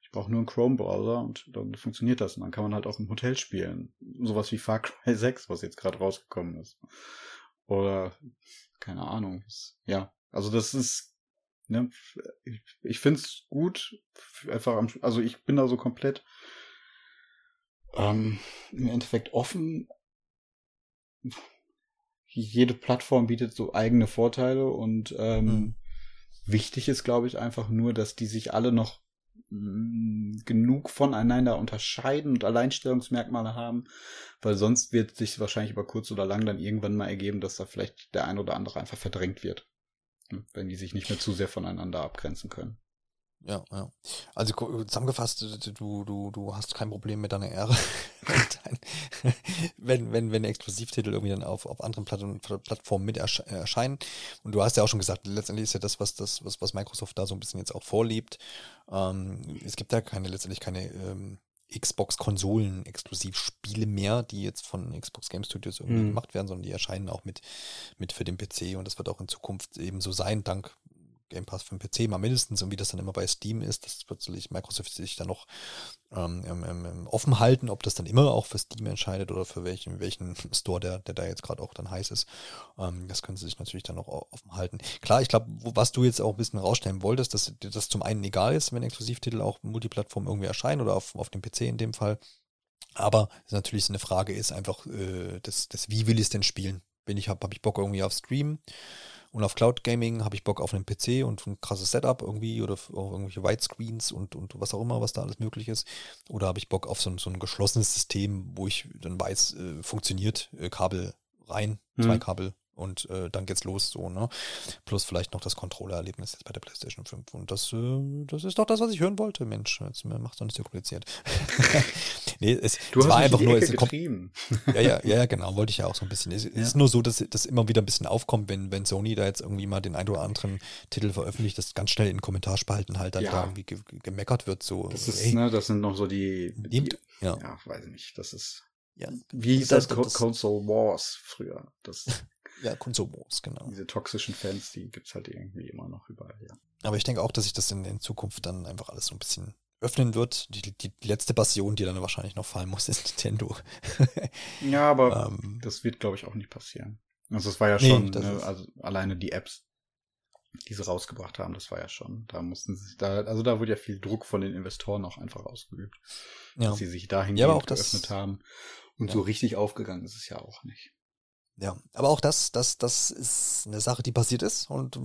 Ich brauche nur einen Chrome-Browser und dann funktioniert das. Und dann kann man halt auch im Hotel spielen. Sowas wie Far Cry 6, was jetzt gerade rausgekommen ist. Oder, keine Ahnung. Ja, also das ist Ne? Ich, ich finde es gut, einfach am, also ich bin da so komplett ähm, im Endeffekt offen. Jede Plattform bietet so eigene Vorteile und ähm, mhm. wichtig ist, glaube ich, einfach nur, dass die sich alle noch mm, genug voneinander unterscheiden und Alleinstellungsmerkmale haben, weil sonst wird sich wahrscheinlich über kurz oder lang dann irgendwann mal ergeben, dass da vielleicht der ein oder andere einfach verdrängt wird wenn die sich nicht mehr zu sehr voneinander abgrenzen können. Ja, ja. Also zusammengefasst, du, du, du hast kein Problem mit deiner Ehre. wenn, wenn, wenn Exklusivtitel irgendwie dann auf, auf anderen Plattformen mit erscheinen. Und du hast ja auch schon gesagt, letztendlich ist ja das, was das, was, was Microsoft da so ein bisschen jetzt auch vorlebt. Ähm, es gibt ja keine, letztendlich keine ähm, Xbox-Konsolen-Exklusivspiele mehr, die jetzt von Xbox Game Studios irgendwie mhm. gemacht werden, sondern die erscheinen auch mit, mit für den PC und das wird auch in Zukunft eben so sein, dank Game Pass für den PC mal mindestens und wie das dann immer bei Steam ist, dass plötzlich Microsoft sich dann noch ähm, ähm, offen halten, ob das dann immer auch für Steam entscheidet oder für welchen, welchen Store, der, der da jetzt gerade auch dann heiß ist. Ähm, das können sie sich natürlich dann noch offen halten. Klar, ich glaube, was du jetzt auch ein bisschen rausstellen wolltest, dass das zum einen egal ist, wenn Exklusivtitel auch Multiplattform irgendwie erscheinen oder auf, auf dem PC in dem Fall. Aber natürlich eine Frage ist einfach, äh, das, das, wie will ich es denn spielen? Wenn ich habe, habe ich Bock irgendwie auf Stream und auf Cloud Gaming habe ich Bock auf einen PC und ein krasses Setup irgendwie oder auf irgendwelche Widescreens und, und was auch immer, was da alles möglich ist. Oder habe ich Bock auf so, so ein geschlossenes System, wo ich dann weiß, äh, funktioniert, äh, Kabel rein, mhm. zwei Kabel Und äh, dann geht's los so, ne? Plus vielleicht noch das Controller-Erlebnis jetzt bei der PlayStation 5. Und das, äh, das ist doch das, was ich hören wollte, Mensch. Jetzt macht doch nicht so kompliziert. nee, es, du es hast war einfach nur. Es, kommt, getrieben. ja, ja, ja, genau, wollte ich ja auch so ein bisschen. Es, es ist nur so, dass das immer wieder ein bisschen aufkommt, wenn, wenn Sony da jetzt irgendwie mal den ein oder anderen Titel veröffentlicht, dass ganz schnell in Kommentarspalten halt dann Ja. da irgendwie ge gemeckert wird. So, Das ist, ey, ne, das sind noch so die, die ja, ja, weiß ich nicht, das ist, ja, wie hieß das, Das- das- Console Wars früher. Das, ja, Konsumos, genau. diese toxischen Fans, die gibt's halt irgendwie immer noch überall, ja. Aber ich denke auch, dass sich das in, in Zukunft dann einfach alles so ein bisschen öffnen wird. Die, die, letzte Passion, die dann wahrscheinlich noch fallen muss, ist Nintendo. Ja, aber ähm, das wird, glaube ich, auch nicht passieren. Also es war ja Nee, schon, das ne, also alleine die Apps, die sie rausgebracht haben, das war ja schon. Da mussten sie da, also da wurde ja viel Druck von den Investoren auch einfach ausgeübt, ja. dass sie sich dahin Ja, auch das- geöffnet haben. Und Ja. so richtig aufgegangen ist es ja auch nicht. Ja, aber auch das, das, das ist eine Sache, die passiert ist und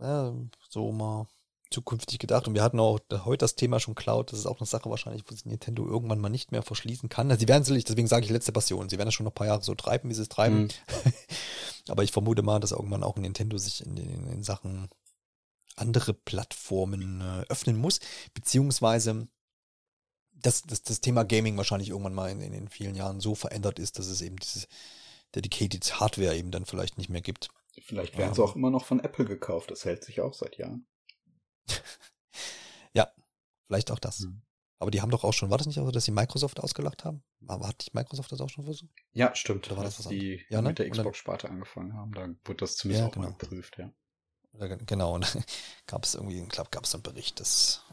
ja, so mal zukünftig gedacht. Und wir hatten auch heute das Thema schon Cloud. Das ist auch eine Sache wahrscheinlich, wo sich Nintendo irgendwann mal nicht mehr verschließen kann. Also sie werden sicherlich, deswegen sage ich letzte Passion, sie werden das schon noch ein paar Jahre so treiben, wie sie es treiben. Mhm. aber ich vermute mal, dass irgendwann auch Nintendo sich in, den in Sachen andere Plattformen äh, öffnen muss, beziehungsweise dass, dass das Thema Gaming wahrscheinlich irgendwann mal in, in den vielen Jahren so verändert ist, dass es eben dieses Dedicated Hardware eben dann vielleicht nicht mehr gibt. Vielleicht werden Ähm. sie auch immer noch von Apple gekauft. Das hält sich auch seit Jahren. Ja, vielleicht auch das. Mhm. Aber die haben doch auch schon, war das nicht auch so, dass sie Microsoft ausgelacht haben? Aber hat nicht Microsoft das auch schon versucht? Ja, stimmt. Oder war das was die Ja, ne? mit der Xbox-Sparte angefangen haben, da wurde das zumindest Ja, auch mal genau. geprüft, ja. Genau, und dann gab es irgendwie, ich glaube, gab es einen Bericht, dass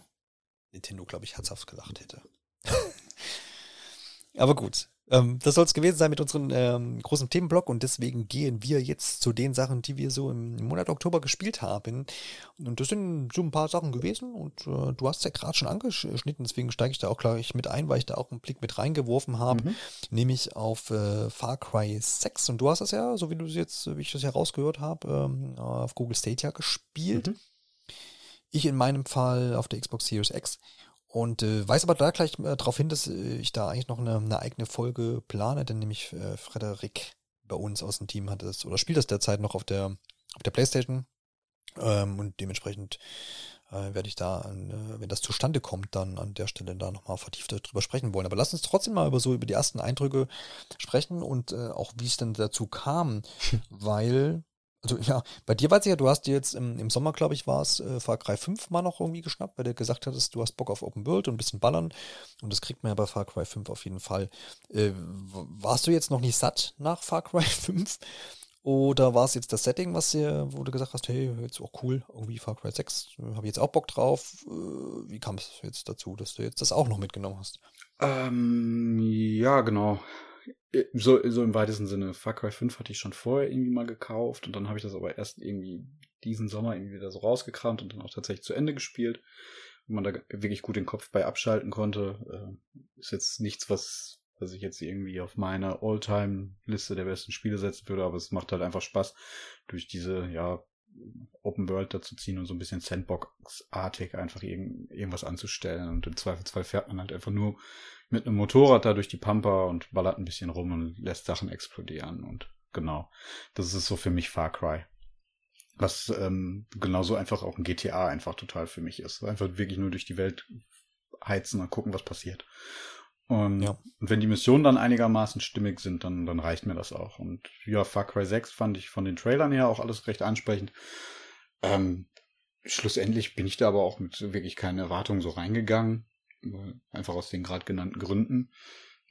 Nintendo, glaube ich, herzhaft gelacht hätte. Aber gut, ähm, das soll es gewesen sein mit unserem ähm, großen Themenblock und deswegen gehen wir jetzt zu den Sachen, die wir so im Monat Oktober gespielt haben. Und das sind so ein paar Sachen gewesen und äh, du hast ja gerade schon angeschnitten, deswegen steige ich da auch gleich mit ein, weil ich da auch einen Blick mit reingeworfen habe, Mhm. nämlich auf äh, Far Cry 6 und du hast das ja, so wie du es jetzt, wie ich das ja rausgehört habe, ähm, auf Google Stadia gespielt. Mhm. Ich in meinem Fall auf der Xbox Series X. Und äh, weiß aber da gleich äh, darauf hin, dass äh, ich da eigentlich noch eine, eine eigene Folge plane, denn nämlich äh, Frederik bei uns aus dem Team hat es oder spielt das derzeit noch auf der auf der Playstation. Ähm, und dementsprechend äh, werde ich da, äh, wenn das zustande kommt, dann an der Stelle da nochmal vertieft drüber sprechen wollen. Aber lass uns trotzdem mal über so über die ersten Eindrücke sprechen und äh, auch wie es denn dazu kam, weil also ja, bei dir weiß ich ja, du hast dir jetzt im, im Sommer, glaube ich, war es äh, Far Cry 5 mal noch irgendwie geschnappt, weil du gesagt hattest, du hast Bock auf Open World und ein bisschen ballern. Und das kriegt man ja bei Far Cry 5 auf jeden Fall. Äh, warst du jetzt noch nicht satt nach Far Cry 5? Oder war es jetzt das Setting, was dir, wo du gesagt hast, hey, jetzt auch cool, irgendwie Far Cry 6, äh, habe ich jetzt auch Bock drauf. Äh, wie kam es jetzt dazu, dass du jetzt das auch noch mitgenommen hast? Ähm, ja, genau. So, so im weitesten Sinne. Far Cry 5 hatte ich schon vorher irgendwie mal gekauft und dann habe ich das aber erst irgendwie diesen Sommer irgendwie wieder so rausgekramt und dann auch tatsächlich zu Ende gespielt. Wenn man da wirklich gut den Kopf bei abschalten konnte. Äh, ist jetzt nichts, was, was ich jetzt irgendwie auf meine All-Time-Liste der besten Spiele setzen würde, aber es macht halt einfach Spaß, durch diese, ja, Open World dazu ziehen und so ein bisschen Sandbox-artig einfach irgend, irgendwas anzustellen. Und im Zweifelsfall fährt man halt einfach nur mit einem Motorrad da durch die Pampa und ballert ein bisschen rum und lässt Sachen explodieren. Und genau, das ist so für mich Far Cry. Was ähm, genauso einfach auch ein GTA einfach total für mich ist. Einfach wirklich nur durch die Welt heizen und gucken, was passiert. Und, Ja. und wenn die Missionen dann einigermaßen stimmig sind, dann, dann reicht mir das auch. Und ja, Far Cry 6 fand ich von den Trailern her auch alles recht ansprechend. Ähm, schlussendlich bin ich da aber auch mit wirklich keinen Erwartungen so reingegangen. Einfach aus den gerade genannten Gründen.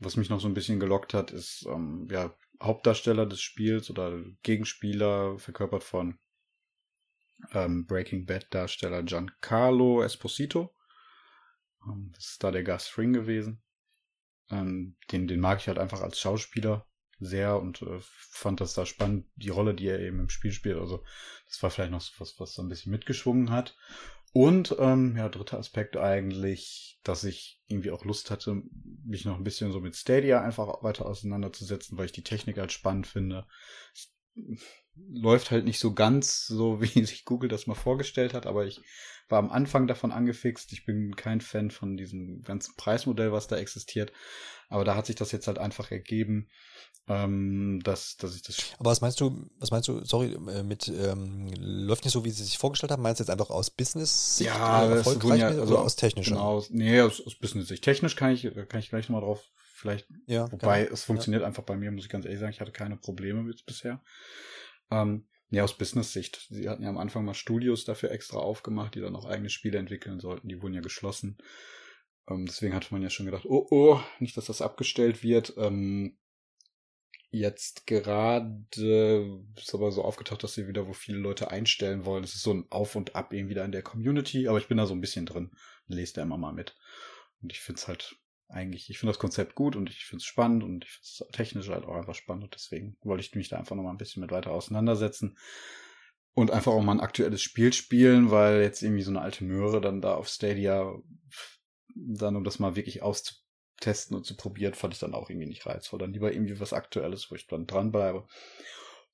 Was mich noch so ein bisschen gelockt hat, ist ähm, ja Hauptdarsteller des Spiels oder Gegenspieler verkörpert von ähm, Breaking Bad Darsteller Giancarlo Esposito. Ähm, das ist da der Gus Fring gewesen. Ähm, den, den mag ich halt einfach als Schauspieler sehr und äh, fand das da spannend, die Rolle, die er eben im Spiel spielt. Also das war vielleicht noch so was, was so ein bisschen mitgeschwungen hat. Und ähm, ja, dritter Aspekt eigentlich, dass ich irgendwie auch Lust hatte, mich noch ein bisschen so mit Stadia einfach weiter auseinanderzusetzen, weil ich die Technik halt spannend finde. Läuft halt nicht so ganz so, wie sich Google das mal vorgestellt hat, aber ich war am Anfang davon angefixt. Ich bin kein Fan von diesem ganzen Preismodell, was da existiert. Aber da hat sich das jetzt halt einfach ergeben, ähm, dass, dass ich das. Aber was meinst du, was meinst du, sorry, äh, mit ähm, läuft nicht so, wie sie sich vorgestellt haben? Meinst du jetzt einfach aus Business-Sicht ja, äh, erfolgreich ja, also also aus technischer? Genau, nee, aus, aus Business-Sicht. Technisch kann ich, kann ich gleich nochmal drauf vielleicht. Ja, wobei es funktioniert ja. einfach bei mir, muss ich ganz ehrlich sagen. Ich hatte keine Probleme mit bisher. Ähm, ja, aus Business-Sicht. Sie hatten ja am Anfang mal Studios dafür extra aufgemacht, die dann auch eigene Spiele entwickeln sollten. Die wurden ja geschlossen. Ähm, deswegen hatte man ja schon gedacht, oh, oh, nicht, dass das abgestellt wird. Ähm, jetzt gerade ist aber so aufgetaucht, dass sie wieder wo viele Leute einstellen wollen. Es ist so ein Auf und Ab eben wieder in der Community, aber ich bin da so ein bisschen drin lese da immer mal mit. Und ich finde es halt eigentlich, ich finde das Konzept gut und ich finde es spannend und ich finde es technisch halt auch einfach spannend und deswegen wollte ich mich da einfach noch mal ein bisschen mit weiter auseinandersetzen und einfach auch mal ein aktuelles Spiel spielen, weil jetzt irgendwie so eine alte Möhre dann da auf Stadia dann, um das mal wirklich auszutesten und zu probieren, fand ich dann auch irgendwie nicht reizvoll. Dann lieber irgendwie was Aktuelles, wo ich dann dranbleibe.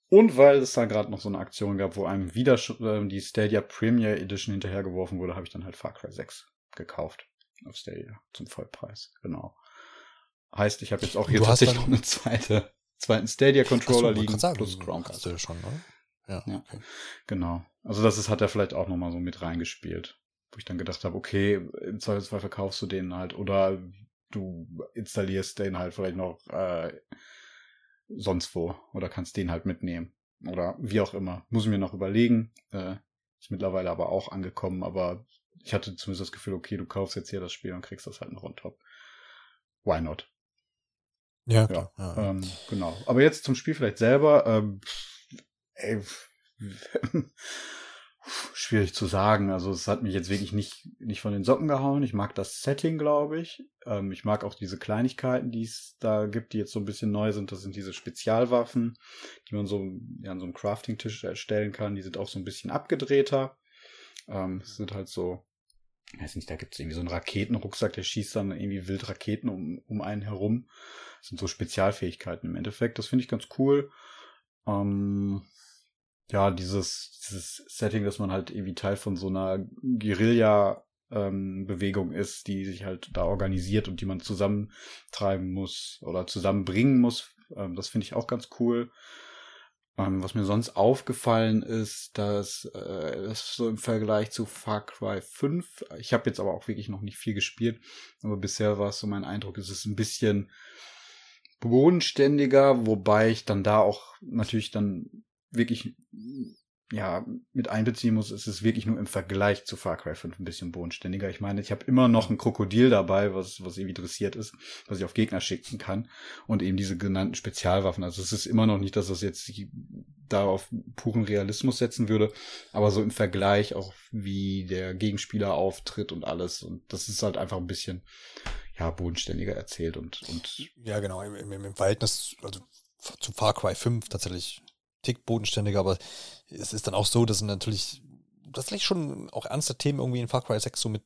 Und weil es da gerade noch so eine Aktion gab, wo einem wieder äh, die Stadia Premier Edition hinterhergeworfen wurde, habe ich dann halt Far Cry 6 gekauft auf Stadia zum Vollpreis. Genau. Heißt, ich habe jetzt auch hier tatsächlich noch eine zweite, zweiten Stadia Controller so, liegen sagen, plus Chromecast. Hast schon, oder? Ja, ja. Okay. genau. Also das ist, hat er vielleicht auch nochmal so mit reingespielt. Wo ich dann gedacht habe, okay, im Zweifelsfall verkaufst du den halt oder du installierst den halt vielleicht noch äh, sonst wo oder kannst den halt mitnehmen. Oder wie auch immer. Muss ich mir noch überlegen. Äh, ist mittlerweile aber auch angekommen, aber ich hatte zumindest das Gefühl, okay, du kaufst jetzt hier das Spiel und kriegst das halt noch on top. Why not? Ja, klar. Ja, ja. Ähm, genau. Aber jetzt zum Spiel vielleicht selber. Ähm, ey, schwierig zu sagen. Also es hat mich jetzt wirklich nicht, nicht von den Socken gehauen. Ich mag das Setting, glaube ich. Ähm, ich mag auch diese Kleinigkeiten, die es da gibt, die jetzt so ein bisschen neu sind. Das sind diese Spezialwaffen, die man so ja, an so einem Crafting-Tisch erstellen kann. Die sind auch so ein bisschen abgedrehter. Ähm, es sind halt so ich weiß nicht, da gibt es irgendwie so einen Raketenrucksack, der schießt dann irgendwie wild Raketen um, um einen herum. Das sind so Spezialfähigkeiten im Endeffekt. Das finde ich ganz cool. Ähm, ja, dieses, dieses Setting, dass man halt irgendwie Teil von so einer Guerilla ähm, Bewegung ist, die sich halt da organisiert und die man zusammentreiben muss oder zusammenbringen muss. Ähm, das finde ich auch ganz cool. Ähm, was mir sonst aufgefallen ist, dass äh, das so im Vergleich zu Far Cry 5, ich habe jetzt aber auch wirklich noch nicht viel gespielt, aber bisher war es so mein Eindruck, es ist ein bisschen bodenständiger, wobei ich dann da auch natürlich dann wirklich ja, mit einbeziehen muss, ist es wirklich nur im Vergleich zu Far Cry 5 ein bisschen bodenständiger. Ich meine, ich habe immer noch ein Krokodil dabei, was, was irgendwie dressiert ist, was ich auf Gegner schicken kann. Und eben diese genannten Spezialwaffen. Also es ist immer noch nicht, dass das jetzt darauf puren Realismus setzen würde, aber so im Vergleich auch, wie der Gegenspieler auftritt und alles. Und das ist halt einfach ein bisschen, ja, bodenständiger erzählt und, und. Ja, genau, im, im, im Verhältnis, also zu Far Cry 5 tatsächlich Tick bodenständiger, aber es ist dann auch so, dass natürlich tatsächlich schon auch ernste Themen irgendwie in Far Cry 6 so mit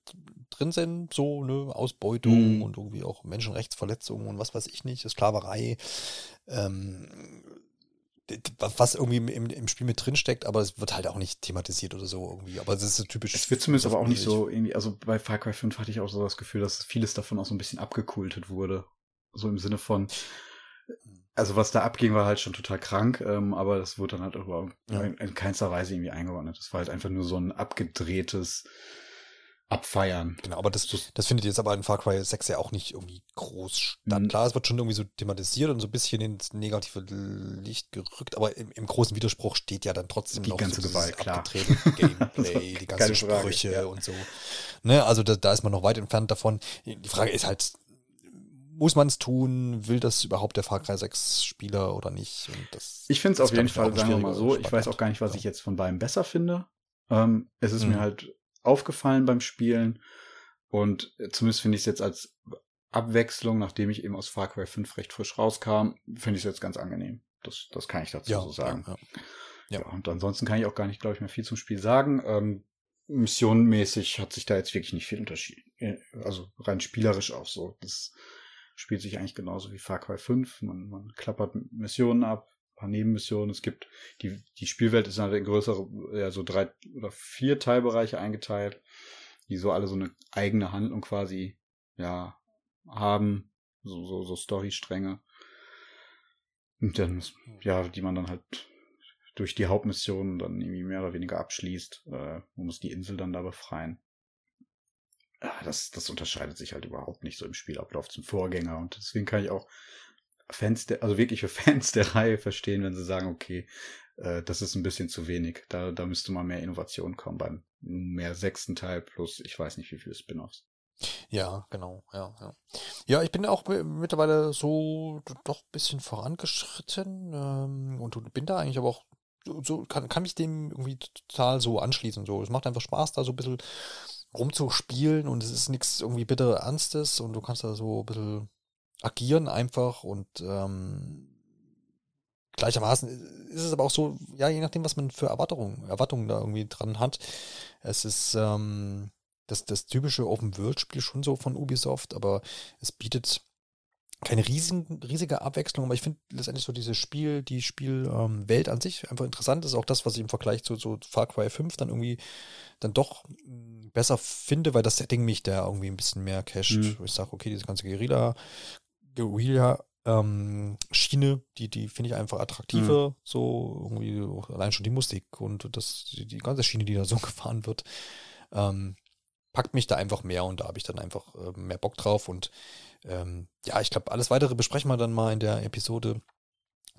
drin sind, so, ne, Ausbeutung mm. und irgendwie auch Menschenrechtsverletzungen und was weiß ich nicht, Sklaverei, ähm, was irgendwie im, im Spiel mit drin steckt, aber es wird halt auch nicht thematisiert oder so irgendwie. Aber es ist so typisch. Es wird zumindest aber auch nicht so irgendwie, also bei Far Cry 5 hatte ich auch so das Gefühl, dass vieles davon auch so ein bisschen abgekultet wurde. So im Sinne von, also was da abging, war halt schon total krank, ähm, aber das wurde dann halt auch ja. in, in keinster Weise irgendwie eingeordnet. Das war halt einfach nur so ein abgedrehtes Abfeiern. Genau, aber das, das findet jetzt aber in Far Cry 6 ja auch nicht irgendwie groß statt. Mhm. Klar, es wird schon irgendwie so thematisiert und so ein bisschen ins negative Licht gerückt, aber im, im großen Widerspruch steht ja dann trotzdem die noch ganze so Gewalt, klar. Gameplay, die ganzen Sprüche ja. und so. Ne, also da, da ist man noch weit entfernt davon. Die Frage ist halt, muss man es tun? Will das überhaupt der Far Cry 6 Spieler oder nicht? ich finde es auf jeden Fall, sagen wir mal so, ich weiß auch gar nicht, was ich jetzt von beiden besser finde. Ähm, es ist mhm. mir halt aufgefallen beim Spielen und zumindest finde ich es jetzt als Abwechslung, nachdem ich eben aus Far Cry 5 recht frisch rauskam, finde ich es jetzt ganz angenehm. Das, das kann ich dazu ja, so sagen. Ja, ja. ja, und ansonsten kann ich auch gar nicht, glaube ich, mehr viel zum Spiel sagen. Ähm, missionmäßig hat sich da jetzt wirklich nicht viel unterschieden. Äh, also rein spielerisch auch so. Das spielt sich eigentlich genauso wie Far Cry 5. Man, man klappert Missionen ab, paar Nebenmissionen. Es gibt, die, die Spielwelt ist halt in größere, ja, so drei oder vier Teilbereiche eingeteilt, die so alle so eine eigene Handlung quasi, ja, haben. So, so, so Storystränge. Und dann, ja, die man dann halt durch die Hauptmission dann irgendwie mehr oder weniger abschließt. Äh, man muss die Insel dann da befreien. Ja, das, das unterscheidet sich halt überhaupt nicht so im Spielablauf zum Vorgänger. Und deswegen kann ich auch Fans der, also wirkliche Fans der Reihe verstehen, wenn sie sagen, okay, äh, das ist ein bisschen zu wenig. Da, da müsste mal mehr Innovation kommen beim mehr sechsten Teil plus ich weiß nicht wie viele Spin-offs. Ja, genau, ja, ja. Ja, ich bin auch mittlerweile so doch ein bisschen vorangeschritten ähm, und bin da eigentlich aber auch so, kann, kann mich dem irgendwie total so anschließen. So, es macht einfach Spaß, da so ein bisschen rumzuspielen und es ist nichts irgendwie bitter Ernstes und du kannst da so ein bisschen agieren einfach und ähm, gleichermaßen ist es aber auch so, ja, je nachdem, was man für Erwartungen, Erwartungen da irgendwie dran hat. Es ist ähm, das, das typische Open-World-Spiel schon so von Ubisoft, aber es bietet keine riesen, riesige Abwechslung, aber ich finde letztendlich so dieses Spiel, die Spielwelt ähm, an sich einfach interessant ist. Auch das, was ich im Vergleich zu so Far Cry 5 dann irgendwie dann doch hm, besser finde, weil das Setting mich da irgendwie ein bisschen mehr casht. Mhm. Ich sage, okay, diese ganze Guerilla, Guerilla ähm, Schiene, die, die finde ich einfach attraktiver, mhm. so irgendwie allein schon die Musik und das, die, die, ganze Schiene, die da so gefahren wird, ähm, packt mich da einfach mehr und da habe ich dann einfach äh, mehr Bock drauf und ähm, ja, ich glaube, alles weitere besprechen wir dann mal in der Episode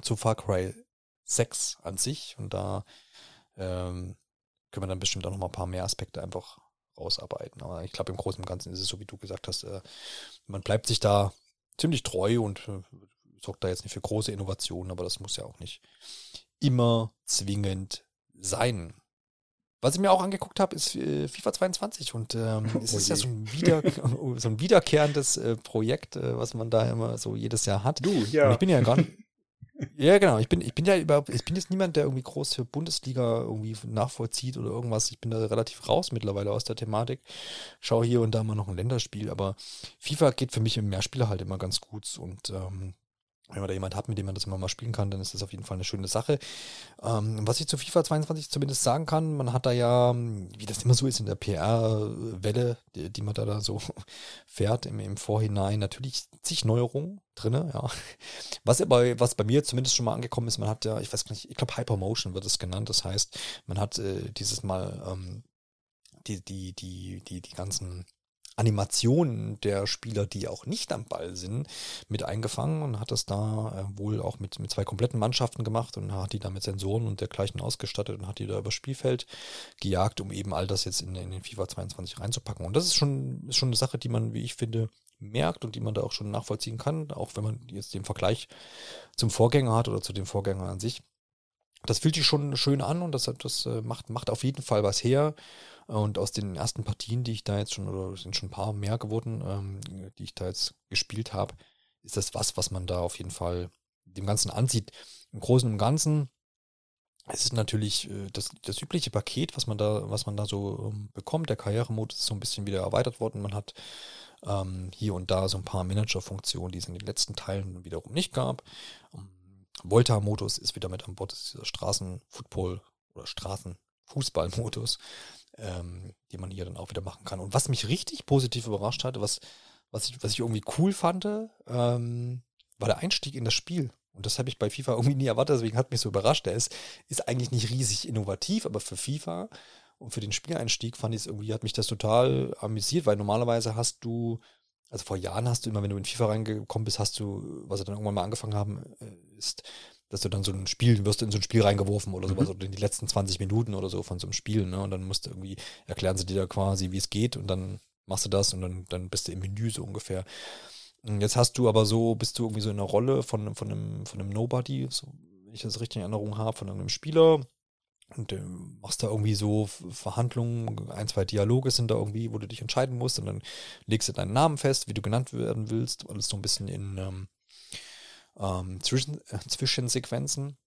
zu Far Cry 6 an sich und da ähm, können wir dann bestimmt auch noch mal ein paar mehr Aspekte einfach rausarbeiten. Aber ich glaube, im Großen und Ganzen ist es so, wie du gesagt hast, äh, man bleibt sich da ziemlich treu und äh, sorgt da jetzt nicht für große Innovationen, aber das muss ja auch nicht immer zwingend sein. Was ich mir auch angeguckt habe, ist äh, FIFA 22 und ähm, es oh ist ja so ein, wieder, so ein wiederkehrendes äh, Projekt, äh, was man da immer so jedes Jahr hat. Du, ja. Und ich bin ja gar nicht, ja, genau. Ich bin, ich bin ja überhaupt, ich bin jetzt niemand, der irgendwie groß für Bundesliga irgendwie nachvollzieht oder irgendwas. Ich bin da relativ raus mittlerweile aus der Thematik. Schaue hier und da mal noch ein Länderspiel, aber FIFA geht für mich im Mehrspieler halt immer ganz gut und ähm, wenn man da jemand hat, mit dem man das immer mal spielen kann, dann ist das auf jeden Fall eine schöne Sache. Ähm, was ich zu FIFA 22 zumindest sagen kann, man hat da ja, wie das immer so ist in der PR-Welle, die, die, man da, da so fährt im, im Vorhinein, natürlich zig Neuerungen drin, ja. Was aber, was bei mir zumindest schon mal angekommen ist, man hat ja, ich weiß gar nicht, ich glaube Hypermotion wird es genannt, das heißt, man hat äh, dieses Mal ähm, die, die, die, die, die ganzen Animationen der Spieler, die auch nicht am Ball sind, mit eingefangen und hat das da äh, wohl auch mit, mit zwei kompletten Mannschaften gemacht und hat die da mit Sensoren und dergleichen ausgestattet und hat die da übers Spielfeld gejagt, um eben all das jetzt in, in den FIFA 22 reinzupacken. Und das ist schon, ist schon eine Sache, die man, wie ich finde, merkt und die man da auch schon nachvollziehen kann, auch wenn man jetzt den Vergleich zum Vorgänger hat oder zu dem Vorgänger an sich. Das fühlt sich schon schön an und das, das äh, macht, macht auf jeden Fall was her. Und aus den ersten Partien, die ich da jetzt schon, oder sind schon ein paar mehr geworden, ähm, die ich da jetzt gespielt habe, ist das was, was man da auf jeden Fall dem Ganzen ansieht. Im Großen und Ganzen es ist natürlich äh, das, das übliche Paket, was man da, was man da so ähm, bekommt. Der Karrieremodus ist so ein bisschen wieder erweitert worden. Man hat ähm, hier und da so ein paar Manager-Funktionen, die es in den letzten Teilen wiederum nicht gab. Ähm, Volta-Modus ist wieder mit an Bord, das ist dieser Straßenfootball oder Straßenfußball-Modus ähm, die man hier dann auch wieder machen kann. Und was mich richtig positiv überrascht hatte, was, was, ich, was ich irgendwie cool fand, ähm, war der Einstieg in das Spiel. Und das habe ich bei FIFA irgendwie nie erwartet, deswegen hat mich so überrascht. Der ist, ist eigentlich nicht riesig innovativ, aber für FIFA und für den Spieleinstieg fand ich es irgendwie, hat mich das total amüsiert, weil normalerweise hast du, also vor Jahren hast du immer, wenn du in FIFA reingekommen bist, hast du, was sie dann irgendwann mal angefangen haben, äh, ist, dass du dann so ein Spiel, wirst du in so ein Spiel reingeworfen oder sowas, mhm. oder in die letzten 20 Minuten oder so von so einem Spiel, ne? Und dann musst du irgendwie, erklären sie dir da quasi, wie es geht und dann machst du das und dann, dann bist du im Menü so ungefähr. Und jetzt hast du aber so, bist du irgendwie so in einer Rolle von, von einem, von einem Nobody, so, wenn ich das richtig in Erinnerung habe, von einem Spieler. Und äh, machst da irgendwie so Verhandlungen, ein, zwei Dialoge sind da irgendwie, wo du dich entscheiden musst und dann legst du deinen Namen fest, wie du genannt werden willst, alles so ein bisschen in, ähm, ähm, Zwischen, äh, Zwischensequenzen.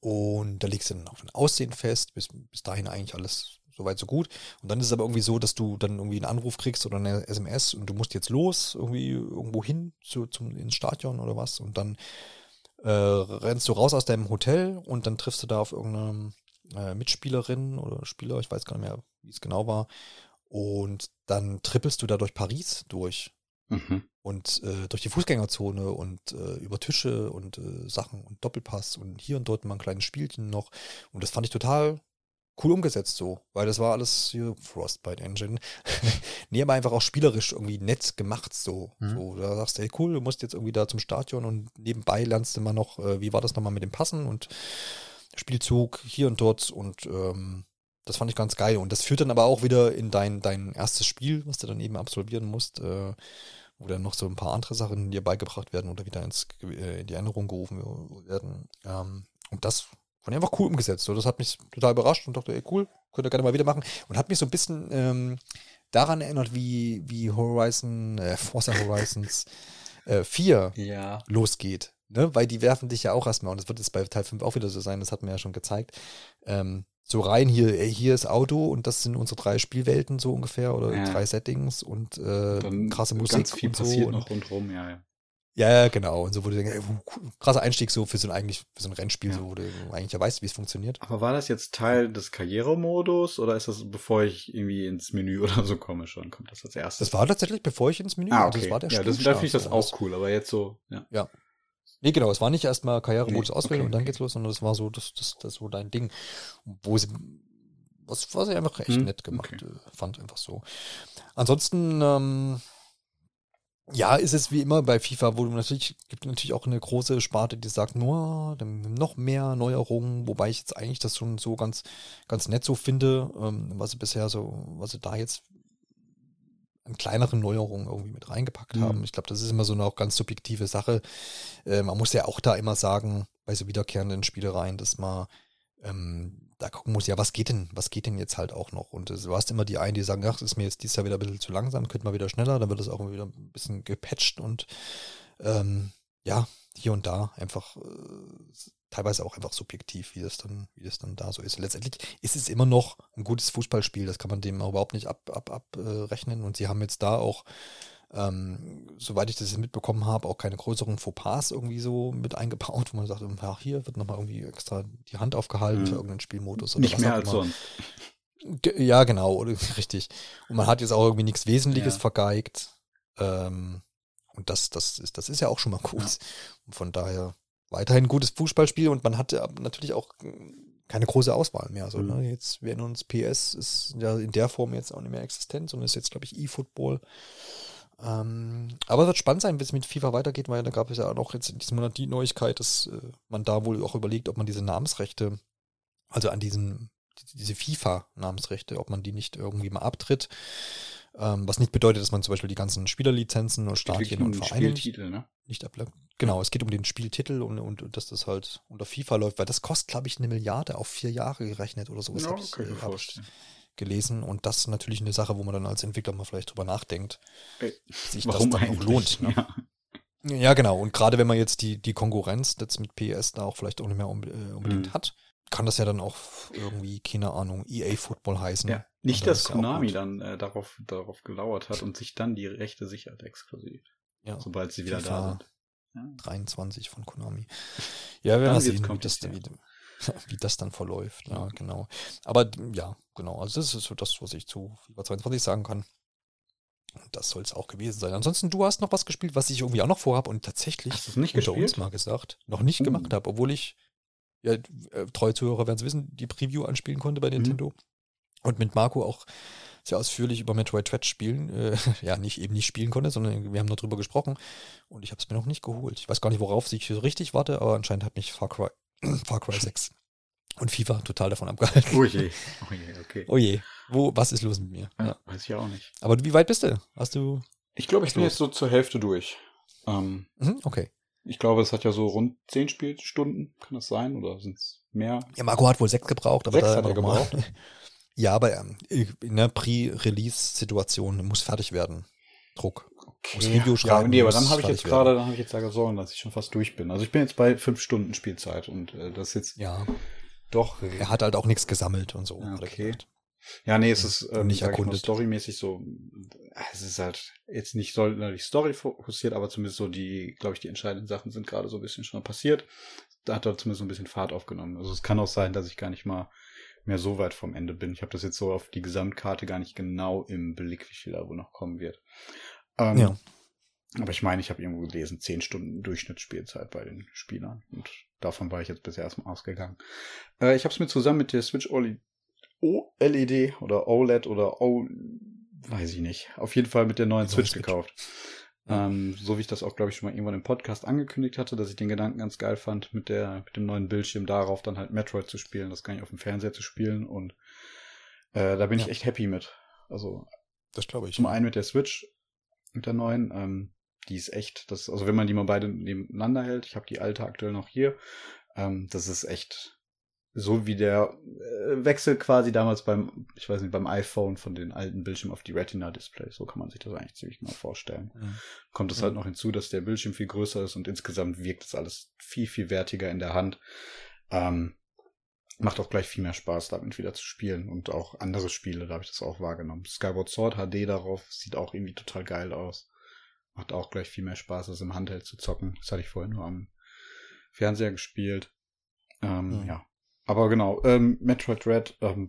Und da legst du dann auch ein Aussehen fest, bis, bis dahin eigentlich alles soweit so gut. Und dann ist es aber irgendwie so, dass du dann irgendwie einen Anruf kriegst oder eine SMS und du musst jetzt los, irgendwie irgendwo hin zu, zum, ins Stadion oder was. Und dann äh, rennst du raus aus deinem Hotel und dann triffst du da auf irgendeine äh, Mitspielerin oder Spieler, ich weiß gar nicht mehr, wie es genau war. Und dann trippelst du da durch Paris durch Mhm. und äh, durch die Fußgängerzone und äh, über Tische und äh, Sachen und Doppelpass und hier und dort mal ein kleines Spielchen noch. Und das fand ich total cool umgesetzt so, weil das war alles hier Frostbite Engine. nee, aber einfach auch spielerisch irgendwie nett gemacht so. Mhm. so da sagst du, hey cool, du musst jetzt irgendwie da zum Stadion und nebenbei lernst du mal noch, äh, wie war das nochmal mit dem Passen und Spielzug hier und dort und ähm, das fand ich ganz geil. Und das führt dann aber auch wieder in dein, dein erstes Spiel, was du dann eben absolvieren musst, äh, wo dann noch so ein paar andere Sachen dir beigebracht werden oder wieder ins, äh, in die Erinnerung gerufen werden. Ähm, und das fand ich einfach cool umgesetzt. So, das hat mich total überrascht und dachte, ey, cool, könnt ihr gerne mal wieder machen. Und hat mich so ein bisschen ähm, daran erinnert, wie, wie Horizon, äh, Forza Horizons äh, 4 Ja. losgeht. Ne? Weil die werfen dich ja auch erstmal, und das wird jetzt bei Teil 5 auch wieder so sein, das hat man ja schon gezeigt. Ähm, so rein hier, ey, hier ist Auto und das sind unsere drei Spielwelten so ungefähr oder Ja. drei Settings und äh, krasse Musik ganz viel und so. passiert und, noch rundherum, ja, ja. Ja, ja, genau. Und so wurde ey, krasser Einstieg so für so ein eigentlich für so ein Rennspiel, Ja. so, wo du eigentlich ja weißt, wie es funktioniert. Aber war das jetzt Teil des Karrieremodus oder ist das, bevor ich irgendwie ins Menü oder so komme schon? Kommt das als erstes? Das war tatsächlich, bevor ich ins Menü ah, also okay. das war der ja, das, da finde ich das auch cool, aber jetzt so, ja. Nee, genau, es war nicht erstmal Karrieremodus Nee, auswählen okay, und dann geht's los, sondern das war so, das, das, das so dein Ding. Wo sie, was, was ich einfach echt Hm, nett gemacht okay. äh, fand, einfach so. Ansonsten, ähm, ja, ist es wie immer bei FIFA, wo du natürlich, gibt natürlich auch eine große Sparte, die sagt, nur noch mehr Neuerungen, wobei ich jetzt eigentlich das schon so ganz, ganz nett so finde, ähm, was sie bisher so, was sie da jetzt an kleineren Neuerungen irgendwie mit reingepackt Mhm. haben. Ich glaube, das ist immer so eine auch ganz subjektive Sache. Äh, man muss ja auch da immer sagen, bei so wiederkehrenden Spielereien, dass man ähm, da gucken muss, ja, was geht denn, was geht denn jetzt halt auch noch? Und du hast immer die einen, die sagen, ach, das ist mir jetzt dieses Jahr wieder ein bisschen zu langsam, könnte mal wieder schneller, dann wird es auch wieder ein bisschen gepatcht und ähm, ja, hier und da einfach äh, teilweise auch einfach subjektiv, wie das dann, wie das dann da so ist. Letztendlich ist es immer noch ein gutes Fußballspiel, das kann man dem überhaupt nicht ab, ab, abrechnen. Und sie haben jetzt da auch, ähm, soweit ich das jetzt mitbekommen habe, auch keine größeren Fauxpas irgendwie so mit eingebaut, wo man sagt, ja, hier wird nochmal irgendwie extra die Hand aufgehalten Mhm. für irgendeinen Spielmodus oder Nicht was mehr auch als immer. sonst. Ja, genau, oder, richtig. Und man hat jetzt auch irgendwie nichts Wesentliches Ja. vergeigt. Ähm, und das, das, ist, das ist ja auch schon mal gut. Ja. Von daher weiterhin gutes Fußballspiel und man hat ja natürlich auch äh, keine große Auswahl mehr. Also, Mhm. ne, jetzt werden uns PS ist ja in der Form jetzt auch nicht mehr existent, sondern ist jetzt, glaube ich, E-Football. Ähm, aber es wird spannend sein, wie es mit FIFA weitergeht, weil da gab es ja auch noch jetzt in diesem Monat die Neuigkeit, dass äh, man da wohl auch überlegt, ob man diese Namensrechte, also an diesen, die- diese FIFA-Namensrechte, ob man die nicht irgendwie mal abtritt. Ähm, was nicht bedeutet, dass man zum Beispiel die ganzen Spielerlizenzen und Stadien und um Vereine nicht, Spieltitel, ne? nicht ablangt. Genau, es geht um den Spieltitel und, und, und dass das halt unter FIFA läuft, weil das kostet, glaube ich, eine Milliarde auf vier Jahre gerechnet oder sowas. Ja, mir äh, hab ich vorstellen. gelesen. Und das ist natürlich eine Sache, wo man dann als Entwickler mal vielleicht drüber nachdenkt, Ey, sich Warum das dann eigentlich? auch lohnt. Ne? Ja. Ja, genau. Und gerade wenn man jetzt die, die Konkurrenz jetzt mit PS da auch vielleicht auch nicht mehr äh, unbedingt Mhm. hat, kann das ja dann auch irgendwie, keine Ahnung, EA Football heißen. Ja. Nicht, dann dass Konami dann äh, darauf, darauf gelauert hat und sich dann die Rechte sichert exklusiv, Ja, sobald sie wieder FIFA. da sind. Ja. 23 von Konami. Ja, wir werden sehen, wie das, wie, wie das dann verläuft. Ja, genau. Aber ja, genau. Also das ist so das, was ich zu FIFA 22 sagen kann. Und das soll es auch gewesen sein. Ansonsten, du hast noch was gespielt, was ich irgendwie auch noch vorhab und tatsächlich Hast nicht unter gespielt? uns mal gesagt, noch nicht Uh. gemacht habe, obwohl ich, ja, äh, treue Zuhörer werden es wissen, die Preview anspielen konnte Mhm. bei Nintendo. Und mit Marco auch sehr ausführlich über Metroid Dread spielen, äh, ja, nicht eben nicht spielen konnte, sondern wir haben nur drüber gesprochen und ich habe es mir noch nicht geholt. Ich weiß gar nicht, worauf ich so richtig warte, aber anscheinend hat mich Far Cry, Far Cry 6 und FIFA total davon abgehalten. Oh je. Oh je, okay. Oh je, wo, was ist los mit mir? Ja, Ja. weiß ich auch nicht. Aber wie weit bist du? Hast du, Ich glaube, ich bin Los. jetzt so zur Hälfte durch. Ähm, mhm, okay. ich glaube, es hat ja so rund zehn Spielstunden, kann das sein? Oder sind es mehr? Ja, Marco hat wohl sechs gebraucht, aber Sechs da hat er gebraucht? Ja, aber ähm, in der Pre-Release-Situation muss fertig werden. Druck. Muss Review Ja, schreiben, nee, aber muss dann habe ich jetzt gerade, dann habe ich jetzt da Sorgen, dass ich schon fast durch bin. Also ich bin jetzt bei fünf Stunden Spielzeit und äh, das ist jetzt Ja, doch. er hat halt auch nichts gesammelt und so. Ja, okay. Ja, nee, es ist ähm, nicht erkundet. storymäßig so, es ist halt jetzt nicht sonderlich Story fokussiert, aber zumindest so die, glaube ich, die entscheidenden Sachen sind gerade so ein bisschen schon passiert. Da hat er zumindest so ein bisschen Fahrt aufgenommen. Also es kann auch sein, dass ich gar nicht mal mehr so weit vom Ende bin. Ich habe das jetzt so auf die Gesamtkarte gar nicht genau im Blick, wie viel da wohl noch kommen wird. Ähm, ja. Aber ich meine, ich habe irgendwo gelesen, zehn Stunden Durchschnittsspielzeit bei den Spielern. Und davon war ich jetzt bisher erstmal ausgegangen. Äh, ich habe es mir zusammen mit der Switch OLED oder OLED oder O, weiß ich nicht. Auf jeden Fall mit der neuen Switch, Switch, gekauft. Ähm, so wie ich das auch, glaube ich, schon mal irgendwann im Podcast angekündigt hatte, dass ich den Gedanken ganz geil fand, mit der, mit dem neuen Bildschirm darauf dann halt Metroid zu spielen, das gar nicht auf dem Fernseher zu spielen und äh, da bin ja. ich echt happy mit. Also das glaube ich. Zum einen mit der Switch, mit der neuen, ähm, die ist echt, das, also wenn man die mal beide nebeneinander hält, ich habe die alte aktuell noch hier, ähm, das ist echt so wie der äh, Wechsel quasi damals beim, ich weiß nicht, beim iPhone von den alten Bildschirmen auf die Retina-Displays. So kann man sich das eigentlich ziemlich mal vorstellen. Mhm. Kommt es mhm. halt noch hinzu, dass der Bildschirm viel größer ist und insgesamt wirkt das alles viel, viel wertiger in der Hand. Ähm, macht auch gleich viel mehr Spaß, damit wieder zu spielen und auch andere Spiele, da habe ich das auch wahrgenommen. Skyward Sword HD darauf sieht auch irgendwie total geil aus. Macht auch gleich viel mehr Spaß, als im Handheld zu zocken. Das hatte ich vorhin nur am Fernseher gespielt. Ähm, mhm. Ja. Aber genau, ähm, Metroid Red, ähm,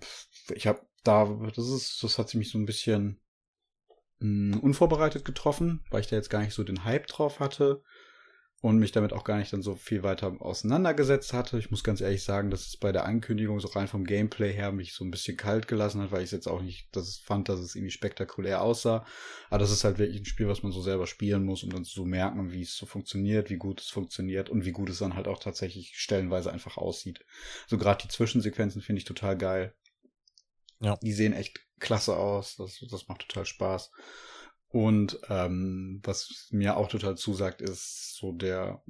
ich habe da, das ist, das hat mich so ein bisschen mh, hm, unvorbereitet getroffen, weil ich da jetzt gar nicht so den Hype drauf hatte und mich damit auch gar nicht dann so viel weiter auseinandergesetzt hatte. Ich muss ganz ehrlich sagen, dass es bei der Ankündigung so rein vom Gameplay her mich so ein bisschen kalt gelassen hat, weil ich es jetzt auch nicht, dass es fand, dass es irgendwie spektakulär aussah. Aber das ist halt wirklich ein Spiel, was man so selber spielen muss, um dann zu merken, wie es so funktioniert, wie gut es funktioniert und wie gut es dann halt auch tatsächlich stellenweise einfach aussieht. So gerade die Zwischensequenzen finde ich total geil. Ja. Die sehen echt klasse aus. Das, das macht total Spaß. Und ähm, was mir auch total zusagt, ist so der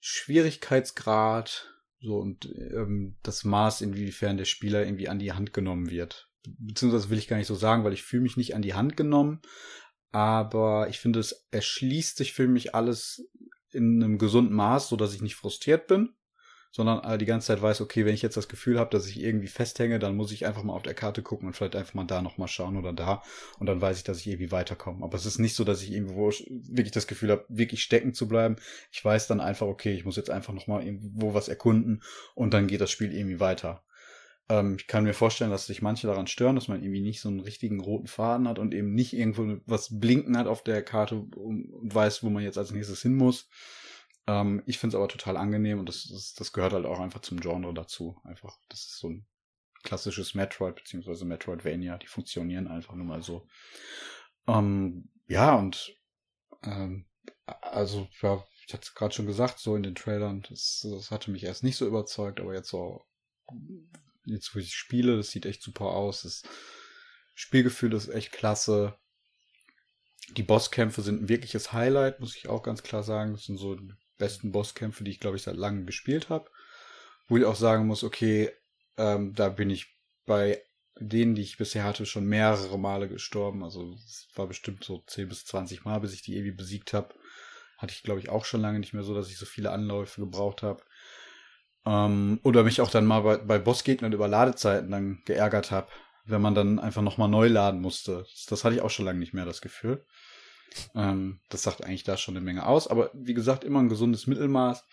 Schwierigkeitsgrad so und ähm, das Maß, inwiefern der Spieler irgendwie an die Hand genommen wird. Beziehungsweise will ich gar nicht so sagen, weil ich fühle mich nicht an die Hand genommen, aber ich finde, es erschließt sich für mich alles in einem gesunden Maß, so dass ich nicht frustriert bin sondern die ganze Zeit weiß, okay, wenn ich jetzt das Gefühl habe, dass ich irgendwie festhänge, dann muss ich einfach mal auf der Karte gucken und vielleicht einfach mal da nochmal schauen oder da und dann weiß ich, dass ich irgendwie weiterkomme. Aber es ist nicht so, dass ich irgendwo wirklich das Gefühl habe, wirklich stecken zu bleiben. Ich weiß dann einfach, okay, ich muss jetzt einfach nochmal irgendwo was erkunden und dann geht das Spiel irgendwie weiter. Ähm, ich kann mir vorstellen, dass sich manche daran stören, dass man irgendwie nicht so einen richtigen roten Faden hat und eben nicht irgendwo was blinken hat auf der Karte und weiß, wo man jetzt als nächstes hin muss. Ähm, ich finde es aber total angenehm und das, das, das gehört halt auch einfach zum Genre dazu. Einfach, das ist so ein klassisches Metroid beziehungsweise Metroidvania, die funktionieren einfach nur mal so. Ähm, ja, und ähm, also, ja, ich hatte es gerade schon gesagt, so in den Trailern, das, das hatte mich erst nicht so überzeugt, aber jetzt so, jetzt wo ich spiele, das sieht echt super aus. Das Spielgefühl ist echt klasse. Die Bosskämpfe sind ein wirkliches Highlight, muss ich auch ganz klar sagen. Das sind so besten Bosskämpfe, die ich, glaube ich, seit langem gespielt habe. Wo ich auch sagen muss, okay, ähm, da bin ich bei denen, die ich bisher hatte, schon mehrere Male gestorben. Also es war bestimmt so 10 bis 20 Mal, bis ich die Evi besiegt habe. Hatte ich, glaube ich, auch schon lange nicht mehr so, dass ich so viele Anläufe gebraucht habe. Ähm, oder mich auch dann mal bei, bei Bossgegnern über Ladezeiten dann geärgert habe, wenn man dann einfach nochmal neu laden musste. Das, das hatte ich auch schon lange nicht mehr, das Gefühl. Ähm, das sagt eigentlich da schon eine Menge aus. Aber wie gesagt, immer ein gesundes Mittelmaß,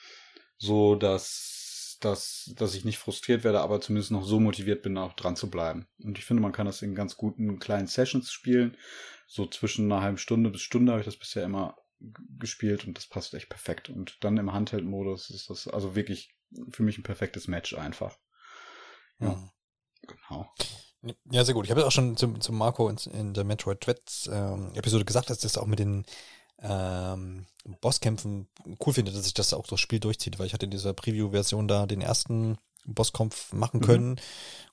so dass, dass, dass ich nicht frustriert werde, aber zumindest noch so motiviert bin, auch dran zu bleiben. Und ich finde, man kann das in ganz guten kleinen Sessions spielen. So zwischen einer halben Stunde bis Stunde habe ich das bisher immer gespielt und das passt echt perfekt. Und dann im Handheld-Modus ist das also wirklich für mich ein perfektes Match einfach. Ja, mhm. genau. Ja, sehr gut. Ich habe ja auch schon zum, zum Marco in, in der Metroid Dread ähm, Episode gesagt, dass das auch mit den ähm, Bosskämpfen cool finde, dass sich das auch das Spiel durchzieht, weil ich hatte in dieser Preview-Version da den ersten Bosskampf machen mhm. können mhm.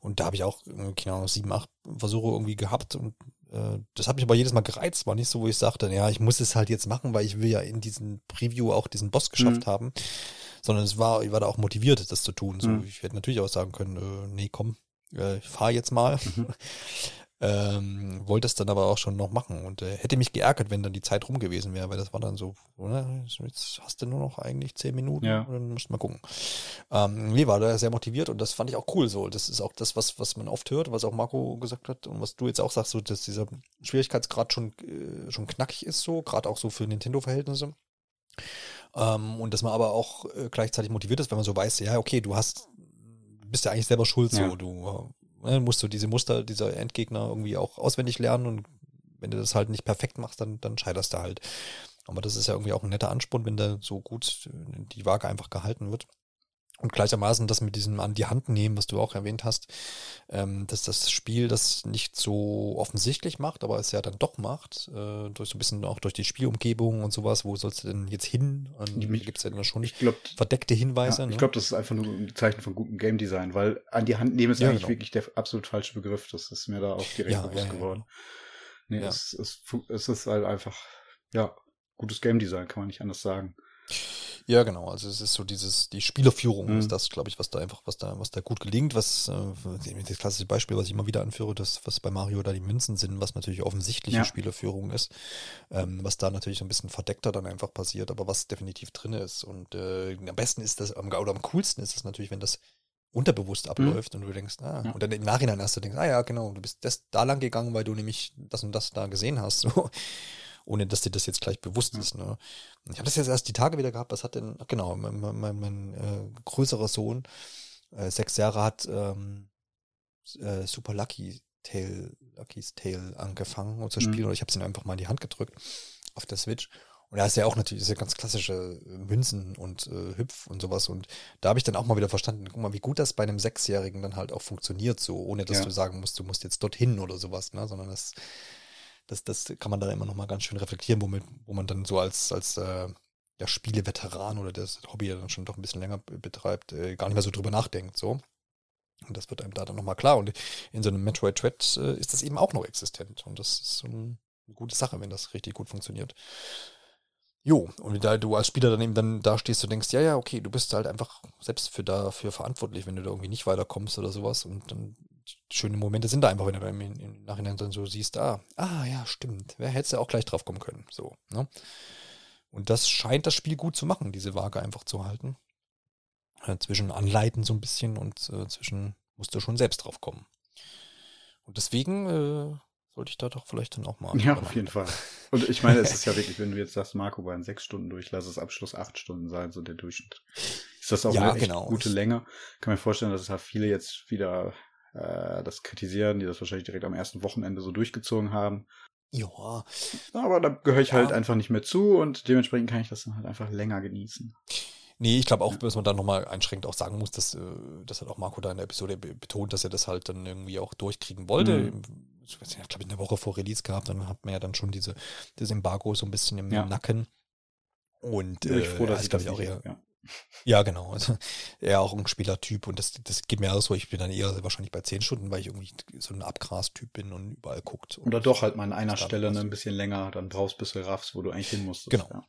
und da habe ich auch, äh, keine Ahnung, sieben, acht Versuche irgendwie gehabt und äh, das hat mich aber jedes Mal gereizt, war nicht so, wo ich sagte, ja, ich muss es halt jetzt machen, weil ich will ja in diesem Preview auch diesen Boss geschafft mhm. haben, sondern es war, ich war da auch motiviert, das zu tun. So, mhm. ich hätte natürlich auch sagen können, äh, nee, komm, äh, ich fahre jetzt mal. Mhm. Ähm, wollte es dann aber auch schon noch machen und äh, hätte mich geärgert, wenn dann die Zeit rum gewesen wäre, weil das war dann so, oder? Jetzt hast du nur noch eigentlich zehn Minuten Ja. und dann musst du mal gucken. Ähm, nee, war da sehr motiviert und das fand ich auch cool so. Das ist auch das, was, was man oft hört, was auch Marco gesagt hat und was du jetzt auch sagst, so, dass dieser Schwierigkeitsgrad schon, äh, schon knackig ist, so, gerade auch so für Nintendo-Verhältnisse. Ähm, und dass man aber auch äh, gleichzeitig motiviert ist, wenn man so weiß, ja, okay, du hast, bist ja eigentlich selber schuld, Ja. so, du äh, musst du diese Muster dieser Endgegner irgendwie auch auswendig lernen und wenn du das halt nicht perfekt machst, dann, dann scheiterst du halt. Aber das ist ja irgendwie auch ein netter Ansporn, wenn da so gut die Waage einfach gehalten wird. Und gleichermaßen das mit diesem an die Hand nehmen, was du auch erwähnt hast, ähm, dass das Spiel das nicht so offensichtlich macht, aber es ja dann doch macht, äh, durch so ein bisschen auch durch die Spielumgebung und sowas, wo sollst du denn jetzt hin? Und gibt es ja dann schon Ich glaube, verdeckte Hinweise. ja, ne? ich glaube, das ist einfach nur ein Zeichen von gutem Game Design, weil an die Hand nehmen ist Ja, eigentlich genau. wirklich der absolut falsche Begriff. Das ist mir da auch direkt Ja, bewusst ja, ja, geworden. Nee, es, es, es ist halt einfach, ja, gutes Game Design, kann man nicht anders sagen. Ja, genau. Also es ist so dieses, die Spielerführung Mhm. ist das, glaube ich, was da einfach, was da, was da gut gelingt, was äh, das klassische Beispiel, was ich immer wieder anführe, das, was bei Mario da die Münzen sind, was natürlich offensichtliche Ja. Spielerführung ist, ähm, was da natürlich so ein bisschen verdeckter dann einfach passiert, aber was definitiv drin ist. Und äh, am besten ist das, am, oder am coolsten ist es natürlich, wenn das unterbewusst abläuft und du denkst, ah, Mhm. Ja. und dann im Nachhinein erst du denkst, ah ja, genau, du bist das da lang gegangen, weil du nämlich das und das da gesehen hast, so, ohne dass dir das jetzt gleich bewusst ist. Ne? Ich habe das jetzt erst die Tage wieder gehabt, was hat denn, ach genau, mein, mein, mein, äh, größerer Sohn, äh, sechs Jahre, hat ähm, äh, Super Lucky Tale, Lucky's Tale angefangen und zu Mhm. spielen und ich habe es ihm einfach mal in die Hand gedrückt auf der Switch. Und da ist ja auch natürlich, ja ganz klassische äh, Münzen und äh, Hüpf und sowas. Und da habe ich dann auch mal wieder verstanden, guck mal, wie gut das bei einem Sechsjährigen dann halt auch funktioniert, so, ohne dass Ja. du sagen musst, du musst jetzt dorthin oder sowas, ne? Sondern das, das, das kann man da immer noch mal ganz schön reflektieren, womit, wo man dann so als, als äh, ja, Spieleveteran oder das Hobby ja dann schon doch ein bisschen länger be- betreibt, äh, gar nicht mehr so drüber nachdenkt, so. Und das wird einem da dann nochmal klar. Und in so einem Metroid Dread äh, ist das eben auch noch existent. Und das ist so ein, eine gute Sache, wenn das richtig gut funktioniert. Jo, und da du als Spieler dann eben dann da stehst und denkst, ja, ja, okay, du bist halt einfach selbst für dafür verantwortlich, wenn du da irgendwie nicht weiterkommst oder sowas. Und dann schöne Momente sind da einfach, wenn du im, im Nachhinein dann so siehst, ah, ah, ja, stimmt. Wer hätte ja auch gleich drauf kommen können. So, ne? Und das scheint das Spiel gut zu machen, diese Waage einfach zu halten. Äh, zwischen Anleiten so ein bisschen und äh, zwischen musst du schon selbst drauf kommen. Und deswegen äh, sollte ich da doch vielleicht dann auch mal. Ja, auf jeden. Fall. Und ich meine, es ist ja wirklich, wenn du jetzt sagst, Marco bei einem sechs Stunden durch, lass es Abschluss acht Stunden sein, so der Durchschnitt. Ist das auch Ja, eine echt genau. gute Länge? Kann mir vorstellen, dass es halt viele jetzt wieder äh, das kritisieren, die das wahrscheinlich direkt am ersten Wochenende so durchgezogen haben. Ja, Aber da gehöre ich Ja. halt einfach nicht mehr zu und dementsprechend kann ich das dann halt einfach länger genießen. Nee, ich glaube auch, dass man da nochmal einschränkend auch sagen muss, dass, äh, das hat auch Marco da in der Episode be- betont, dass er das halt dann irgendwie auch durchkriegen wollte. Mhm. Ich weiß nicht, ich glaube, eine Woche vor Release gehabt, dann hat man ja dann schon diese, das Embargo so ein bisschen im Ja. Nacken. Und Bin ich äh, froh, dass ich das auch nicht eher, habe, ja. Ja, genau. Also, eher auch ein Spielertyp und das, das geht mir auch so. Ich bin dann eher wahrscheinlich bei 10 Stunden, weil ich irgendwie so ein Abgras-Typ bin und überall guckt. Oder doch halt mal an einer Stelle ne, ein bisschen länger, dann brauchst bis du raffst, wo du eigentlich hin musstest. Genau. Ja.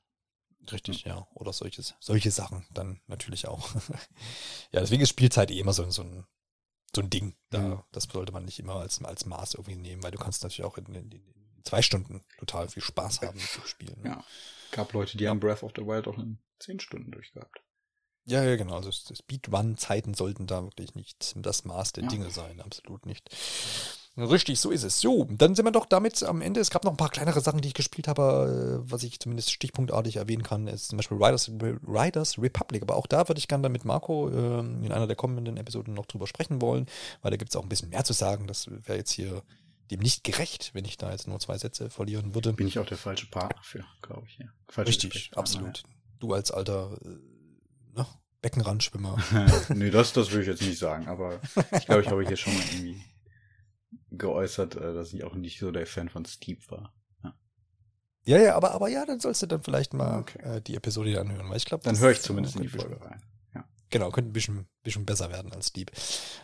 Richtig, ja. Oder solches, solche Sachen dann natürlich auch. ja, deswegen ist Spielzeit eh immer so, so ein so ein Ding. Da, Mhm. Das sollte man nicht immer als, als Maß irgendwie nehmen, weil du kannst natürlich auch in, in, in zwei Stunden total viel Spaß haben dem Spielen. ne? Ja. Gab Leute, die haben Breath of the Wild auch in zehn Stunden durchgehabt. Ja, ja, genau. Also Speedrun-Zeiten sollten da wirklich nicht das Maß der Ja. Dinge sein. Absolut nicht. Richtig, so ist es. So, dann sind wir doch damit am Ende. Es gab noch ein paar kleinere Sachen, die ich gespielt habe, äh, was ich zumindest stichpunktartig erwähnen kann, ist zum Beispiel Riders, Riders Republic. Aber auch da würde ich gerne mit Marco ähm, in einer der kommenden Episoden noch drüber sprechen wollen, weil da gibt es auch ein bisschen mehr zu sagen. Das wäre jetzt hier dem nicht gerecht, wenn ich da jetzt nur zwei Sätze verlieren würde. Bin ich auch der falsche Partner für, glaube ich. Ja. Richtig, absolut. Du als alter äh, ne, Beckenrandschwimmer. Ja. nee, das, das würde ich jetzt nicht sagen, aber ich glaube, ich habe hier schon mal irgendwie geäußert, äh, dass ich auch nicht so der Fan von Steep war. Ja, ja, aber, aber ja, dann sollst du dann vielleicht mal Okay. äh, die Episode anhören, weil ich glaube, Dann höre ich zumindest in die Folge rein. Ja. Genau, könnte ein bisschen bisschen besser werden als Dieb.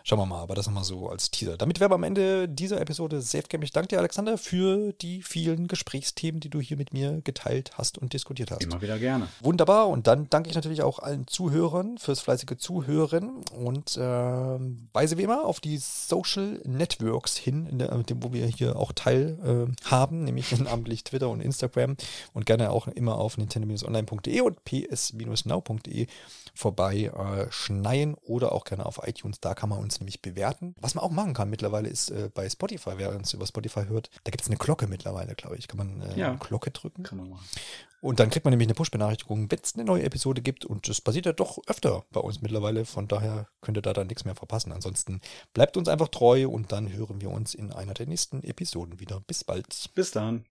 Schauen wir mal, aber das nochmal so als Teaser. Damit wären wir am Ende dieser Episode SafeGame. Ich danke dir, Alexander, für die vielen Gesprächsthemen, die du hier mit mir geteilt hast und diskutiert hast. Immer wieder gerne. Wunderbar. Und dann danke ich natürlich auch allen Zuhörern fürs fleißige Zuhören und äh, weise wie immer auf die Social Networks hin, der, dem, wo wir hier auch teil äh, haben, nämlich namentlich Twitter und Instagram und gerne auch immer auf nintendo-online.de und ps-now.de vorbei äh, schneien oder auch gerne auf iTunes. Da kann man uns nämlich bewerten. Was man auch machen kann mittlerweile ist äh, bei Spotify, wer uns über Spotify hört, da gibt es eine Glocke mittlerweile, glaube ich. Kann man äh, Ja. eine Glocke drücken. Kann man machen. Und dann kriegt man nämlich eine Push-Benachrichtigung, wenn es eine neue Episode gibt. Und das passiert ja doch öfter bei uns mittlerweile. Von daher könnt ihr da dann nichts mehr verpassen. Ansonsten bleibt uns einfach treu und dann hören wir uns in einer der nächsten Episoden wieder. Bis bald. Bis dann.